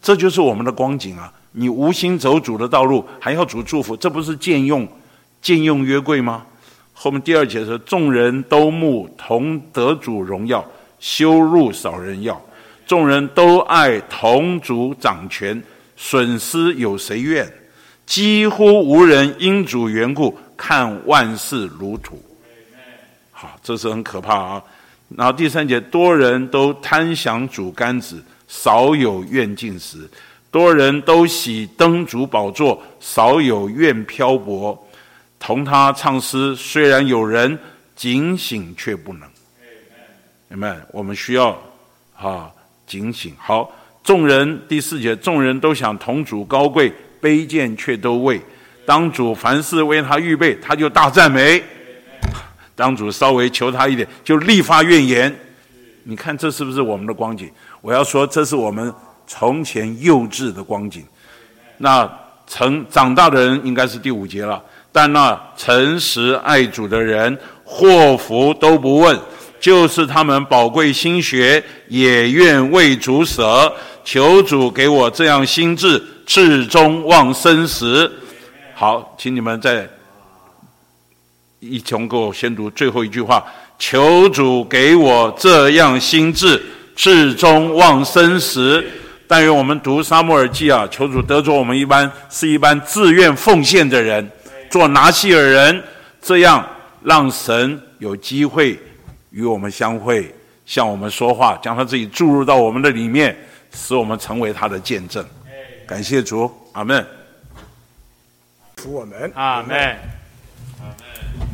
这就是我们的光景啊！你无心走主的道路，还要主祝福，这不是借用借用约柜吗？后面第二节说，众人都慕同得主荣耀。修入少人要，众人都爱同主掌权，损失有谁愿？几乎无人因主缘故看万事如土。好，这是很可怕啊。然后第三节，多人都贪享主甘子，少有愿进食；多人都喜登主宝座，少有愿漂泊。同他唱诗，虽然有人警醒，却不能。明白？我们需要啊警醒。好，众人第四节，众人都想同主高贵，卑贱却都畏。当主凡事为他预备，他就大赞美；当主稍微求他一点，就立发怨言。你看这是不是我们的光景？我要说，这是我们从前幼稚的光景。那成长大的人应该是第五节了。但那诚实爱主的人，祸福都不问。就是他们宝贵心学，也愿为主舍。求主给我这样心智，至终忘生死。好，请你们再一同给我先读最后一句话：求主给我这样心智，至终忘生死。但愿我们读沙漠耳记啊，求主得着我们一般是一般自愿奉献的人，做拿西尔人，这样让神有机会。与我们相会，向我们说话，将他自己注入到我们的里面，使我们成为他的见证。感谢主，阿门。福我们，阿门，阿门。